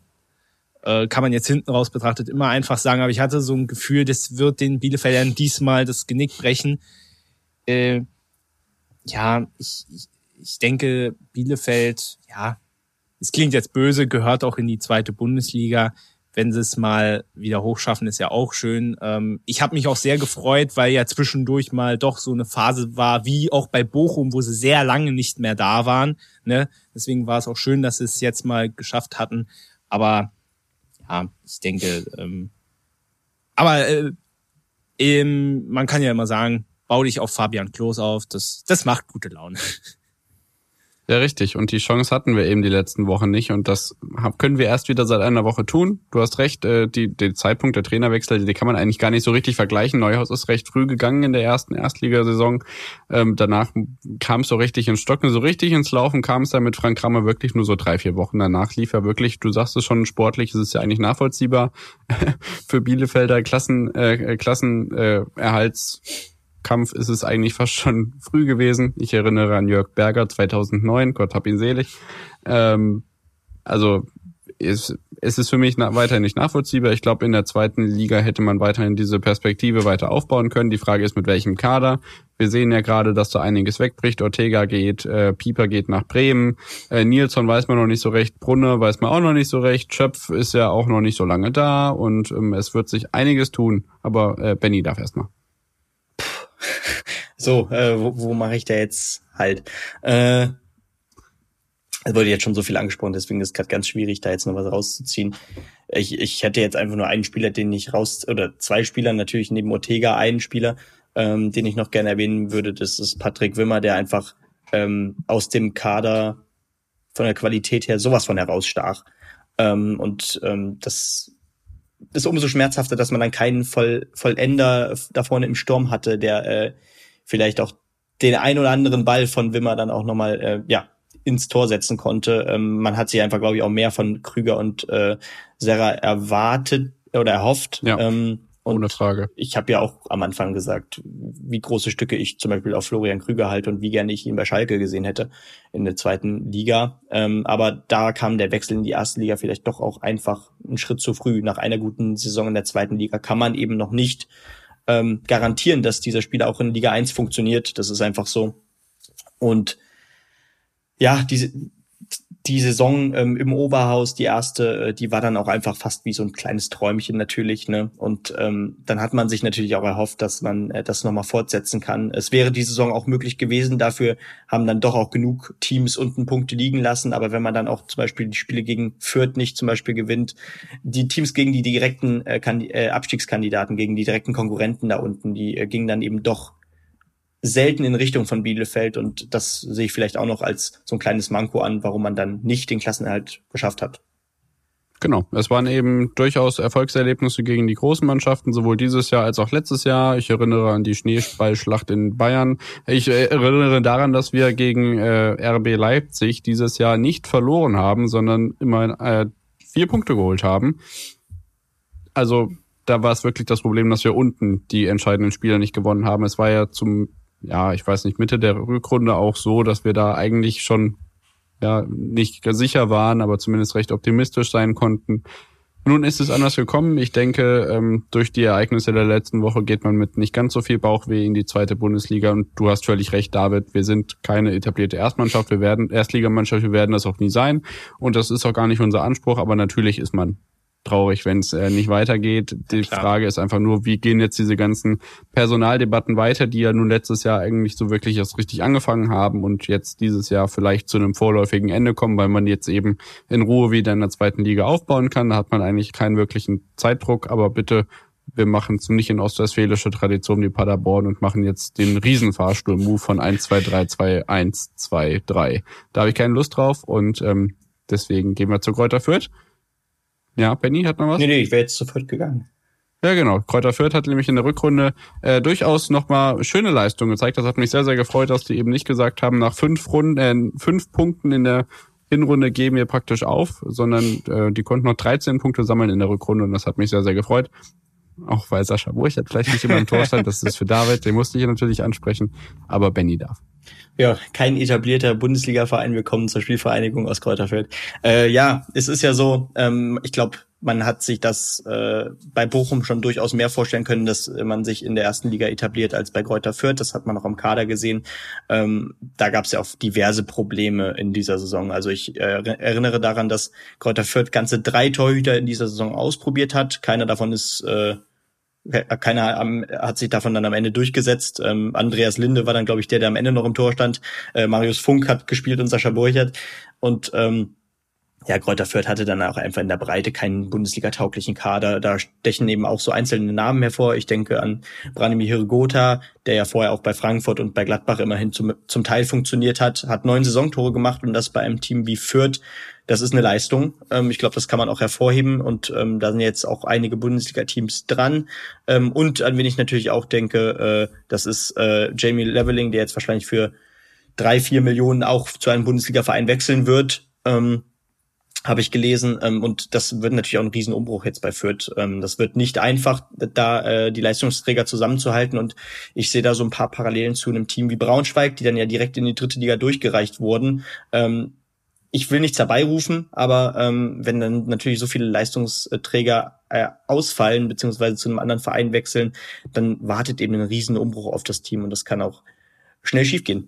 äh, kann man jetzt hinten raus betrachtet immer einfach sagen, aber ich hatte so ein Gefühl, das wird den Bielefeldern diesmal das Genick brechen. Äh, ja, ich, ich, ich denke, Bielefeld, ja, es klingt jetzt böse, gehört auch in die zweite Bundesliga. Wenn sie es mal wieder hochschaffen, ist ja auch schön. Ähm, ich habe mich auch sehr gefreut, weil ja zwischendurch mal doch so eine Phase war, wie auch bei Bochum, wo sie sehr lange nicht mehr da waren. Ne? Deswegen war es auch schön, dass sie es jetzt mal geschafft hatten. Aber ja, ich denke, ähm, aber äh, ähm, man kann ja immer sagen, bau dich auf Fabian Klos auf, das, das macht gute Laune. [laughs] Ja, richtig. Und die Chance hatten wir eben die letzten Wochen nicht. Und das können wir erst wieder seit einer Woche tun. Du hast recht, äh, die, den Zeitpunkt der Trainerwechsel, die kann man eigentlich gar nicht so richtig vergleichen. Neuhaus ist recht früh gegangen in der ersten Erstligasaison. Ähm, danach kam es so richtig ins Stocken, so richtig ins Laufen kam es dann mit Frank Kramer wirklich nur so drei, vier Wochen. Danach lief er wirklich, du sagst es schon, sportlich es ist ja eigentlich nachvollziehbar [laughs] für Bielefelder Klassen, äh, Klassenerhalts. Äh, Kampf ist es eigentlich fast schon früh gewesen. Ich erinnere an Jörg Berger 2009, Gott hab ihn selig. Ähm, also es, es ist für mich weiterhin nicht nachvollziehbar. Ich glaube, in der zweiten Liga hätte man weiterhin diese Perspektive weiter aufbauen können. Die Frage ist, mit welchem Kader. Wir sehen ja gerade, dass da einiges wegbricht. Ortega geht, äh, Pieper geht nach Bremen. Äh, Nilsson weiß man noch nicht so recht. Brunne weiß man auch noch nicht so recht. Schöpf ist ja auch noch nicht so lange da. Und ähm, es wird sich einiges tun. Aber äh, Benny darf erstmal. [laughs] so, äh, wo, wo mache ich da jetzt halt? Äh, es wurde jetzt schon so viel angesprochen, deswegen ist es gerade ganz schwierig, da jetzt noch was rauszuziehen. Ich, ich hätte jetzt einfach nur einen Spieler, den ich raus, oder zwei Spieler, natürlich neben Ortega einen Spieler, ähm, den ich noch gerne erwähnen würde. Das ist Patrick Wimmer, der einfach ähm, aus dem Kader von der Qualität her sowas von herausstach. Ähm, und ähm, das ist umso schmerzhafter, dass man dann keinen Voll, Vollender da vorne im Sturm hatte, der äh, vielleicht auch den ein oder anderen Ball von Wimmer dann auch nochmal äh, ja, ins Tor setzen konnte. Ähm, man hat sich einfach, glaube ich, auch mehr von Krüger und äh, Serra erwartet oder erhofft. Ja. Ähm, und Ohne Frage. Ich habe ja auch am Anfang gesagt, wie große Stücke ich zum Beispiel auf Florian Krüger halte und wie gerne ich ihn bei Schalke gesehen hätte in der zweiten Liga. Ähm, aber da kam der Wechsel in die erste Liga vielleicht doch auch einfach einen Schritt zu früh. Nach einer guten Saison in der zweiten Liga kann man eben noch nicht ähm, garantieren, dass dieser Spieler auch in Liga 1 funktioniert. Das ist einfach so. Und ja, diese, die Saison ähm, im Oberhaus, die erste, äh, die war dann auch einfach fast wie so ein kleines Träumchen natürlich, ne? Und ähm, dann hat man sich natürlich auch erhofft, dass man äh, das nochmal fortsetzen kann. Es wäre die Saison auch möglich gewesen. Dafür haben dann doch auch genug Teams unten Punkte liegen lassen. Aber wenn man dann auch zum Beispiel die Spiele gegen Fürth nicht zum Beispiel gewinnt, die Teams gegen die direkten äh, äh, Abstiegskandidaten, gegen die direkten Konkurrenten da unten, die äh, gingen dann eben doch selten in Richtung von Bielefeld und das sehe ich vielleicht auch noch als so ein kleines Manko an, warum man dann nicht den Klassenerhalt geschafft hat. Genau, es waren eben durchaus Erfolgserlebnisse gegen die großen Mannschaften, sowohl dieses Jahr als auch letztes Jahr. Ich erinnere an die Schneeballschlacht in Bayern. Ich erinnere daran, dass wir gegen äh, RB Leipzig dieses Jahr nicht verloren haben, sondern immer äh, vier Punkte geholt haben. Also da war es wirklich das Problem, dass wir unten die entscheidenden Spiele nicht gewonnen haben. Es war ja zum ja, ich weiß nicht, Mitte der Rückrunde auch so, dass wir da eigentlich schon ja nicht sicher waren, aber zumindest recht optimistisch sein konnten. Nun ist es anders gekommen. Ich denke, ähm, durch die Ereignisse der letzten Woche geht man mit nicht ganz so viel Bauchweh in die zweite Bundesliga. Und du hast völlig recht, David. Wir sind keine etablierte Erstmannschaft. Wir werden Erstligamannschaft. Wir werden das auch nie sein. Und das ist auch gar nicht unser Anspruch. Aber natürlich ist man traurig, wenn es äh, nicht weitergeht. Die ja, Frage ist einfach nur, wie gehen jetzt diese ganzen Personaldebatten weiter, die ja nun letztes Jahr eigentlich so wirklich erst richtig angefangen haben und jetzt dieses Jahr vielleicht zu einem vorläufigen Ende kommen, weil man jetzt eben in Ruhe wieder in der zweiten Liga aufbauen kann. Da hat man eigentlich keinen wirklichen Zeitdruck, aber bitte wir machen es nicht in ostwestfälischer Tradition wie Paderborn und machen jetzt den Riesenfahrstuhl-Move von 1, 2, 3, 2, 1, 2, 3. Da habe ich keine Lust drauf und ähm, deswegen gehen wir zu Kräuter Fürth. Ja, Benny hat noch was? Nee, nee, ich wäre jetzt zu Fürth gegangen. Ja, genau. Kräuter Fürth hat nämlich in der Rückrunde äh, durchaus nochmal schöne Leistungen gezeigt. Das hat mich sehr, sehr gefreut, dass die eben nicht gesagt haben, nach fünf Runden, äh, fünf Punkten in der Hinrunde geben wir praktisch auf, sondern äh, die konnten noch 13 Punkte sammeln in der Rückrunde und das hat mich sehr, sehr gefreut. Auch weil Sascha Burchert vielleicht nicht immer im Tor stand, das ist für David, den musste ich natürlich ansprechen, aber Benny darf. Ja, kein etablierter Bundesliga-Verein. Willkommen zur Spielvereinigung aus Kräuterfeld. Äh, ja, es ist ja so, ähm, ich glaube, man hat sich das äh, bei Bochum schon durchaus mehr vorstellen können, dass man sich in der ersten Liga etabliert als bei Kräuter Fürth. Das hat man auch am Kader gesehen. Ähm, da gab es ja auch diverse Probleme in dieser Saison. Also ich äh, erinnere daran, dass Kräuter Fürth ganze drei Torhüter in dieser Saison ausprobiert hat. Keiner davon ist äh, keiner hat sich davon dann am Ende durchgesetzt. Ähm, Andreas Linde war dann, glaube ich, der, der am Ende noch im Tor stand. Äh, Marius Funk hat gespielt und Sascha Burchert. Und ähm, ja, Kräuter Fürth hatte dann auch einfach in der Breite keinen Bundesliga-tauglichen Kader. Da stechen eben auch so einzelne Namen hervor. Ich denke an Branimir Hirgota, der ja vorher auch bei Frankfurt und bei Gladbach immerhin zum, zum Teil funktioniert hat, hat neun Saisontore gemacht und das bei einem Team wie Fürth. Das ist eine Leistung. Ähm, ich glaube, das kann man auch hervorheben und ähm, da sind jetzt auch einige Bundesliga-Teams dran. Ähm, und an wen ich natürlich auch denke, äh, das ist äh, Jamie Leveling, der jetzt wahrscheinlich für drei, vier Millionen auch zu einem Bundesliga-Verein wechseln wird. Ähm, habe ich gelesen. Ähm, und das wird natürlich auch ein Riesenumbruch jetzt bei Fürth. Ähm, das wird nicht einfach, da äh, die Leistungsträger zusammenzuhalten. Und ich sehe da so ein paar Parallelen zu einem Team wie Braunschweig, die dann ja direkt in die dritte Liga durchgereicht wurden. Ähm, ich will nichts herbeirufen, aber ähm, wenn dann natürlich so viele Leistungsträger äh, ausfallen beziehungsweise zu einem anderen Verein wechseln, dann wartet eben ein Riesenumbruch auf das Team und das kann auch schnell schiefgehen.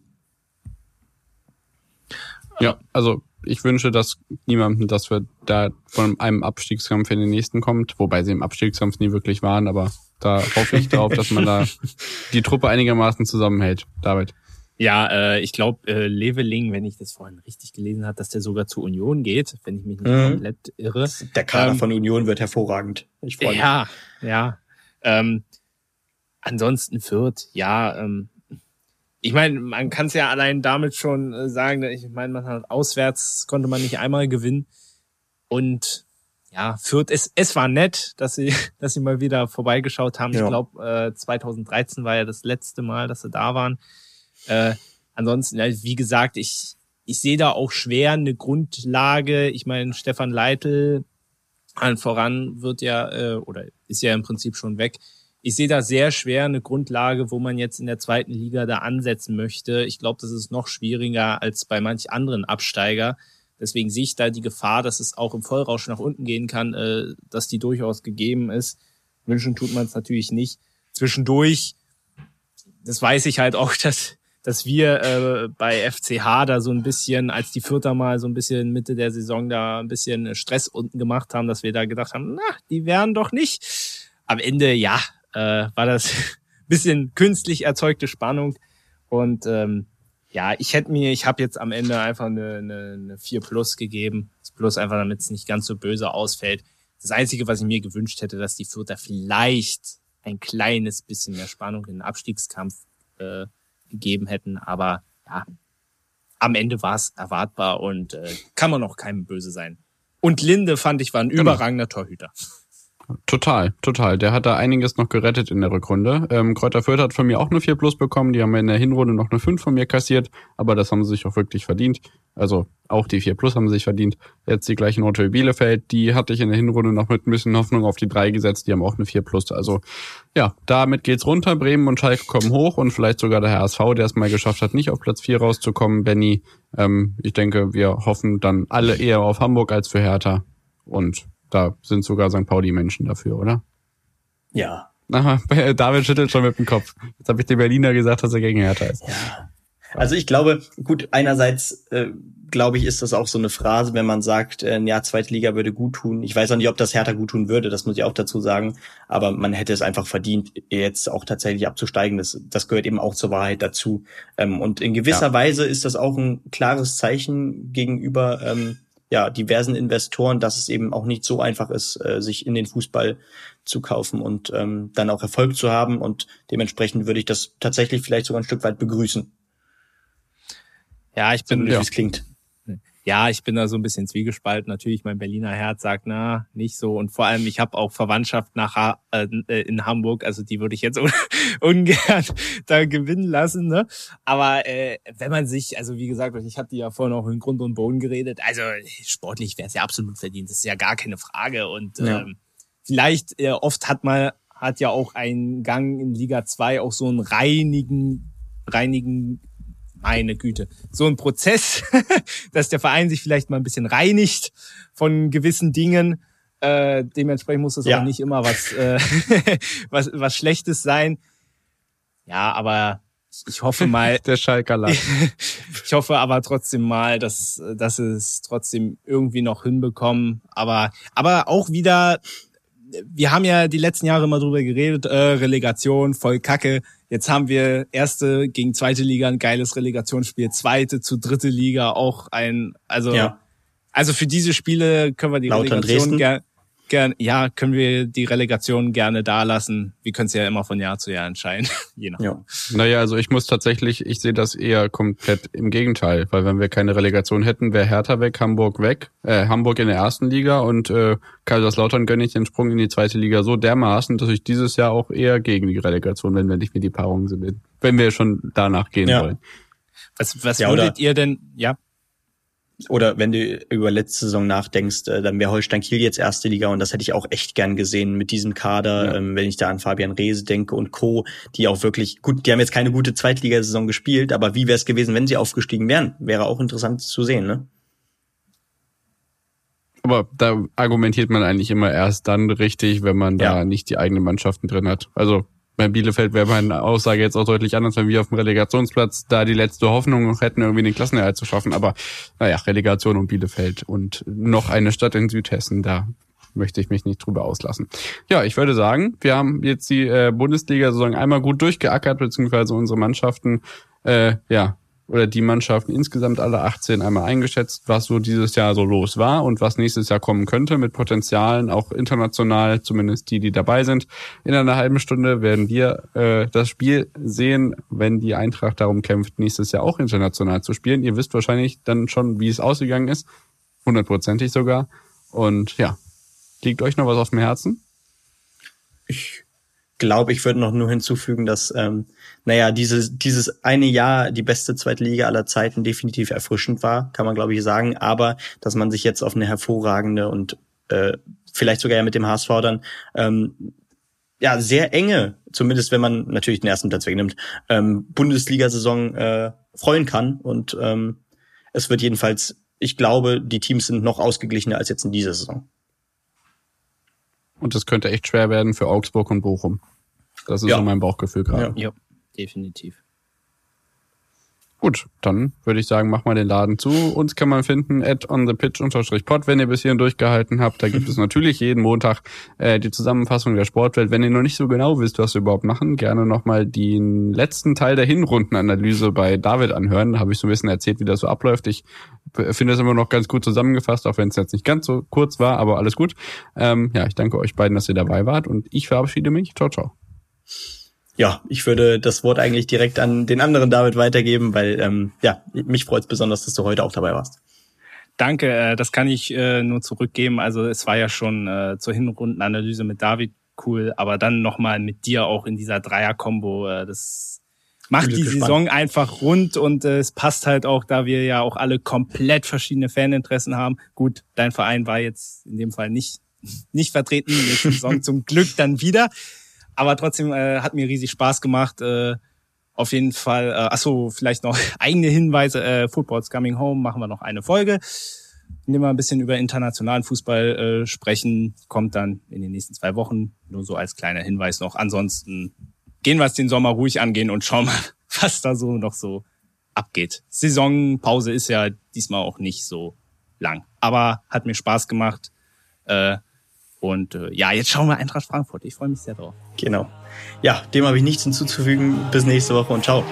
Ja, also ich wünsche, dass niemandem, dass wir da von einem Abstiegskampf in den nächsten kommt, wobei sie im Abstiegskampf nie wirklich waren, aber da hoffe ich darauf, dass man da [laughs] die Truppe einigermaßen zusammenhält. David. Ja, äh, ich glaube, äh, Leveling, wenn ich das vorhin richtig gelesen habe, dass der sogar zur Union geht, wenn ich mich nicht mhm. komplett irre. Der Kader ähm, von Union wird hervorragend. Ich freue mich. Ja, ja. Ähm, ansonsten Fürth, ja, ähm, ich meine, man kann es ja allein damit schon äh, sagen, ich meine, man hat auswärts konnte man nicht einmal gewinnen. Und ja, Fürth, es, es war nett, dass sie, [laughs] dass sie mal wieder vorbeigeschaut haben. Ja. Ich glaube, äh, 2013 war ja das letzte Mal, dass sie da waren. Äh, ansonsten, ja, wie gesagt, ich, ich sehe da auch schwer eine Grundlage. Ich meine, Stefan Leitl allen voran wird ja, äh, oder ist ja im Prinzip schon weg, ich sehe da sehr schwer eine Grundlage, wo man jetzt in der zweiten Liga da ansetzen möchte. Ich glaube, das ist noch schwieriger als bei manch anderen Absteiger. Deswegen sehe ich da die Gefahr, dass es auch im Vollrausch nach unten gehen kann, äh, dass die durchaus gegeben ist. Wünschen tut man es natürlich nicht. Zwischendurch, das weiß ich halt auch, [laughs] dass, dass wir äh, bei FCH da so ein bisschen, als die Vierter mal so ein bisschen Mitte der Saison da ein bisschen Stress unten gemacht haben, dass wir da gedacht haben, na, die wären doch nicht. Am Ende, ja, äh, war das [laughs] bisschen künstlich erzeugte Spannung. Und ähm, ja, ich hätte mir, ich habe jetzt am Ende einfach eine, eine, eine 4 Plus gegeben. Das Plus einfach, damit es nicht ganz so böse ausfällt. Das Einzige, was ich mir gewünscht hätte, dass die Fürther vielleicht ein kleines bisschen mehr Spannung in den Abstiegskampf äh, gegeben hätten. Aber ja, am Ende war es erwartbar und äh, kann man auch keinem böse sein. Und Linde fand ich war ein genau. überragender Torhüter. Total, total. Der hat da einiges noch gerettet in der Rückrunde. Ähm, Kräuter Fürth hat von mir auch eine 4 Plus bekommen. Die haben in der Hinrunde noch eine 5 von mir kassiert, aber das haben sie sich auch wirklich verdient. Also auch die 4 Plus haben sie sich verdient. Jetzt die gleiche Note wie Bielefeld. Die hatte ich in der Hinrunde noch mit ein bisschen Hoffnung auf die 3 gesetzt. Die haben auch eine 4 Plus. Also ja, damit geht's runter. Bremen und Schalke kommen hoch und vielleicht sogar der HSV, der es mal geschafft hat, nicht auf Platz 4 rauszukommen. Benny, ähm, ich denke, wir hoffen dann alle eher auf Hamburg als für Hertha. Und da sind sogar St. Pauli-Menschen dafür, oder? Ja. Aha, [laughs] David schüttelt schon mit dem Kopf. Jetzt habe ich dem Berliner gesagt, dass er gegen Hertha ist. Ja. Also ich glaube, gut, einerseits äh, glaube ich, ist das auch so eine Phrase, wenn man sagt, äh, ja, zweite Liga würde gut tun. Ich weiß auch nicht, ob das Hertha gut tun würde, das muss ich auch dazu sagen. Aber man hätte es einfach verdient, jetzt auch tatsächlich abzusteigen. Das, das gehört eben auch zur Wahrheit dazu. Ähm, und in gewisser ja. Weise ist das auch ein klares Zeichen gegenüber ähm, ja, diversen Investoren, dass es eben auch nicht so einfach ist, äh, sich in den Fußball zu kaufen und ähm, dann auch Erfolg zu haben. Und dementsprechend würde ich das tatsächlich vielleicht sogar ein Stück weit begrüßen. Ja, ich bin, so, ja. wie es klingt ja, ich bin da so ein bisschen zwiegespalten. Natürlich, mein Berliner Herz sagt, na, nicht so. Und vor allem, ich habe auch Verwandtschaft nach äh, in Hamburg, also die würde ich jetzt un [laughs] ungern da gewinnen lassen. Ne? Aber äh, wenn man sich, also wie gesagt, ich hatte ja vorhin auch in Grund und Boden geredet, also sportlich wäre es ja absolut verdient, das ist ja gar keine Frage. Und ja. ähm, vielleicht, äh, oft hat man, hat ja auch ein Gang in Liga 2 auch so einen reinigen, reinigen meine Güte, so ein Prozess, [laughs] dass der Verein sich vielleicht mal ein bisschen reinigt von gewissen Dingen. Äh, dementsprechend muss es ja. auch nicht immer was, äh, [laughs] was, was Schlechtes sein. Ja, aber ich hoffe mal. [laughs] Der Schalker Ich hoffe aber trotzdem mal, dass, dass es trotzdem irgendwie noch hinbekommen. Aber, aber auch wieder, wir haben ja die letzten Jahre immer drüber geredet, äh, Relegation, voll Kacke. Jetzt haben wir erste gegen zweite Liga ein geiles Relegationsspiel, zweite zu dritte Liga auch ein, also, ja. also für diese Spiele können wir die Lautern Relegation gerne gern, ja, können wir die Relegation gerne da lassen. Wir können es ja immer von Jahr zu Jahr entscheiden. [laughs] Je nach. Ja. Naja, also ich muss tatsächlich, ich sehe das eher komplett im Gegenteil, weil wenn wir keine Relegation hätten, wäre Hertha weg, Hamburg weg, äh, Hamburg in der ersten Liga und äh, Kaiserslautern gönne ich den Sprung in die zweite Liga so dermaßen, dass ich dieses Jahr auch eher gegen die Relegation bin, wenn ich mir die Paarungen sind, wenn wir schon danach gehen ja. wollen. Was, was ja, würdet ihr denn, ja? Oder wenn du über letzte Saison nachdenkst, äh, dann wäre Holstein Kiel jetzt erste Liga und das hätte ich auch echt gern gesehen mit diesem Kader, ja. ähm, wenn ich da an Fabian Reese denke und Co., die auch wirklich, gut, die haben jetzt keine gute Zweitligasaison gespielt, aber wie wäre es gewesen, wenn sie aufgestiegen wären? Wäre auch interessant zu sehen, ne? Aber da argumentiert man eigentlich immer erst dann richtig, wenn man da ja. nicht die eigenen Mannschaften drin hat. Also bei Bielefeld wäre meine Aussage jetzt auch deutlich anders, wenn wir auf dem Relegationsplatz da die letzte Hoffnung noch hätten, irgendwie den Klassenerhalt zu schaffen. Aber naja, Relegation und Bielefeld und noch eine Stadt in Südhessen, da möchte ich mich nicht drüber auslassen. Ja, ich würde sagen, wir haben jetzt die äh, Bundesliga-Saison einmal gut durchgeackert, beziehungsweise unsere Mannschaften äh, ja oder die Mannschaften insgesamt alle 18 einmal eingeschätzt, was so dieses Jahr so los war und was nächstes Jahr kommen könnte mit Potenzialen, auch international, zumindest die, die dabei sind. In einer halben Stunde werden wir äh, das Spiel sehen, wenn die Eintracht darum kämpft, nächstes Jahr auch international zu spielen. Ihr wisst wahrscheinlich dann schon, wie es ausgegangen ist, hundertprozentig sogar. Und ja, liegt euch noch was auf dem Herzen? Ich glaube, ich würde noch nur hinzufügen, dass ähm, naja, dieses, dieses eine Jahr die beste zweite Liga aller Zeiten definitiv erfrischend war, kann man glaube ich sagen, aber dass man sich jetzt auf eine hervorragende und äh, vielleicht sogar ja mit dem HSV dann ähm, ja sehr enge, zumindest wenn man natürlich den ersten Platz wegnimmt, ähm, Bundesliga-Saison äh, freuen kann und ähm, es wird jedenfalls, ich glaube, die Teams sind noch ausgeglichener als jetzt in dieser Saison. Und es könnte echt schwer werden für Augsburg und Bochum. Das ist ja. so mein Bauchgefühl gerade. Ja. ja definitiv. Gut, dann würde ich sagen, mach mal den Laden zu. Uns kann man finden at on the pitch pod, wenn ihr bis hierhin durchgehalten habt. Da gibt es natürlich jeden Montag äh, die Zusammenfassung der Sportwelt. Wenn ihr noch nicht so genau wisst, was wir überhaupt machen, gerne nochmal den letzten Teil der Hinrundenanalyse bei David anhören. Da habe ich so ein bisschen erzählt, wie das so abläuft. Ich finde es immer noch ganz gut zusammengefasst, auch wenn es jetzt nicht ganz so kurz war, aber alles gut. Ähm, ja, ich danke euch beiden, dass ihr dabei wart und ich verabschiede mich. Ciao, ciao ja, ich würde das Wort eigentlich direkt an den anderen David weitergeben, weil ähm, ja, mich freut es besonders, dass du heute auch dabei warst. Danke, äh, das kann ich äh, nur zurückgeben. Also es war ja schon äh, zur Hinrundenanalyse mit David cool, aber dann nochmal mit dir auch in dieser Dreier-Kombo. Das macht die gespannt. Saison einfach rund und äh, es passt halt auch, da wir ja auch alle komplett verschiedene Faninteressen haben. Gut, dein Verein war jetzt in dem Fall nicht nicht vertreten, nächste Saison [laughs] zum Glück dann wieder. Aber trotzdem äh, hat mir riesig Spaß gemacht. Äh, auf jeden Fall, äh, achso, vielleicht noch [laughs] eigene Hinweise. Äh, Football's Coming Home machen wir noch eine Folge, in der wir ein bisschen über internationalen Fußball äh, sprechen. Kommt dann in den nächsten zwei Wochen. Nur so als kleiner Hinweis noch. Ansonsten gehen wir es den Sommer ruhig angehen und schauen mal, [laughs] was da so noch so abgeht. Saisonpause ist ja diesmal auch nicht so lang. Aber hat mir Spaß gemacht. Äh, und äh, ja, jetzt schauen wir Eintracht Frankfurt. Ich freue mich sehr drauf. Genau. Ja, dem habe ich nichts hinzuzufügen. Bis nächste Woche und ciao.